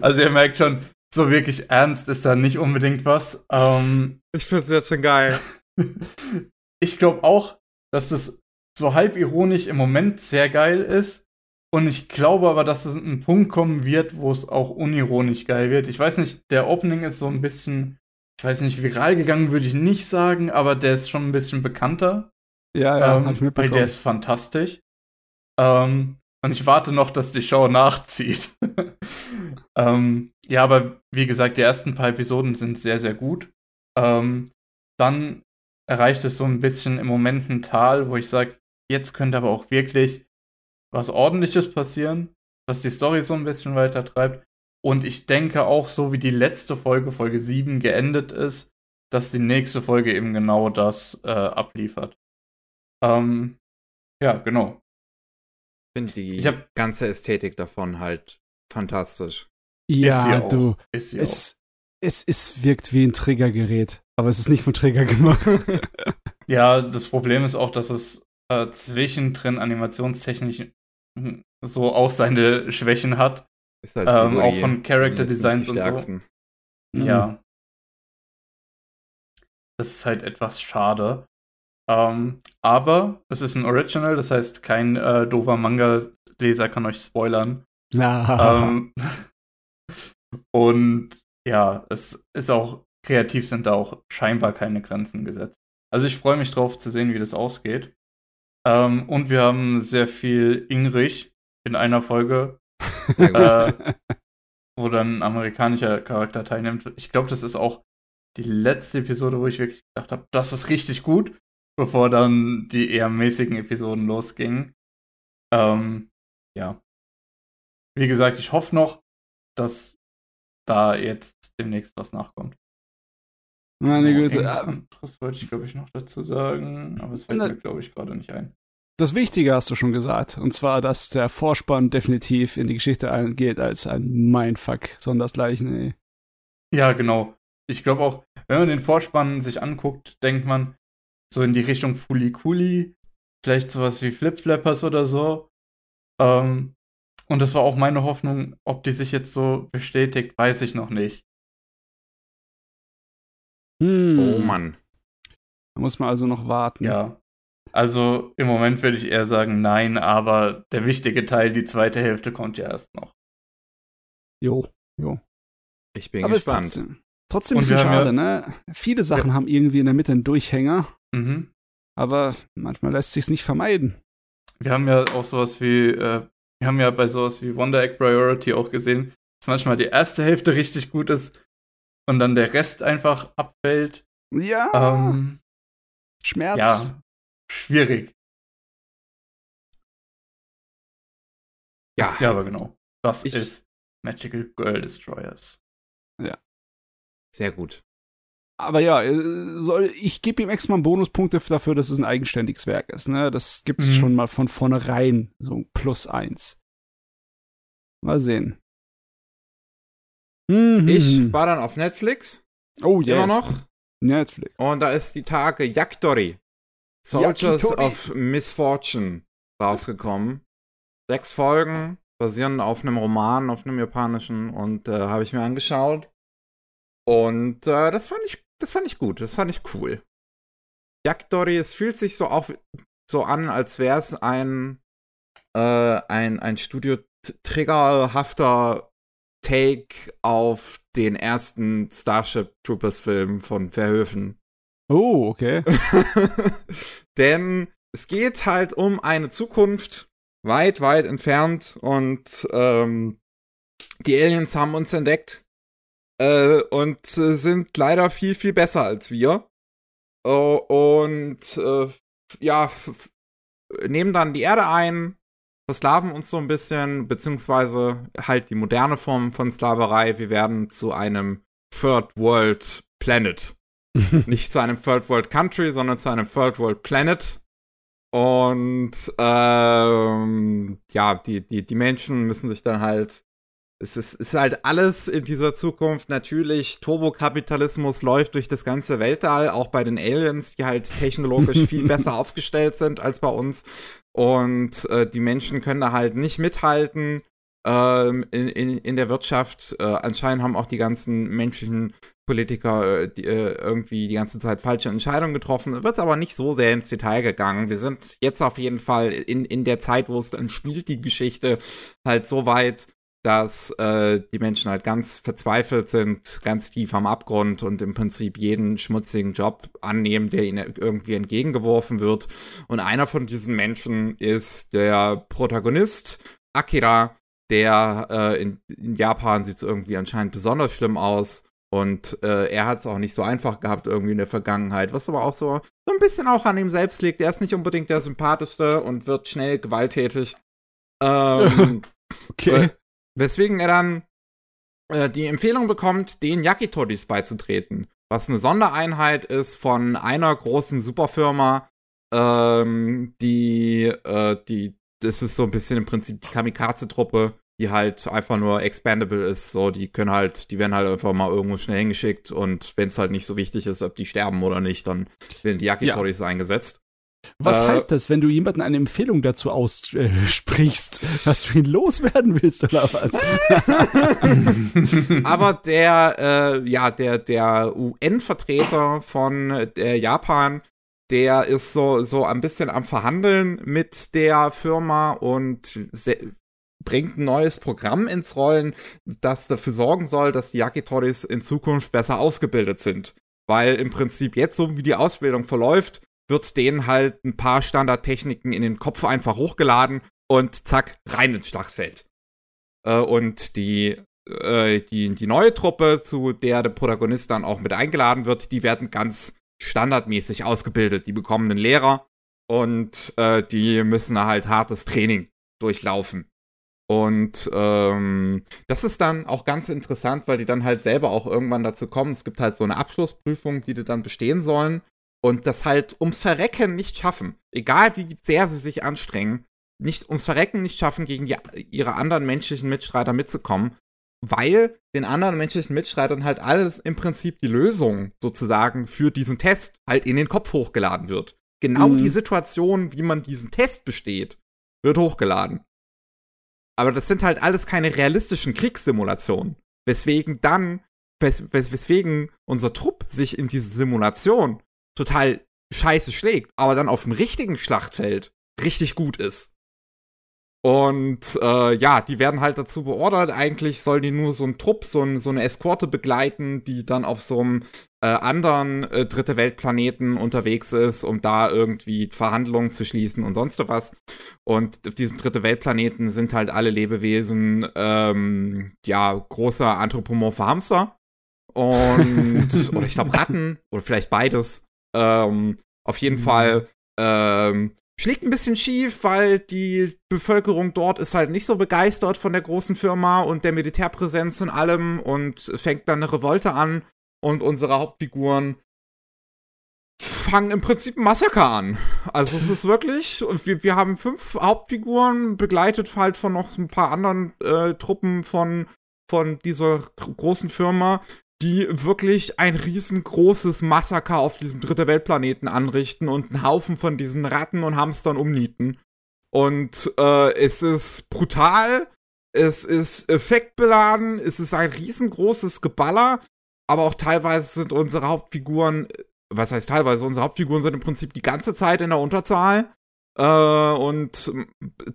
Also ihr merkt schon, so wirklich ernst ist da nicht unbedingt was. Ähm, Ich find's jetzt schon geil. ich glaube auch, dass das so halb ironisch im Moment sehr geil ist. Und ich glaube aber, dass es ein Punkt kommen wird, wo es auch unironisch geil wird. Ich weiß nicht, der Opening ist so ein bisschen, ich weiß nicht, viral gegangen würde ich nicht sagen, aber der ist schon ein bisschen bekannter. Ja, ja, ähm, hab ich weil mitbekommen. der ist fantastisch. Ähm, und ich warte noch, dass die Show nachzieht. ähm, ja, aber wie gesagt, die ersten paar Episoden sind sehr, sehr gut. Ähm, dann erreicht es so ein bisschen im Moment ein Tal, wo ich sage, jetzt könnte aber auch wirklich was Ordentliches passieren, was die Story so ein bisschen weiter treibt. Und ich denke auch, so wie die letzte Folge, Folge 7, geendet ist, dass die nächste Folge eben genau das äh, abliefert. Ähm, ja, genau. Ich finde die Ich hab- ganze Ästhetik davon halt fantastisch. Ist sie ja, auch. du. Ist sie Es, es, es wirkt wie ein Triggergerät, aber es ist nicht von Trigger gemacht. Ja, das Problem ist auch, dass es äh, zwischendrin animationstechnisch hm, so auch seine Schwächen hat. Ist halt Ähm, auch von Character Designs und so. Ja. Das ist halt etwas schade. Ähm, aber es ist ein Original, das heißt, kein äh, doofer Manga-Leser kann euch spoilern. Ähm, und ja, es ist auch, kreativ sind da auch scheinbar keine Grenzen gesetzt. Also ich freue mich drauf zu sehen, wie das ausgeht. Ähm, und wir haben sehr viel Ingrich in einer Folge, äh, wo dann ein amerikanischer Charakter teilnimmt. Ich glaube, das ist auch die letzte Episode, wo ich wirklich gedacht habe, das ist richtig gut, bevor dann die eher mäßigen Episoden losgingen. Ähm, ja. Wie gesagt, ich hoffe noch, dass da jetzt demnächst was nachkommt. Meine Genau, Güte. anderes wollte ich, glaube ich, noch dazu sagen, aber es fällt mir, glaube ich, gerade nicht ein. Das Wichtige hast du schon gesagt. Und zwar, dass der Vorspann definitiv in die Geschichte eingeht als ein Mindfuck. Sondersgleichen, ey. Ja, genau. Ich glaube auch, wenn man den Vorspann sich anguckt, denkt man so in die Richtung Fuli Kuli, vielleicht sowas wie Flip Flappers oder so. Ähm, und das war auch meine Hoffnung, ob die sich jetzt so bestätigt, weiß ich noch nicht. Hm. Oh Mann. Da muss man also noch warten. Ja. Also im Moment würde ich eher sagen nein, aber der wichtige Teil, die zweite Hälfte, kommt ja erst noch. Jo, jo. Ich bin Aber gespannt. Trotzdem, ein bisschen schade, ne? Viele Sachen haben irgendwie in der Mitte einen Durchhänger, Mhm. aber manchmal lässt sich's nicht vermeiden. Wir haben ja auch sowas wie, äh, wir haben ja bei sowas wie Wonder Egg Priority auch gesehen, dass manchmal die erste Hälfte richtig gut ist und dann der Rest einfach abfällt. Ja, Ähm, Schmerz. ja, schwierig. Ja, Ja, aber genau. Das Ich- ist Magical Girl Destroyers. Sehr gut. Aber ja, äh, soll, ich gebe ihm extra Bonuspunkte dafür, dass es ein eigenständiges Werk ist. Ne? Das gibt es Mhm. schon mal von vornherein, so ein Plus eins. Mal sehen. Mhm. Ich war dann auf Netflix, oh, yes. immer noch, Netflix. und da ist die Tage Yakitori, Soldiers Yakitori. of Misfortune, rausgekommen. Sechs Folgen, basieren auf einem Roman, auf einem japanischen, und äh, habe ich mir angeschaut. Und äh, das fand ich, das fand ich gut, das fand ich cool. Yakitori, es fühlt sich so auf, so an, als wäre es ein, äh, ein, ein Studio-triggerhafter Take auf den ersten Starship Troopers Film von Verhoeven. Oh, okay. Denn es geht halt um eine Zukunft weit, weit entfernt und ähm, die Aliens haben uns entdeckt äh, und äh, sind leider viel, viel besser als wir. Oh, und äh, ja, nehmen dann die Erde ein, versklaven uns so ein bisschen, beziehungsweise halt die moderne Form von Sklaverei. Wir werden zu einem Third World Planet. Nicht zu einem Third World Country, sondern zu einem Third World Planet. Und ähm, ja, die, die, die Menschen müssen sich dann halt. Es ist, ist halt alles in dieser Zukunft natürlich. Turbokapitalismus läuft durch das ganze Weltall, auch bei den Aliens, die halt technologisch viel besser aufgestellt sind als bei uns. Und äh, die Menschen können da halt nicht mithalten ähm, in, in, in der Wirtschaft. Äh, anscheinend haben auch die ganzen menschlichen Politiker äh, die, äh, irgendwie die ganze Zeit falsche Entscheidungen getroffen. Wird aber nicht so sehr ins Detail gegangen. Wir sind jetzt auf jeden Fall in, in der Zeit, wo es dann spielt, die Geschichte halt so weit, dass äh, die Menschen halt ganz verzweifelt sind, ganz tief am Abgrund und im Prinzip jeden schmutzigen Job annehmen, der ihnen irgendwie entgegengeworfen wird. Und einer von diesen Menschen ist der Protagonist, Akira, der äh, in, in, Japan sieht es irgendwie anscheinend besonders schlimm aus. Und äh, er hat es auch nicht so einfach gehabt irgendwie in der Vergangenheit, was aber auch so, so ein bisschen auch an ihm selbst liegt. Er ist nicht unbedingt der sympathischste und wird schnell gewalttätig. Ähm, okay. Weswegen er dann äh, die Empfehlung bekommt, den Yakitoris beizutreten. Was eine Sondereinheit ist von einer großen Superfirma, ähm, die, äh, die, das ist so ein bisschen im Prinzip die Kamikaze-Truppe, die halt einfach nur expandable ist. So, die können halt, die werden halt einfach mal irgendwo schnell hingeschickt und wenn es halt nicht so wichtig ist, ob die sterben oder nicht, dann werden die Yakitoris ja. eingesetzt. Was äh, heißt das, wenn du jemanden eine Empfehlung dazu aussprichst, äh, dass du ihn loswerden willst oder was? Aber der, äh, ja, der, der UN-Vertreter von der Japan, der ist so, so ein bisschen am Verhandeln mit der Firma und bringt ein neues Programm ins Rollen, das dafür sorgen soll, dass die Yakitoris in Zukunft besser ausgebildet sind. Weil im Prinzip jetzt, so wie die Ausbildung verläuft, wird denen halt ein paar Standardtechniken in den Kopf einfach hochgeladen und zack, rein ins Schlachtfeld. Äh, und die, äh, die, die neue Truppe, zu der der Protagonist dann auch mit eingeladen wird, die werden ganz standardmäßig ausgebildet. Die bekommen einen Lehrer und äh, die müssen halt hartes Training durchlaufen. Und ähm, das ist dann auch ganz interessant, weil die dann halt selber auch irgendwann dazu kommen. Es gibt halt so eine Abschlussprüfung, die die dann bestehen sollen und das halt ums Verrecken nicht schaffen. Egal wie sehr sie sich anstrengen, nicht ums Verrecken nicht schaffen, gegen die, ihre anderen menschlichen Mitstreiter mitzukommen, weil den anderen menschlichen Mitstreitern halt alles im Prinzip die Lösung sozusagen für diesen Test halt in den Kopf hochgeladen wird. Genau mhm. die Situation, wie man diesen Test besteht, wird hochgeladen. Aber das sind halt alles keine realistischen Kriegssimulationen. Weswegen dann, wes wes weswegen unser Trupp sich in diese Simulation total scheiße schlägt, aber dann auf dem richtigen Schlachtfeld richtig gut ist. Und äh, ja, die werden halt dazu beordert. Eigentlich soll die nur so ein Trupp, so, ein, so eine Eskorte begleiten, die dann auf so einem äh, anderen äh, dritte Weltplaneten unterwegs ist, um da irgendwie Verhandlungen zu schließen und sonst was. Und auf diesem dritte Weltplaneten sind halt alle Lebewesen, ähm, ja, großer anthropomorphe Hamster. Und, oder ich glaube Ratten, oder vielleicht beides. Ähm, auf jeden mhm. Fall, ähm, schlägt ein bisschen schief, weil die Bevölkerung dort ist halt nicht so begeistert von der großen Firma und der Militärpräsenz und allem und fängt dann eine Revolte an und unsere Hauptfiguren fangen im Prinzip ein Massaker an. Also es ist wirklich, wir, wir haben fünf Hauptfiguren, begleitet halt von noch ein paar anderen äh, Truppen von, von dieser großen Firma, die wirklich ein riesengroßes Massaker auf diesem dritte Weltplaneten anrichten und einen Haufen von diesen Ratten und Hamstern umnieten. Und äh, es ist brutal, es ist effektbeladen, es ist ein riesengroßes Geballer, aber auch teilweise sind unsere Hauptfiguren, was heißt teilweise, unsere Hauptfiguren sind im Prinzip die ganze Zeit in der Unterzahl. Äh, und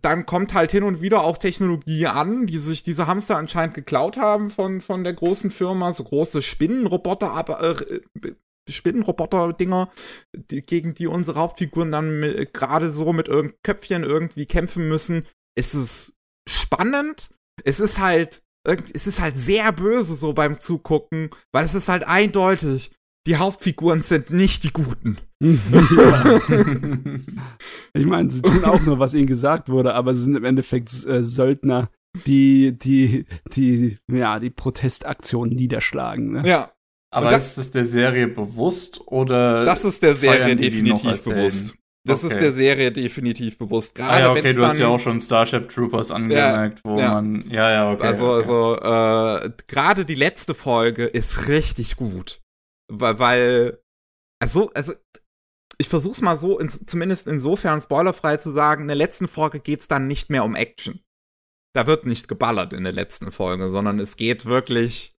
dann kommt halt hin und wieder auch Technologie an, die sich diese Hamster anscheinend geklaut haben von, von der großen Firma, so große Spinnenroboter, aber äh, Spinnenroboter-Dinger, die, gegen die unsere Hauptfiguren dann gerade so mit irgendeinem Köpfchen irgendwie kämpfen müssen. Es ist spannend. Es ist halt es ist halt sehr böse so beim Zugucken, weil es ist halt eindeutig. Die Hauptfiguren sind nicht die Guten. ich meine, sie tun auch nur, was ihnen gesagt wurde, aber sie sind im Endeffekt äh, Söldner, die, die, die, ja, die Protestaktion niederschlagen. Ne? Ja. Aber das, ist es der Serie bewusst oder? Das ist der Serie definitiv bewusst. Das okay. ist der Serie definitiv bewusst. Gerade ah, ja, okay, du hast ja auch schon Starship Troopers angemerkt, ja, wo ja. man, ja, ja, okay. Also, okay. also, äh, gerade die letzte Folge ist richtig gut. Weil, weil also, also, ich versuch's mal so, in, zumindest insofern spoilerfrei zu sagen, in der letzten Folge geht's dann nicht mehr um Action. Da wird nicht geballert in der letzten Folge, sondern es geht wirklich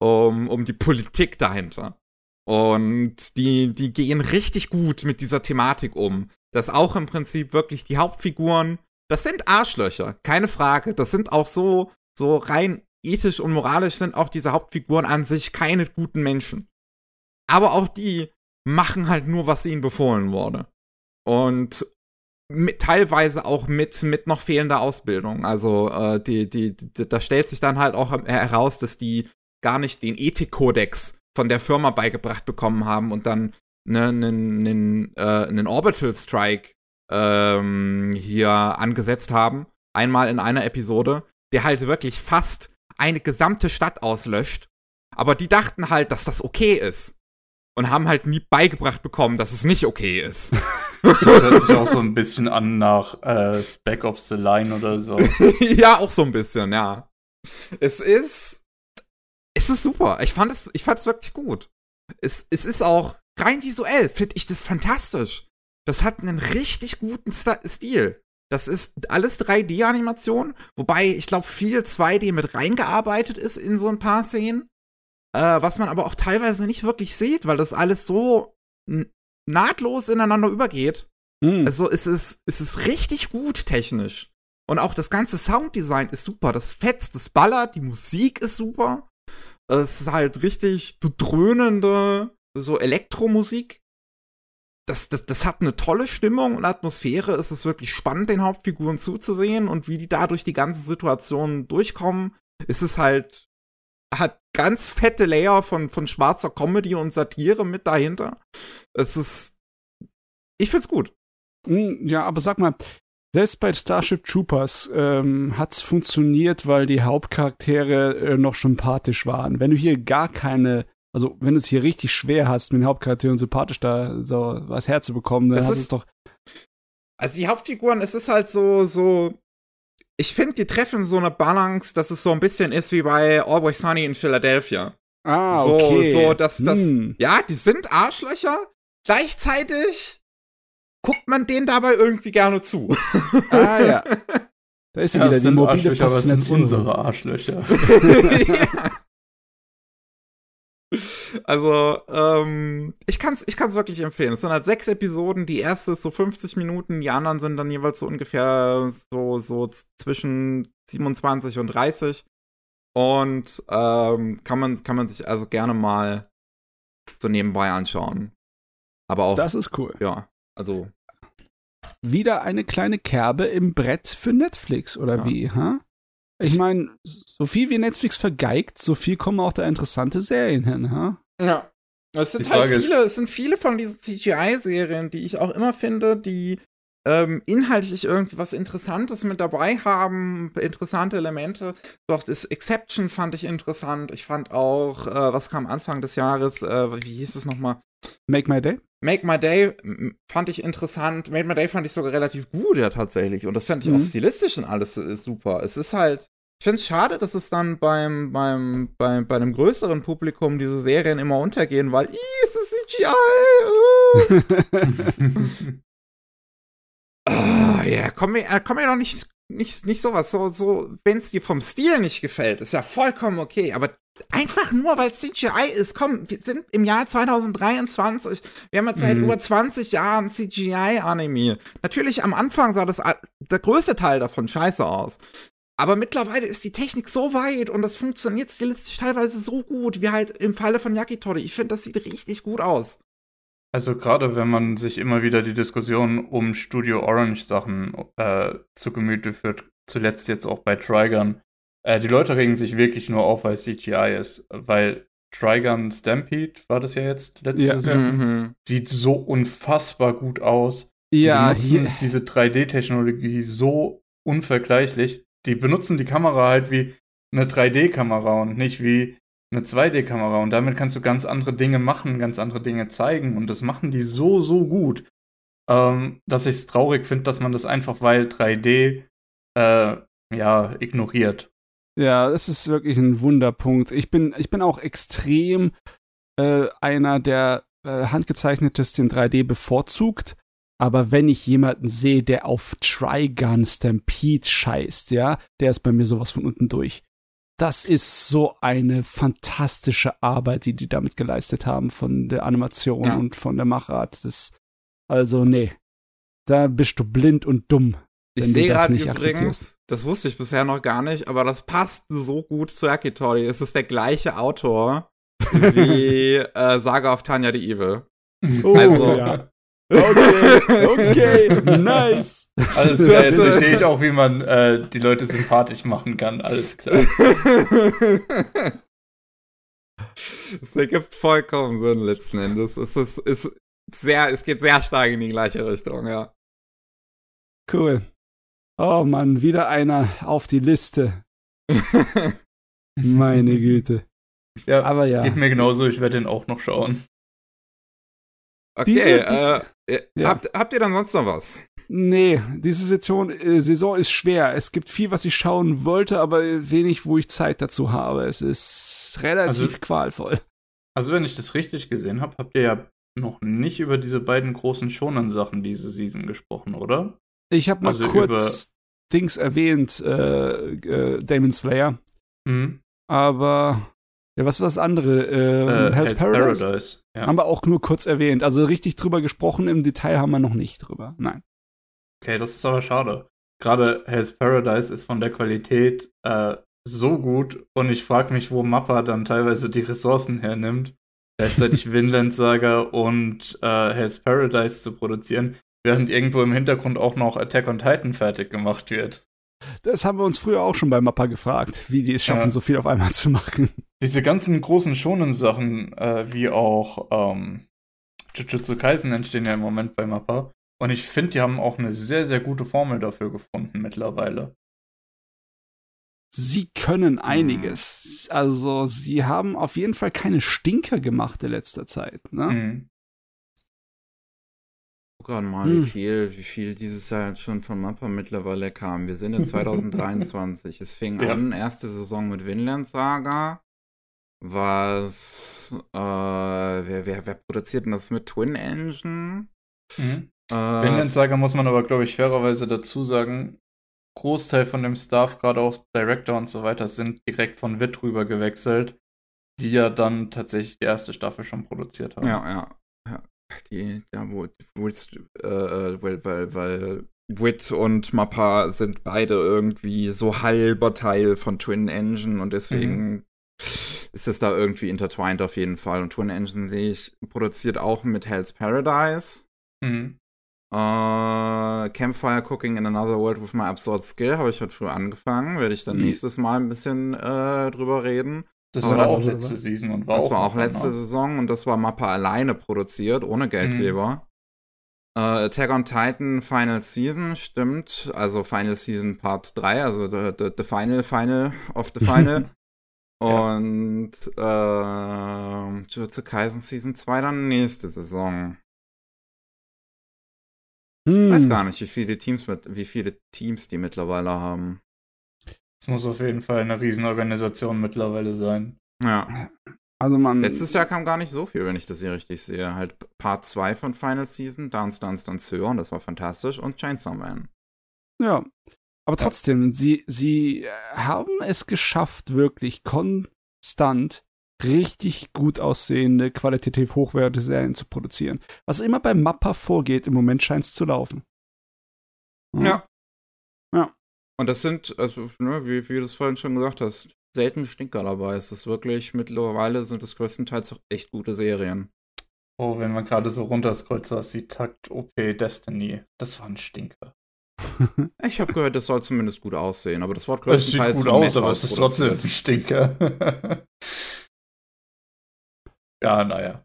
um, um die Politik dahinter. Und die, die gehen richtig gut mit dieser Thematik um. Dass auch im Prinzip wirklich die Hauptfiguren, das sind Arschlöcher, keine Frage. Das sind auch so, so rein ethisch und moralisch sind auch diese Hauptfiguren an sich keine guten Menschen. Aber auch die machen halt nur, was ihnen befohlen wurde. Und mit, teilweise auch mit, mit noch fehlender Ausbildung. Also äh, die, die, die, da stellt sich dann halt auch heraus, dass die gar nicht den Ethikkodex von der Firma beigebracht bekommen haben und dann einen ne, ne, äh, ne Orbital Strike ähm, hier angesetzt haben. Einmal in einer Episode, der halt wirklich fast eine gesamte Stadt auslöscht. Aber die dachten halt, dass das okay ist. Und haben halt nie beigebracht bekommen, dass es nicht okay ist. Das hört sich auch so ein bisschen an nach äh, Spec of the Line oder so. ja, auch so ein bisschen, ja. Es ist es ist super. Ich fand es, ich fand es wirklich gut. Es, es ist auch rein visuell, finde ich das fantastisch. Das hat einen richtig guten Stil. Das ist alles 3D-Animation, wobei ich glaube viel 2D mit reingearbeitet ist in so ein paar Szenen. Äh, was man aber auch teilweise nicht wirklich sieht, weil das alles so nahtlos ineinander übergeht. Mhm. Also es ist, es ist richtig gut technisch. Und auch das ganze Sounddesign ist super. Das fetzt, das ballert, die Musik ist super. Es ist halt richtig dröhnende, so Elektromusik. Das, das, das hat eine tolle Stimmung und Atmosphäre. Es ist wirklich spannend, den Hauptfiguren zuzusehen und wie die da durch die ganze Situation durchkommen. Es ist halt, hat ganz fette Layer von, von schwarzer Comedy und Satire mit dahinter. Es ist, ich find's gut. Hm, ja, aber sag mal, selbst bei Starship Troopers ähm, es funktioniert, weil die Hauptcharaktere äh, noch sympathisch waren. Wenn du hier gar keine, also wenn du es hier richtig schwer hast, mit den Hauptcharakteren sympathisch da so was herzubekommen, dann das hast du es doch. Also die Hauptfiguren, es ist halt so, so. Ich finde, die treffen so eine Balance, dass es so ein bisschen ist wie bei Always Sunny in Philadelphia. Ah, so, okay. So, dass das, hm. ja, die sind Arschlöcher. Gleichzeitig guckt man denen dabei irgendwie gerne zu. Ah ja. Da ist ja, wieder die mobile Faszination. Aber sind unsere Arschlöcher. ja. Also, ähm, ich kann's, ich kann's wirklich empfehlen. Es sind halt sechs Episoden. Die erste ist so 50 Minuten, die anderen sind dann jeweils so ungefähr so, so zwischen 27 und 30. Und ähm, kann man, kann man sich also gerne mal so nebenbei anschauen. Aber auch. Das ist cool. Ja. Also. Wieder eine kleine Kerbe im Brett für Netflix, oder ja. wie, ha? Ich meine, so viel wie Netflix vergeigt, so viel kommen auch da interessante Serien hin, ha? Ja. Es sind halt viele, es sind viele von diesen CGI-Serien, die ich auch immer finde, die ähm, inhaltlich irgendwie was Interessantes mit dabei haben, interessante Elemente. Doch das Exception fand ich interessant. Ich fand auch, äh, was kam Anfang des Jahres, äh, wie hieß es nochmal? Make My Day? Make My Day fand ich interessant. Make My Day fand ich sogar relativ gut, ja, tatsächlich. Und das fand ich mhm. auch stilistisch und alles super. Es ist halt, ich finde es schade, dass es dann beim, beim, beim, bei einem größeren Publikum diese Serien immer untergehen, weil, ih, es ist CGI. Uh. oh, ja, komm mir, komm mir doch nicht, nicht, nicht sowas. So, so, wenn es dir vom Stil nicht gefällt, ist ja vollkommen okay. Aber Einfach nur, weil es CGI ist. Komm, wir sind im Jahr 2023. Wir haben jetzt seit mhm. über 20 Jahren CGI-Anime. Natürlich am Anfang sah das der größte Teil davon scheiße aus. Aber mittlerweile ist die Technik so weit und das funktioniert stilistisch teilweise so gut, wie halt im Falle von Yakitori. Ich finde, das sieht richtig gut aus. Also gerade wenn man sich immer wieder die Diskussion um Studio Orange Sachen äh, zu Gemüte führt, zuletzt jetzt auch bei Trigun, äh, die Leute regen sich wirklich nur auf, weil es CGI ist, weil Trigun Stampede war das ja jetzt letzte Ja. Saison. Mhm. Sieht so unfassbar gut aus. Ja, die benutzen hier, diese 3D-Technologie so unvergleichlich. Die benutzen die Kamera halt wie eine 3D-Kamera und nicht wie eine 2D-Kamera. Und damit kannst du ganz andere Dinge machen, ganz andere Dinge zeigen. Und das machen die so, so gut, ähm, dass ich es traurig finde, dass man das einfach, weil 3D, äh, ja, ignoriert. ja, das ist wirklich ein Wunderpunkt. Ich bin, ich bin auch extrem äh, einer, der äh, handgezeichnetes in 3D bevorzugt. Aber wenn ich jemanden sehe, der auf Trigun Stampede scheißt, ja, der ist bei mir sowas von unten durch. Das ist so eine fantastische Arbeit, die die damit geleistet haben von der Animation Ja. und von der Machart. Das ist, also, nee. Da bist du blind und dumm. Ich wenn du sehe das gerade nicht übrigens, akzeptierst. das wusste ich bisher noch gar nicht, aber das passt so gut zu Akitori. Es ist der gleiche Autor wie äh, Saga of Tanya the Evil. Oh, Also- ja. Okay, okay, nice. Alles klar, jetzt verstehe ich auch, wie man äh, die Leute sympathisch machen kann. Alles klar. Es ergibt vollkommen Sinn letzten Endes. Es ist, ist sehr, es geht sehr stark in die gleiche Richtung, ja. Cool. Oh Mann, wieder einer auf die Liste. Meine Güte. Ja, Aber ja. geht mir genauso, ich werde den auch noch schauen. Okay, Diese- äh, äh, Ja. habt, habt ihr dann sonst noch was? Nee, diese Saison, äh, Saison ist schwer. Es gibt viel, was ich schauen wollte, aber wenig, wo ich Zeit dazu habe. Es ist relativ Also- qualvoll. Also, wenn ich das richtig gesehen habe, habt ihr ja noch nicht über diese beiden großen Shonen-Sachen diese Season gesprochen, oder? Ich habe mal also kurz Dings erwähnt, äh, äh, Demon Slayer, Mhm. aber ja, was war das andere? Äh, Äh, Hell's, Paradise? Paradise. Ja. Haben wir auch nur kurz erwähnt. Also richtig drüber gesprochen, im Detail haben wir noch nicht drüber. Nein. Okay, das ist aber schade. Gerade Hell's Paradise ist von der Qualität äh, so gut und ich frage mich, wo Mappa dann teilweise die Ressourcen hernimmt, gleichzeitig Vinland Saga und äh, Hell's Paradise zu produzieren, während irgendwo im Hintergrund auch noch Attack on Titan fertig gemacht wird. Das haben wir uns früher auch schon bei Mappa gefragt, wie die es schaffen, Ja. so viel auf einmal zu machen. Diese ganzen großen Shonen-Sachen, äh, wie auch ähm, Jujutsu Kaisen entstehen ja im Moment bei Mappa. Und ich finde, die haben auch eine sehr, sehr gute Formel dafür gefunden mittlerweile. Sie können einiges. Also, sie haben auf jeden Fall keine Stinker gemacht in letzter Zeit. Ne? Mhm. Guck gerade mal, Hm. wie viel, wie viel dieses Jahr jetzt schon von Mappa mittlerweile kam. Wir sind in 2023. es fing Ja. an, erste Saison mit Vinland Saga. Was, äh, wer, wer, wer produziert denn das mit Twin Engine? Mhm. Äh, Vinland Saga muss man aber, glaube ich, fairerweise dazu sagen, Großteil von dem Staff, gerade auch Director und so weiter, sind direkt von Wit rüber gewechselt, die ja dann tatsächlich die erste Staffel schon produziert haben. Ja, ja. ja. Die, ja, wo, wo ist, äh, äh, weil, weil, weil Wit und Mappa sind beide irgendwie so halber Teil von Twin Engine und deswegen ist es da irgendwie intertwined auf jeden Fall. Und Twin Engine sehe ich produziert auch mit Hell's Paradise. Mhm. Äh, Campfire Cooking in Another World with My Absurd Skill habe ich heute früh angefangen. Werde ich dann Mhm. nächstes Mal ein bisschen äh, drüber reden. Das Aber war das- auch letzte Season und war Das auch. war auch letzte danach. Saison und das war Mappa alleine produziert, ohne Geldgeber. Äh, Attack on Titan Final Season, stimmt. Also Final Season Part 3, also the, the, the Final Final of the Final. Ja. Und äh, Jujutsu Kaisen Season 2 dann nächste Saison. Hm. Weiß gar nicht, wie viele Teams mit, wie viele Teams die mittlerweile haben. Es muss auf jeden Fall eine Riesenorganisation mittlerweile sein. Ja. Also man. Letztes Jahr kam gar nicht so viel, wenn ich das hier richtig sehe. Halt Part 2 von Final Season, Dance Dance Dance Höher und das war fantastisch und Chainsaw Man. Ja. Aber trotzdem, sie, sie äh, haben es geschafft, wirklich konstant richtig gut aussehende, qualitativ hochwertige Serien zu produzieren. Was immer bei Mappa vorgeht, im Moment scheint es zu laufen. Ja. Ja. Und das sind, also, ne, wie, wie du es vorhin schon gesagt hast, selten Stinker dabei. Es ist wirklich, mittlerweile sind es größtenteils auch echt gute Serien. Oh, wenn man gerade so runterscrollt, so aus wie Takt OP Destiny. Das war ein Stinker. Ich habe gehört, das soll zumindest gut aussehen, aber das Wort Es sieht größtenteils gut aus, aber es ist trotzdem ein Stinker. Ja, naja.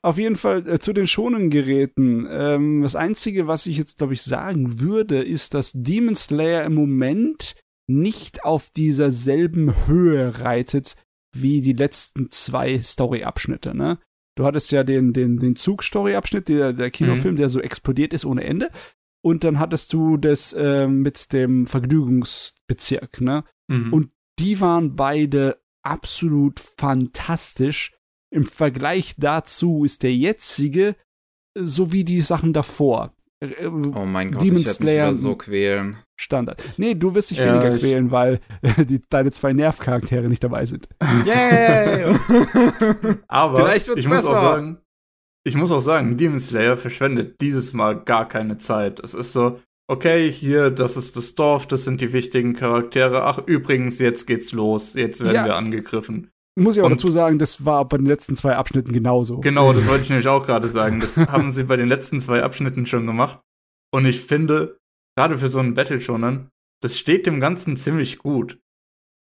Auf jeden Fall äh, zu den schonen Geräten. Ähm, das Einzige, was ich jetzt, glaube ich, sagen würde, ist, dass Demon Slayer im Moment nicht auf dieser selben Höhe reitet wie die letzten zwei Story-Abschnitte. Ne? Du hattest ja den, den, den Zug-Story-Abschnitt, der, der Kinofilm, mhm. der so explodiert ist ohne Ende. Und dann hattest du das äh, mit dem Vergnügungsbezirk. Ne? Mhm. Und die waren beide absolut fantastisch. Im Vergleich dazu ist der jetzige so wie die Sachen davor. Äh, oh mein Gott, Demon ich werde mich wieder so quälen. Standard. Nee, du wirst dich ja, weniger quälen, weil die, deine zwei Nervcharaktere nicht dabei sind. Yay! Aber Vielleicht wird's ich besser. muss auch sagen, ich muss auch sagen, Demon Slayer verschwendet dieses Mal gar keine Zeit. Es ist so, okay, hier, das ist das Dorf, das sind die wichtigen Charaktere. Ach, übrigens, jetzt geht's los. Jetzt werden ja. wir angegriffen. Muss ich auch und, dazu sagen, das war bei den letzten zwei Abschnitten genauso. Genau, das wollte ich nämlich auch gerade sagen. Das haben sie bei den letzten zwei Abschnitten schon gemacht. Und ich finde, gerade für so einen Battle Shonen, das steht dem Ganzen ziemlich gut.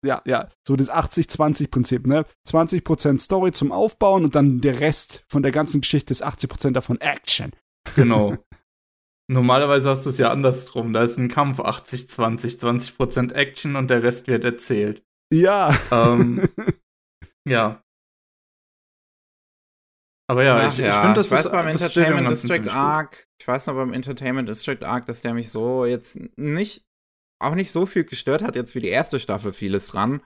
Ja, ja, so das 80-20-Prinzip, ne? 20% Story zum Aufbauen und dann der Rest von der ganzen Geschichte ist 80% davon Action. Genau. Normalerweise hast du es ja andersrum. Da ist ein Kampf 80-20, 20%, Action und der Rest wird erzählt. Ja. Ähm, ja. Aber ja, Ach, ich, ja. ich finde, das ich weiß ist, beim Entertainment District Arc, ich weiß noch beim Entertainment District Arc, dass der mich so jetzt nicht, auch nicht so viel gestört hat, jetzt wie die erste Staffel vieles dran.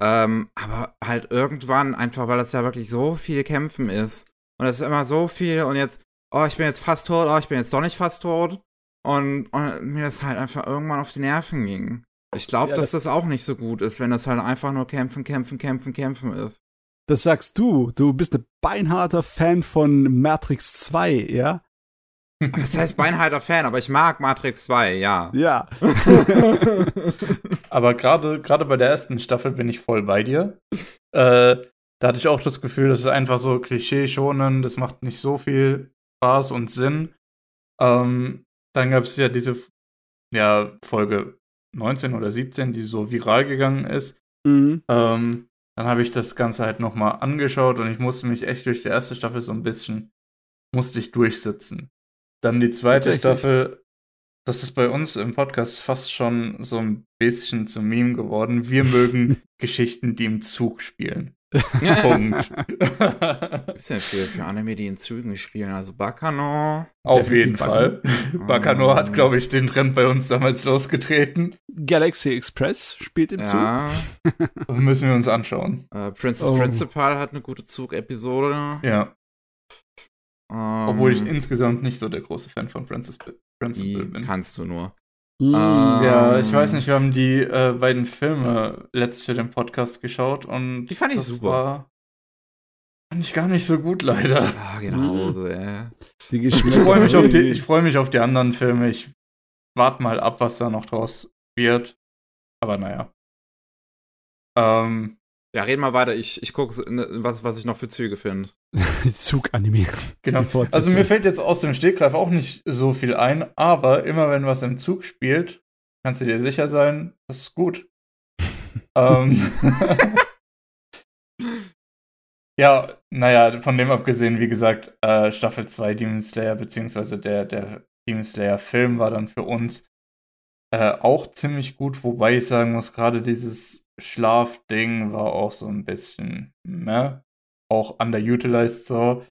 Ähm, aber halt irgendwann, einfach weil das ja wirklich so viel Kämpfen ist. Und es ist immer so viel und jetzt, oh, ich bin jetzt fast tot, oh, ich bin jetzt doch nicht fast tot. Und, und mir das halt einfach irgendwann auf die Nerven ging. Ich glaube, ja, dass das, das auch nicht so gut ist, wenn das halt einfach nur kämpfen, kämpfen, kämpfen, kämpfen ist. Das sagst du. Du bist ein beinharter Fan von Matrix 2, ja? Das heißt beinharter Fan, aber ich mag Matrix 2, ja. Ja. aber gerade gerade bei der ersten Staffel bin ich voll bei dir. Äh, da hatte ich auch das Gefühl, das ist einfach so Klischee-schonen, das macht nicht so viel Spaß und Sinn. Ähm, dann gab es ja diese ja, Folge 19 oder 17, die so viral gegangen ist. Mhm. Ähm, dann habe ich das Ganze halt nochmal angeschaut und ich musste mich echt durch die erste Staffel so ein bisschen, musste ich durchsitzen. Dann die zweite Staffel, das ist bei uns im Podcast fast schon so ein bisschen zum Meme geworden. Wir mögen Geschichten, die im Zug spielen. Punkt. ist ja für, für Anime, die in Zügen spielen. Also Bakano. Auf jeden Fall. Bakano hat, glaube ich, den Trend bei uns damals losgetreten. Galaxy Express spielt im ja. Zug. Müssen wir uns anschauen. Uh, Princess oh. Principal hat eine gute Zug-Episode. Ja. Ähm. Obwohl ich insgesamt nicht so der große Fan von Princess Principal bin. Kannst du nur. Mm, ja, ich weiß nicht, wir haben die äh, beiden Filme letzt für den Podcast geschaut und die fand ich super. War, fand ich gar nicht so gut, leider. Ja, genau so, ja. Die ich freue mich, auf die, freu mich auf die anderen Filme. Ich warte mal ab, was da noch draus wird. Aber naja. Ähm, ja, reden mal weiter. Ich, ich gucke, ne, was, was ich noch für Züge finde. Zuganime. Genau. Also mir fällt jetzt aus dem Stegreif auch nicht so viel ein, aber immer wenn was im Zug spielt, kannst du dir sicher sein, das ist gut. ähm. ja, naja, von dem abgesehen, wie gesagt, äh, Staffel 2 Demon Slayer, beziehungsweise der, der Demon Slayer Film war dann für uns äh, auch ziemlich gut, wobei ich sagen muss, gerade dieses Schlafding war auch so ein bisschen, ne? Auch underutilized so.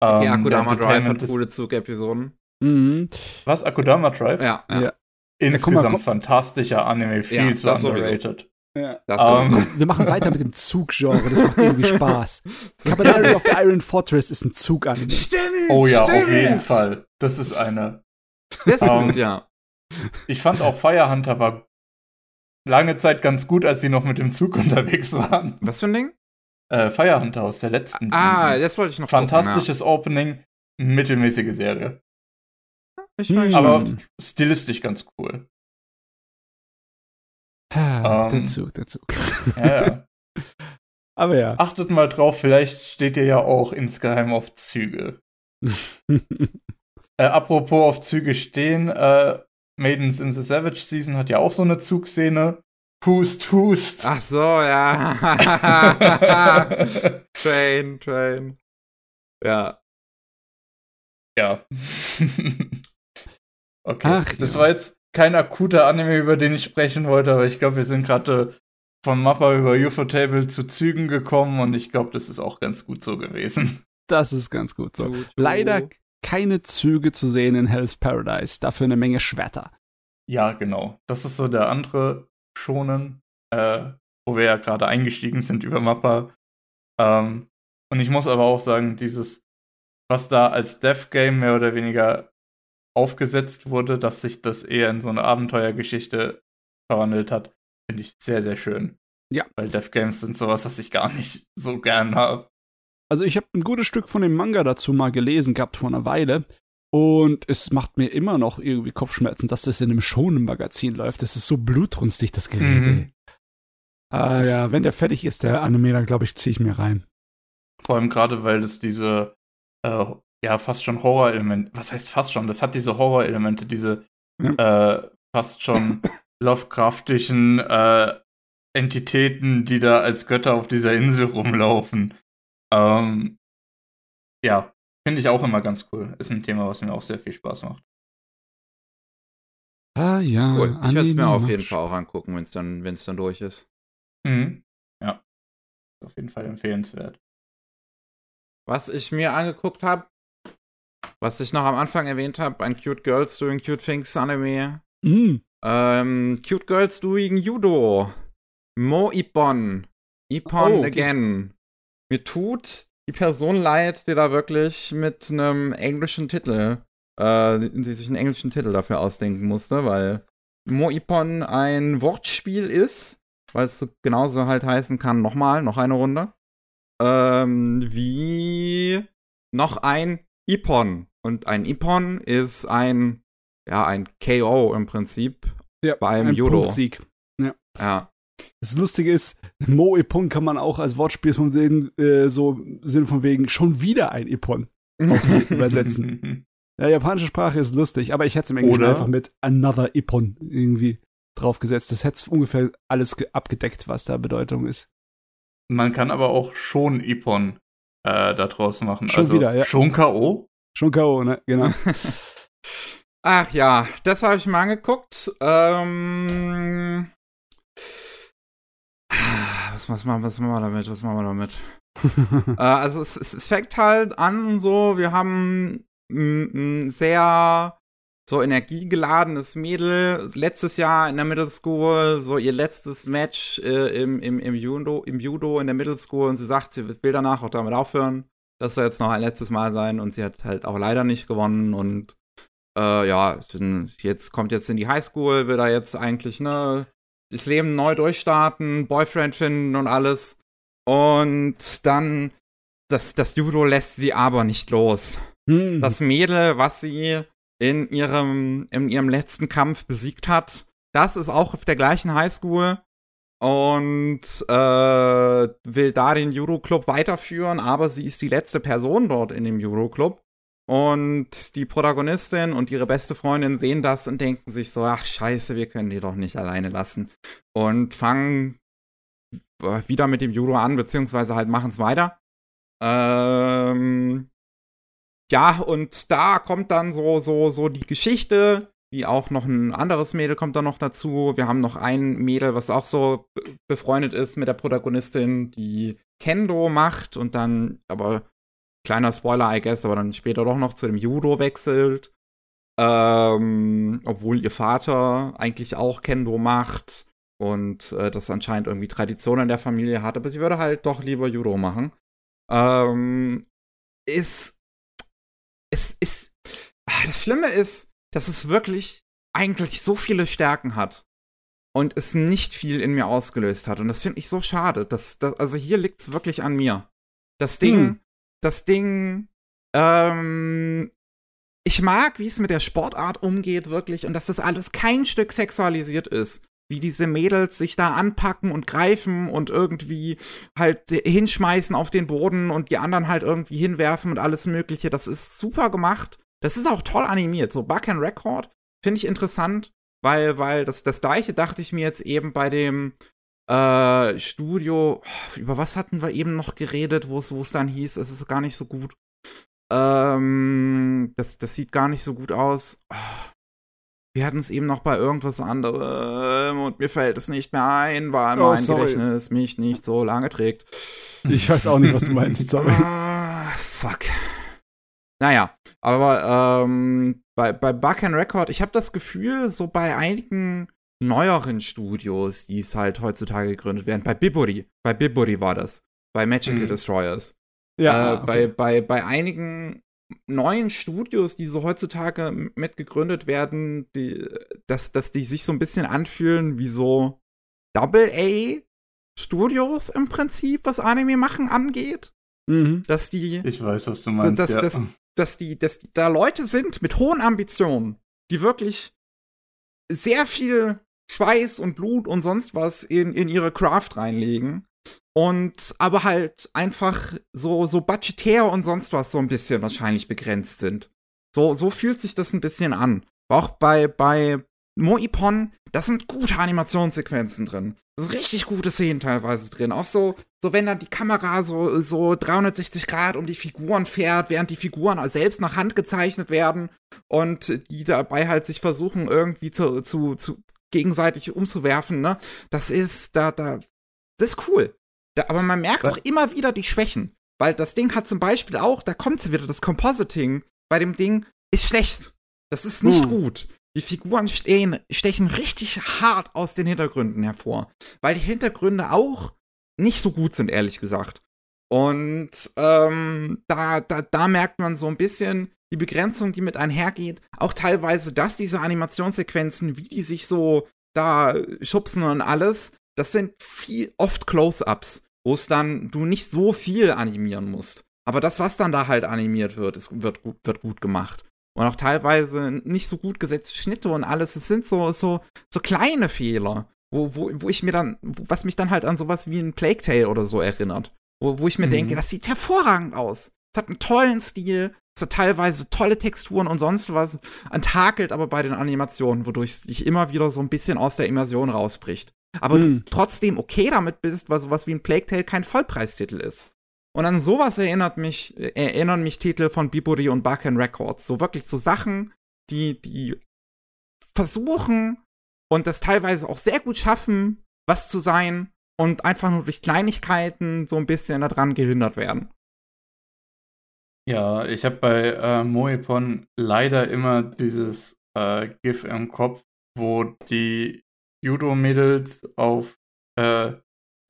Okay, ähm, Akudama Drive hat coole Zug-Episoden. Mhm. Was, Akudama Drive? Ja. ja. Insgesamt ja, mal, fantastischer Anime, viel ja, zu underrated. Ja. Um, ähm. wir machen weiter mit dem Zug-Genre, das macht irgendwie Spaß. Kabanari of the Iron Fortress ist ein Zug-Anime. Stimmt! Oh ja, stimmt. auf jeden Fall. Das ist eine. Das ist um, gut, ja. Ich fand auch Fire Hunter war lange Zeit ganz gut, als sie noch mit dem Zug unterwegs waren. Was für ein Ding? Äh, Firehunter aus der letzten Ah, Season. das wollte ich noch Fantastisches gucken, ja. Opening, mittelmäßige Serie. Ich hm. Aber stilistisch ganz cool. Ah, um, der ähm, Zug, der Zug. Ja, ja. Aber ja. Achtet mal drauf, vielleicht steht ihr ja auch insgeheim auf Züge. äh, apropos auf Züge stehen, äh, Maidens in the Savage Season hat ja auch so eine Zugszene. Hust, hust. Ach so, ja. Train, Train. Ja. Ja. okay. Ach, das ja. war jetzt kein akuter Anime, über den ich sprechen wollte, aber ich glaube, wir sind gerade von Mappa über UFO-Table zu Zügen gekommen und ich glaube, das ist auch ganz gut so gewesen. Das ist ganz gut so. Tu, tu. Leider keine Züge zu sehen in Hell's Paradise, dafür eine Menge Schwerter. Ja, genau. Das ist so der andere Schonen, äh, wo wir ja gerade eingestiegen sind über Mappa. Ähm, und ich muss aber auch sagen, dieses, was da als Death Game mehr oder weniger aufgesetzt wurde, dass sich das eher in so eine Abenteuergeschichte verwandelt hat, finde ich sehr, sehr schön. Ja. Weil Death Games sind sowas, was ich gar nicht so gern habe. Also ich habe ein gutes Stück von dem Manga dazu mal gelesen gehabt vor einer Weile. Und es macht mir immer noch irgendwie Kopfschmerzen, dass das in einem Shonen-Magazin läuft. Das ist so blutrünstig, das Gerät. Mhm. Ah Das- ja, wenn der fertig ist, der Anime, dann glaube ich, ziehe ich mir rein. Vor allem gerade, weil es diese, äh, ja, fast schon Horror-Elemente, was heißt fast schon? Das hat diese Horror-Elemente, diese äh, fast schon Lovecraftischen äh, Entitäten, die da als Götter auf dieser Insel rumlaufen. Ähm, ja, finde ich auch immer ganz cool. Ist ein Thema, was mir auch sehr viel Spaß macht. Ah ja. Cool. Ich werde es mir auf jeden Fall auch angucken, wenn es dann, wenn's dann durch ist. Mhm. Ja. Ist auf jeden Fall empfehlenswert. Was ich mir angeguckt habe, was ich noch am Anfang erwähnt habe, ein Cute Girls Doing Cute Things Anime. Mm. Ähm, Cute Girls Doing Judo. Mo Ippon. Ippon Oh, okay. Again. Mir tut die Person leid, die da wirklich mit einem englischen Titel, äh, die sich einen englischen Titel dafür ausdenken musste, weil Mo Ippon ein Wortspiel ist, weil es so genauso halt heißen kann, nochmal, noch eine Runde. Ähm, wie noch ein Ippon. Und ein Ippon ist ein, ja, ein KO im Prinzip Ja, beim ein Judo. Punktsieg. Ja. Das Lustige ist, Mo Ippon kann man auch als Wortspiel von wegen, äh, so Sinn von wegen schon wieder ein Ippon übersetzen. Ja, japanische Sprache ist lustig, aber ich hätte es im Englischen Oder- einfach mit another Ippon irgendwie draufgesetzt. Das hätte ungefähr alles ge- abgedeckt, was da Bedeutung ist. Man kann aber auch schon Ippon äh, da draus machen. Schon also wieder, ja. schon K.O. Schon K.O., ne? Genau. Ach ja, das habe ich mal angeguckt. Ähm, was, was, machen, was machen wir damit? Was machen wir damit? äh, also es, es, fängt halt an so, wir haben ein, sehr so energiegeladenes Mädel, letztes Jahr in der Middle School, so ihr letztes Match äh, im, im, im, Judo, im Judo in der Middle School und sie sagt, sie will danach auch damit aufhören. Das soll jetzt noch ein letztes Mal sein und sie hat halt auch leider nicht gewonnen und äh, ja, jetzt kommt jetzt in die Highschool, will da jetzt eigentlich, ne, das Leben neu durchstarten, Boyfriend finden und alles. Und dann, das, das Judo lässt sie aber nicht los. Hm. Das Mädel, was sie in ihrem, in ihrem letzten Kampf besiegt hat, das ist auch auf der gleichen Highschool und äh, will da den Judo-Club weiterführen, aber sie ist die letzte Person dort in dem Judo-Club. Und die Protagonistin und ihre beste Freundin sehen das und denken sich so, ach scheiße, wir können die doch nicht alleine lassen. Und fangen wieder mit dem Judo an, beziehungsweise halt machen es weiter. Ähm, ja, und da kommt dann so, so, so die Geschichte, wie auch noch ein anderes Mädel kommt da noch dazu. Wir haben noch ein Mädel, was auch so be- befreundet ist mit der Protagonistin, die Kendo macht und dann, aber kleiner Spoiler, I guess, aber dann später doch noch zu dem Judo wechselt. Ähm, obwohl ihr Vater eigentlich auch Kendo macht und äh, das anscheinend irgendwie Tradition in der Familie hat, aber sie würde halt doch lieber Judo machen. Ähm, ist, es ist, ah, das Schlimme ist, dass es wirklich eigentlich so viele Stärken hat und es nicht viel in mir ausgelöst hat und das finde ich so schade. Das, das, also hier liegt es wirklich an mir. Das Ding, Hm. Das Ding, ähm, ich mag, wie es mit der Sportart umgeht, wirklich, und dass das alles kein Stück sexualisiert ist. Wie diese Mädels sich da anpacken und greifen und irgendwie halt hinschmeißen auf den Boden und die anderen halt irgendwie hinwerfen und alles Mögliche. Das ist super gemacht. Das ist auch toll animiert. So Buck and Record finde ich interessant, weil, weil das, das gleiche dachte ich mir jetzt eben bei dem äh, Studio, über was hatten wir eben noch geredet, wo es dann hieß, es ist gar nicht so gut. Ähm, das, das sieht gar nicht so gut aus. Wir hatten es eben noch bei irgendwas anderem und mir fällt es nicht mehr ein, weil oh, mein sorry. Gedächtnis mich nicht so lange trägt. Ich weiß auch nicht, was du meinst, sorry. Ah, fuck. Naja, aber ähm, bei, bei Buck and Record, ich habe das Gefühl, so bei einigen neueren Studios, die es halt heutzutage gegründet werden, bei Biburi, bei Biburi war das, bei Magical mhm. Destroyers. Ja. Äh, okay. bei, bei, bei einigen neuen Studios, die so heutzutage mitgegründet werden, die, dass, dass die sich so ein bisschen anfühlen wie so Double-A-Studios im Prinzip, was Anime machen angeht. Mhm. Dass die. Ich weiß, was du meinst. Dass, ja. dass, dass, die, dass da Leute sind mit hohen Ambitionen, die wirklich sehr viel Schweiß und Blut und sonst was in, in ihre Craft reinlegen. Und aber halt einfach so, so budgetär und sonst was so ein bisschen wahrscheinlich begrenzt sind. So, so fühlt sich das ein bisschen an. Auch bei, bei Moipon, da sind gute Animationssequenzen drin. Das sind richtig gute Szenen teilweise drin. Auch so, so wenn dann die Kamera so, so 360 Grad um die Figuren fährt, während die Figuren selbst nach Hand gezeichnet werden und die dabei halt sich versuchen, irgendwie zu, zu, zu gegenseitig umzuwerfen, ne? Das ist, da, da, das ist cool. Da, aber man merkt auch immer wieder die Schwächen. Weil das Ding hat zum Beispiel auch, da kommt sie wieder, das Compositing bei dem Ding ist schlecht. Das ist nicht hm. gut. Die Figuren stehen, stechen richtig hart aus den Hintergründen hervor. Weil die Hintergründe auch nicht so gut sind, ehrlich gesagt. Und ähm, da, da, da merkt man so ein bisschen die Begrenzung, die mit einhergeht. Auch teilweise, dass diese Animationssequenzen, wie die sich so da schubsen und alles, das sind viel oft Close-ups, wo es dann du nicht so viel animieren musst. Aber das, was dann da halt animiert wird, ist, wird, gut, wird gut gemacht. Und auch teilweise nicht so gut gesetzte Schnitte und alles. Es sind so, so, so kleine Fehler, wo, wo, wo ich mir dann, was mich dann halt an sowas wie ein Plague Tale oder so erinnert. Wo, wo ich mir mhm. denke, das sieht hervorragend aus. Es hat einen tollen Stil, teilweise tolle Texturen und sonst was, enthakelt aber bei den Animationen, wodurch es dich immer wieder so ein bisschen aus der Immersion rausbricht aber mhm. du trotzdem okay damit bist, weil sowas wie ein Plague Tale kein Vollpreistitel ist. Und an sowas erinnert mich, äh, erinnern mich Titel von Biburi und Bakken Records. So wirklich so Sachen, die, die versuchen und das teilweise auch sehr gut schaffen, was zu sein und einfach nur durch Kleinigkeiten so ein bisschen daran gehindert werden. Ja, ich habe bei äh, Moepon leider immer dieses äh, GIF im Kopf, wo die Judo-Mädels auf äh,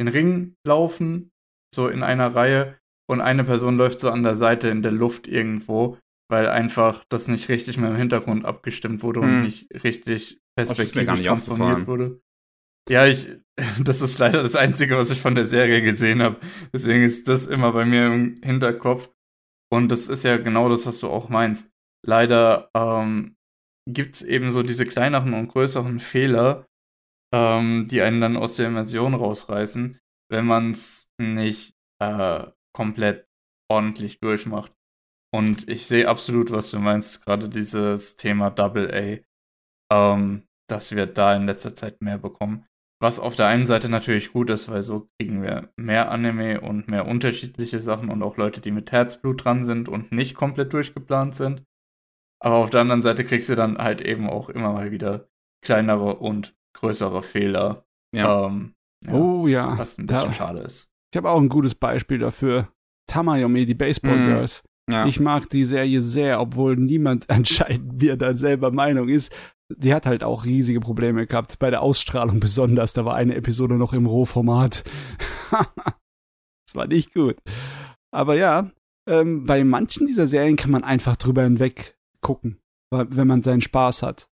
den Ring laufen, so in einer Reihe, und eine Person läuft so an der Seite in der Luft irgendwo, weil einfach das nicht richtig mit dem Hintergrund abgestimmt wurde hm. und nicht richtig perspektivisch transformiert wurde. Ja, ich, das ist leider das Einzige, was ich von der Serie gesehen habe. Deswegen ist das immer bei mir im Hinterkopf. Und das ist ja genau das, was du auch meinst. Leider ähm, gibt es eben so diese kleineren und größeren Fehler, ähm, die einen dann aus der Immersion rausreißen, wenn man es nicht äh, komplett ordentlich durchmacht. Und ich sehe absolut, was du meinst, gerade dieses Thema Double A, ähm, dass wir da in letzter Zeit mehr bekommen. Was auf der einen Seite natürlich gut ist, weil so kriegen wir mehr Anime und mehr unterschiedliche Sachen und auch Leute, die mit Herzblut dran sind und nicht komplett durchgeplant sind. Aber auf der anderen Seite kriegst du dann halt eben auch immer mal wieder kleinere und größere Fehler. Ja. Ähm, ja oh ja. Was ein bisschen da, schade ist. Ich habe auch ein gutes Beispiel dafür. Tamayomi, die Baseball mhm. Girls. Ja. Ich mag die Serie sehr, obwohl niemand anscheinend mir dann selber Meinung ist. Die hat halt auch riesige Probleme gehabt, bei der Ausstrahlung besonders. Da war eine Episode noch im Rohformat. das war nicht gut. Aber ja, ähm, bei manchen dieser Serien kann man einfach drüber hinweg gucken, wenn man seinen Spaß hat.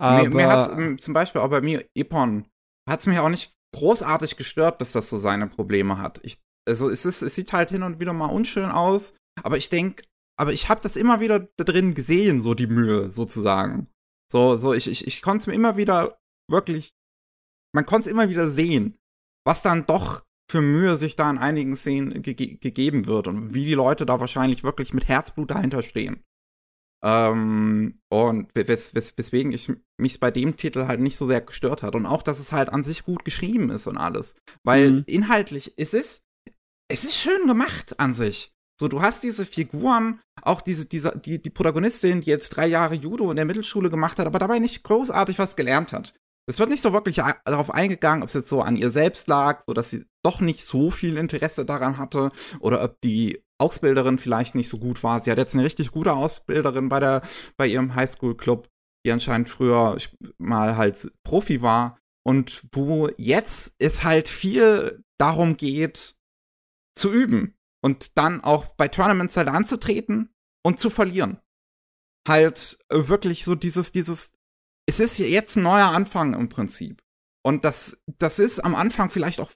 Aber mir, mir hat's ähm, zum Beispiel auch bei mir, Epon, hat es mich auch nicht großartig gestört, dass das so seine Probleme hat. Ich, also es, ist, es sieht halt hin und wieder mal unschön aus, aber ich denke, aber ich habe das immer wieder da drin gesehen, so die Mühe sozusagen. So, so ich, ich, ich konnte es mir immer wieder wirklich, man konnte es immer wieder sehen, was dann doch für Mühe sich da in einigen Szenen ge gegeben wird und wie die Leute da wahrscheinlich wirklich mit Herzblut dahinter stehen. Ähm, und wes wes weswegen ich mich bei dem Titel halt nicht so sehr gestört hat. Und auch, dass es halt an sich gut geschrieben ist und alles. Weil mhm. inhaltlich, es ist, es ist schön gemacht an sich. So, du hast diese Figuren, auch diese, diese, die, die Protagonistin, die jetzt drei Jahre Judo in der Mittelschule gemacht hat, aber dabei nicht großartig was gelernt hat. Es wird nicht so wirklich darauf eingegangen, ob es jetzt so an ihr selbst lag, so dass sie doch nicht so viel Interesse daran hatte oder ob die Ausbilderin vielleicht nicht so gut war. Sie hat jetzt eine richtig gute Ausbilderin bei der bei ihrem Highschool-Club, die anscheinend früher mal halt Profi war und wo jetzt es halt viel darum geht zu üben und dann auch bei Tournaments halt anzutreten und zu verlieren. Halt wirklich so dieses dieses es ist jetzt ein neuer Anfang im Prinzip. Und das, das ist am Anfang vielleicht auch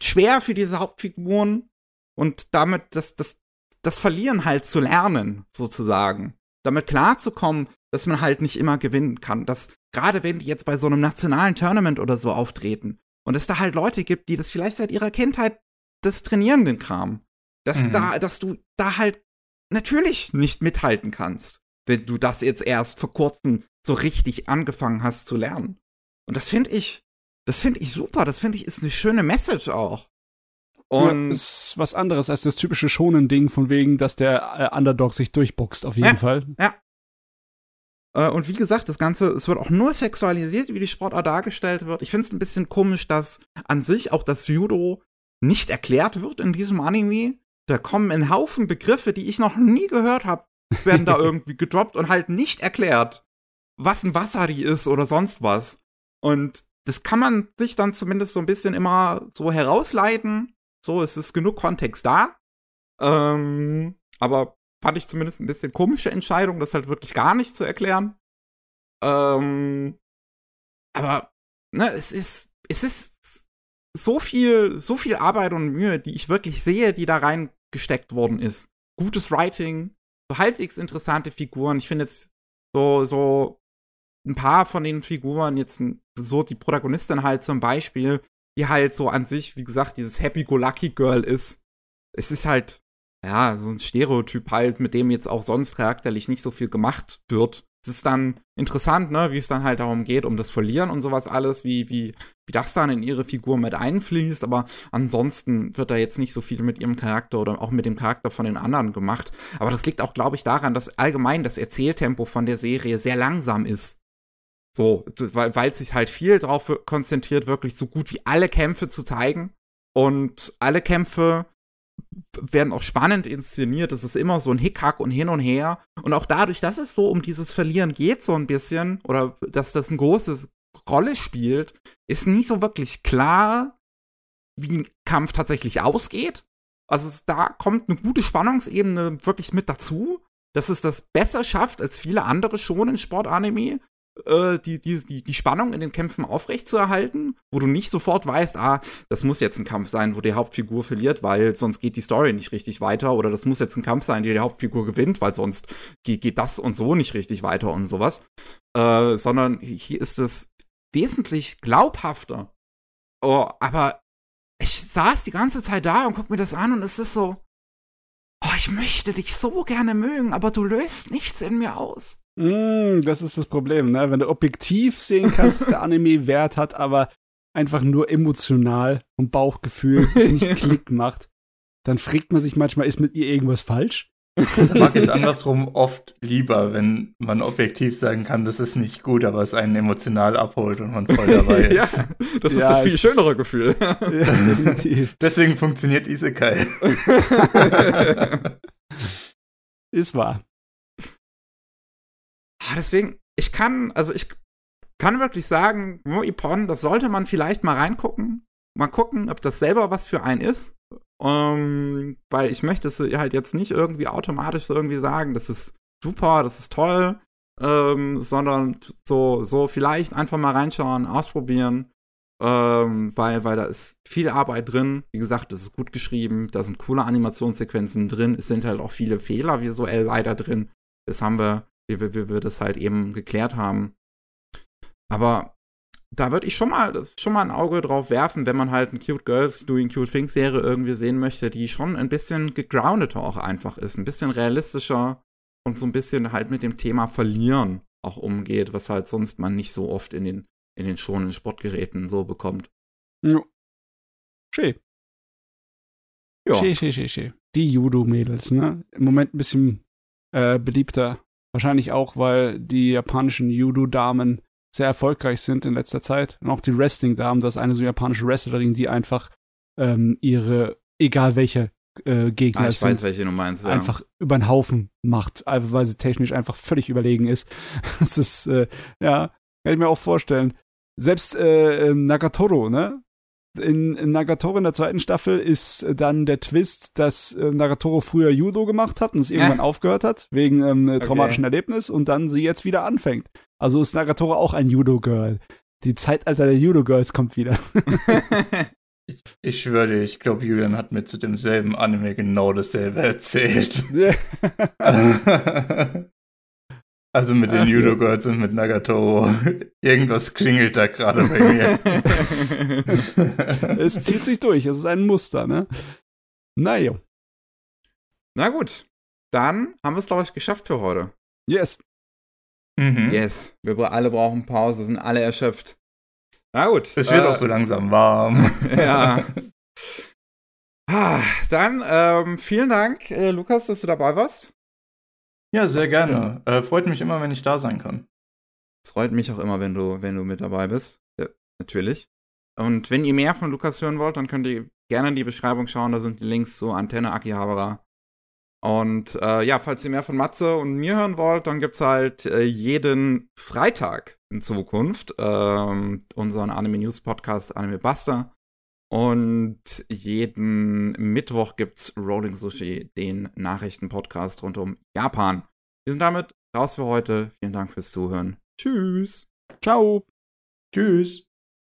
schwer für diese Hauptfiguren und damit das, das, das Verlieren halt zu lernen, sozusagen. Damit klarzukommen, dass man halt nicht immer gewinnen kann. Dass gerade wenn die jetzt bei so einem nationalen Tournament oder so auftreten und es da halt Leute gibt, die das vielleicht seit ihrer Kindheit das trainieren, den Kram. Dass mhm. da, dass du da halt natürlich nicht mithalten kannst, wenn du das jetzt erst vor kurzem so richtig angefangen hast zu lernen. Und das finde ich, das finde ich super. Das finde ich ist eine schöne Message auch. Und ja, ist was anderes als das typische schonen Ding von wegen, dass der äh, Underdog sich durchboxt, auf jeden ja, Fall. Ja. Äh, und wie gesagt, das Ganze, es wird auch nur sexualisiert, wie die Sportart dargestellt wird. Ich finde es ein bisschen komisch, dass an sich auch das Judo nicht erklärt wird in diesem Anime. Da kommen ein Haufen Begriffe, die ich noch nie gehört habe, werden da irgendwie gedroppt und halt nicht erklärt was ein Wasari ist oder sonst was. Und das kann man sich dann zumindest so ein bisschen immer so herausleiten. So, es ist genug Kontext da. Ähm, aber fand ich zumindest ein bisschen komische Entscheidung, das halt wirklich gar nicht zu erklären. Ähm, aber, ne, es ist, es ist so viel, so viel Arbeit und Mühe, die ich wirklich sehe, die da reingesteckt worden ist. Gutes Writing, so halbwegs interessante Figuren. Ich finde jetzt so, so ein paar von den Figuren, jetzt so die Protagonistin halt zum Beispiel, die halt so an sich, wie gesagt, dieses Happy-Go-Lucky-Girl ist. Es ist halt, ja, so ein Stereotyp halt, mit dem jetzt auch sonst charakterlich nicht so viel gemacht wird. Es ist dann interessant, ne, wie es dann halt darum geht, um das Verlieren und sowas alles, wie, wie, wie das dann in ihre Figur mit einfließt, aber ansonsten wird da jetzt nicht so viel mit ihrem Charakter oder auch mit dem Charakter von den anderen gemacht. Aber das liegt auch, glaube ich, daran, dass allgemein das Erzähltempo von der Serie sehr langsam ist. So, weil, weil sich halt viel darauf konzentriert, wirklich so gut wie alle Kämpfe zu zeigen. Und alle Kämpfe werden auch spannend inszeniert. Es ist immer so ein Hickhack und hin und her. Und auch dadurch, dass es so um dieses Verlieren geht, so ein bisschen, oder dass das eine große Rolle spielt, ist nie so wirklich klar, wie ein Kampf tatsächlich ausgeht. Also es, da kommt eine gute Spannungsebene wirklich mit dazu, dass es das besser schafft als viele andere schon in Sportanime, äh, die, die, die, die Spannung in den Kämpfen aufrechtzuerhalten, wo du nicht sofort weißt, ah, das muss jetzt ein Kampf sein, wo die Hauptfigur verliert, weil sonst geht die Story nicht richtig weiter, oder das muss jetzt ein Kampf sein, der die Hauptfigur gewinnt, weil sonst geht, geht das und so nicht richtig weiter und sowas. Äh, sondern hier ist es wesentlich glaubhafter. Oh, aber ich saß die ganze Zeit da und guck mir das an und es ist so, oh, ich möchte dich so gerne mögen, aber du löst nichts in mir aus. Mm, das ist das Problem, ne? Wenn du objektiv sehen kannst, dass der Anime Wert hat, aber einfach nur emotional und Bauchgefühl es nicht Klick macht, dann fragt man sich manchmal, ist mit ihr irgendwas falsch? mag es andersrum oft lieber, wenn man objektiv sagen kann, das ist nicht gut, aber es einen emotional abholt und man voll dabei ist. ja, das ist ja, das viel schönere Gefühl. ja. Deswegen funktioniert Isekai. ist wahr. Ah, deswegen, ich kann, also ich kann wirklich sagen, Moipon, das sollte man vielleicht mal reingucken. Mal gucken, ob das selber was für einen ist. Um, ähm, weil ich möchte es halt jetzt nicht irgendwie automatisch so irgendwie sagen, das ist super, das ist toll, ähm, sondern so, so vielleicht einfach mal reinschauen, ausprobieren, ähm, weil, weil da ist viel Arbeit drin. Wie gesagt, das ist gut geschrieben, da sind coole Animationssequenzen drin, es sind halt auch viele Fehler visuell leider drin. Das haben wir wie, wie, wie wir das halt eben geklärt haben. Aber da würde ich schon mal, schon mal ein Auge drauf werfen, wenn man halt ein Cute Girls Doing Cute Things Serie irgendwie sehen möchte, die schon ein bisschen gegroundeter auch einfach ist, ein bisschen realistischer. und so ein bisschen halt mit dem Thema Verlieren auch umgeht, was halt sonst man nicht so oft in den, in den schonen Sportgeräten so bekommt. Ja. Schön. Ja. Schön, schön, schön, schön. Die Judo-Mädels, ne? Im Moment ein bisschen äh, beliebter. Wahrscheinlich auch, weil die japanischen Judo-Damen sehr erfolgreich sind in letzter Zeit. Und auch die Wrestling-Damen, das ist eine so japanische Wrestlerin, die einfach ähm, ihre, egal welche äh, Gegner Ah, ich sind, weiß, welche du meinst. Ja. einfach über den Haufen macht, einfach weil sie technisch einfach völlig überlegen ist. Das ist, äh, ja, kann ich mir auch vorstellen. Selbst äh, ähm, Nagatoro, ne? In, in Nagatoro in der zweiten Staffel ist äh, dann der Twist, dass äh, Nagatoro früher Judo gemacht hat und es irgendwann aufgehört hat, wegen ähm, äh, traumatischen Erlebnis und dann sie jetzt wieder anfängt. Also ist Nagatoro auch ein Judo-Girl. Die Zeitalter der Judo-Girls kommt wieder. Ich, ich schwöre ich glaube, Julian hat mir zu demselben Anime genau dasselbe erzählt. also mit den. Judo Girls und mit Nagatoro. Irgendwas klingelt da gerade bei mir. es zieht sich durch, es ist ein Muster, ne? Naja. Na gut, dann haben wir es, glaube ich, geschafft für heute. Yes. mhm. Yes, wir alle brauchen Pause, sind alle erschöpft. Na gut. Es wird äh, auch so langsam warm. Ja. Ah, Dann ähm, vielen Dank, äh, Lukas, dass du dabei warst. Ja, sehr gerne. Äh, freut mich immer, wenn ich da sein kann. Es freut mich auch immer, wenn du, wenn du mit dabei bist. Ja, natürlich. Und wenn ihr mehr von Lukas hören wollt, dann könnt ihr gerne in die Beschreibung schauen. Da sind die Links zu Antenne Akihabara. Und äh, ja, falls ihr mehr von Matze und mir hören wollt, dann gibt's halt äh, jeden Freitag in Zukunft ähm, unseren Anime News Podcast Anime Buster. Und jeden Mittwoch gibt's Rolling Sushi, den Nachrichtenpodcast rund um Japan. Wir sind damit raus für heute. Vielen Dank fürs Zuhören. Tschüss. Ciao. Tschüss.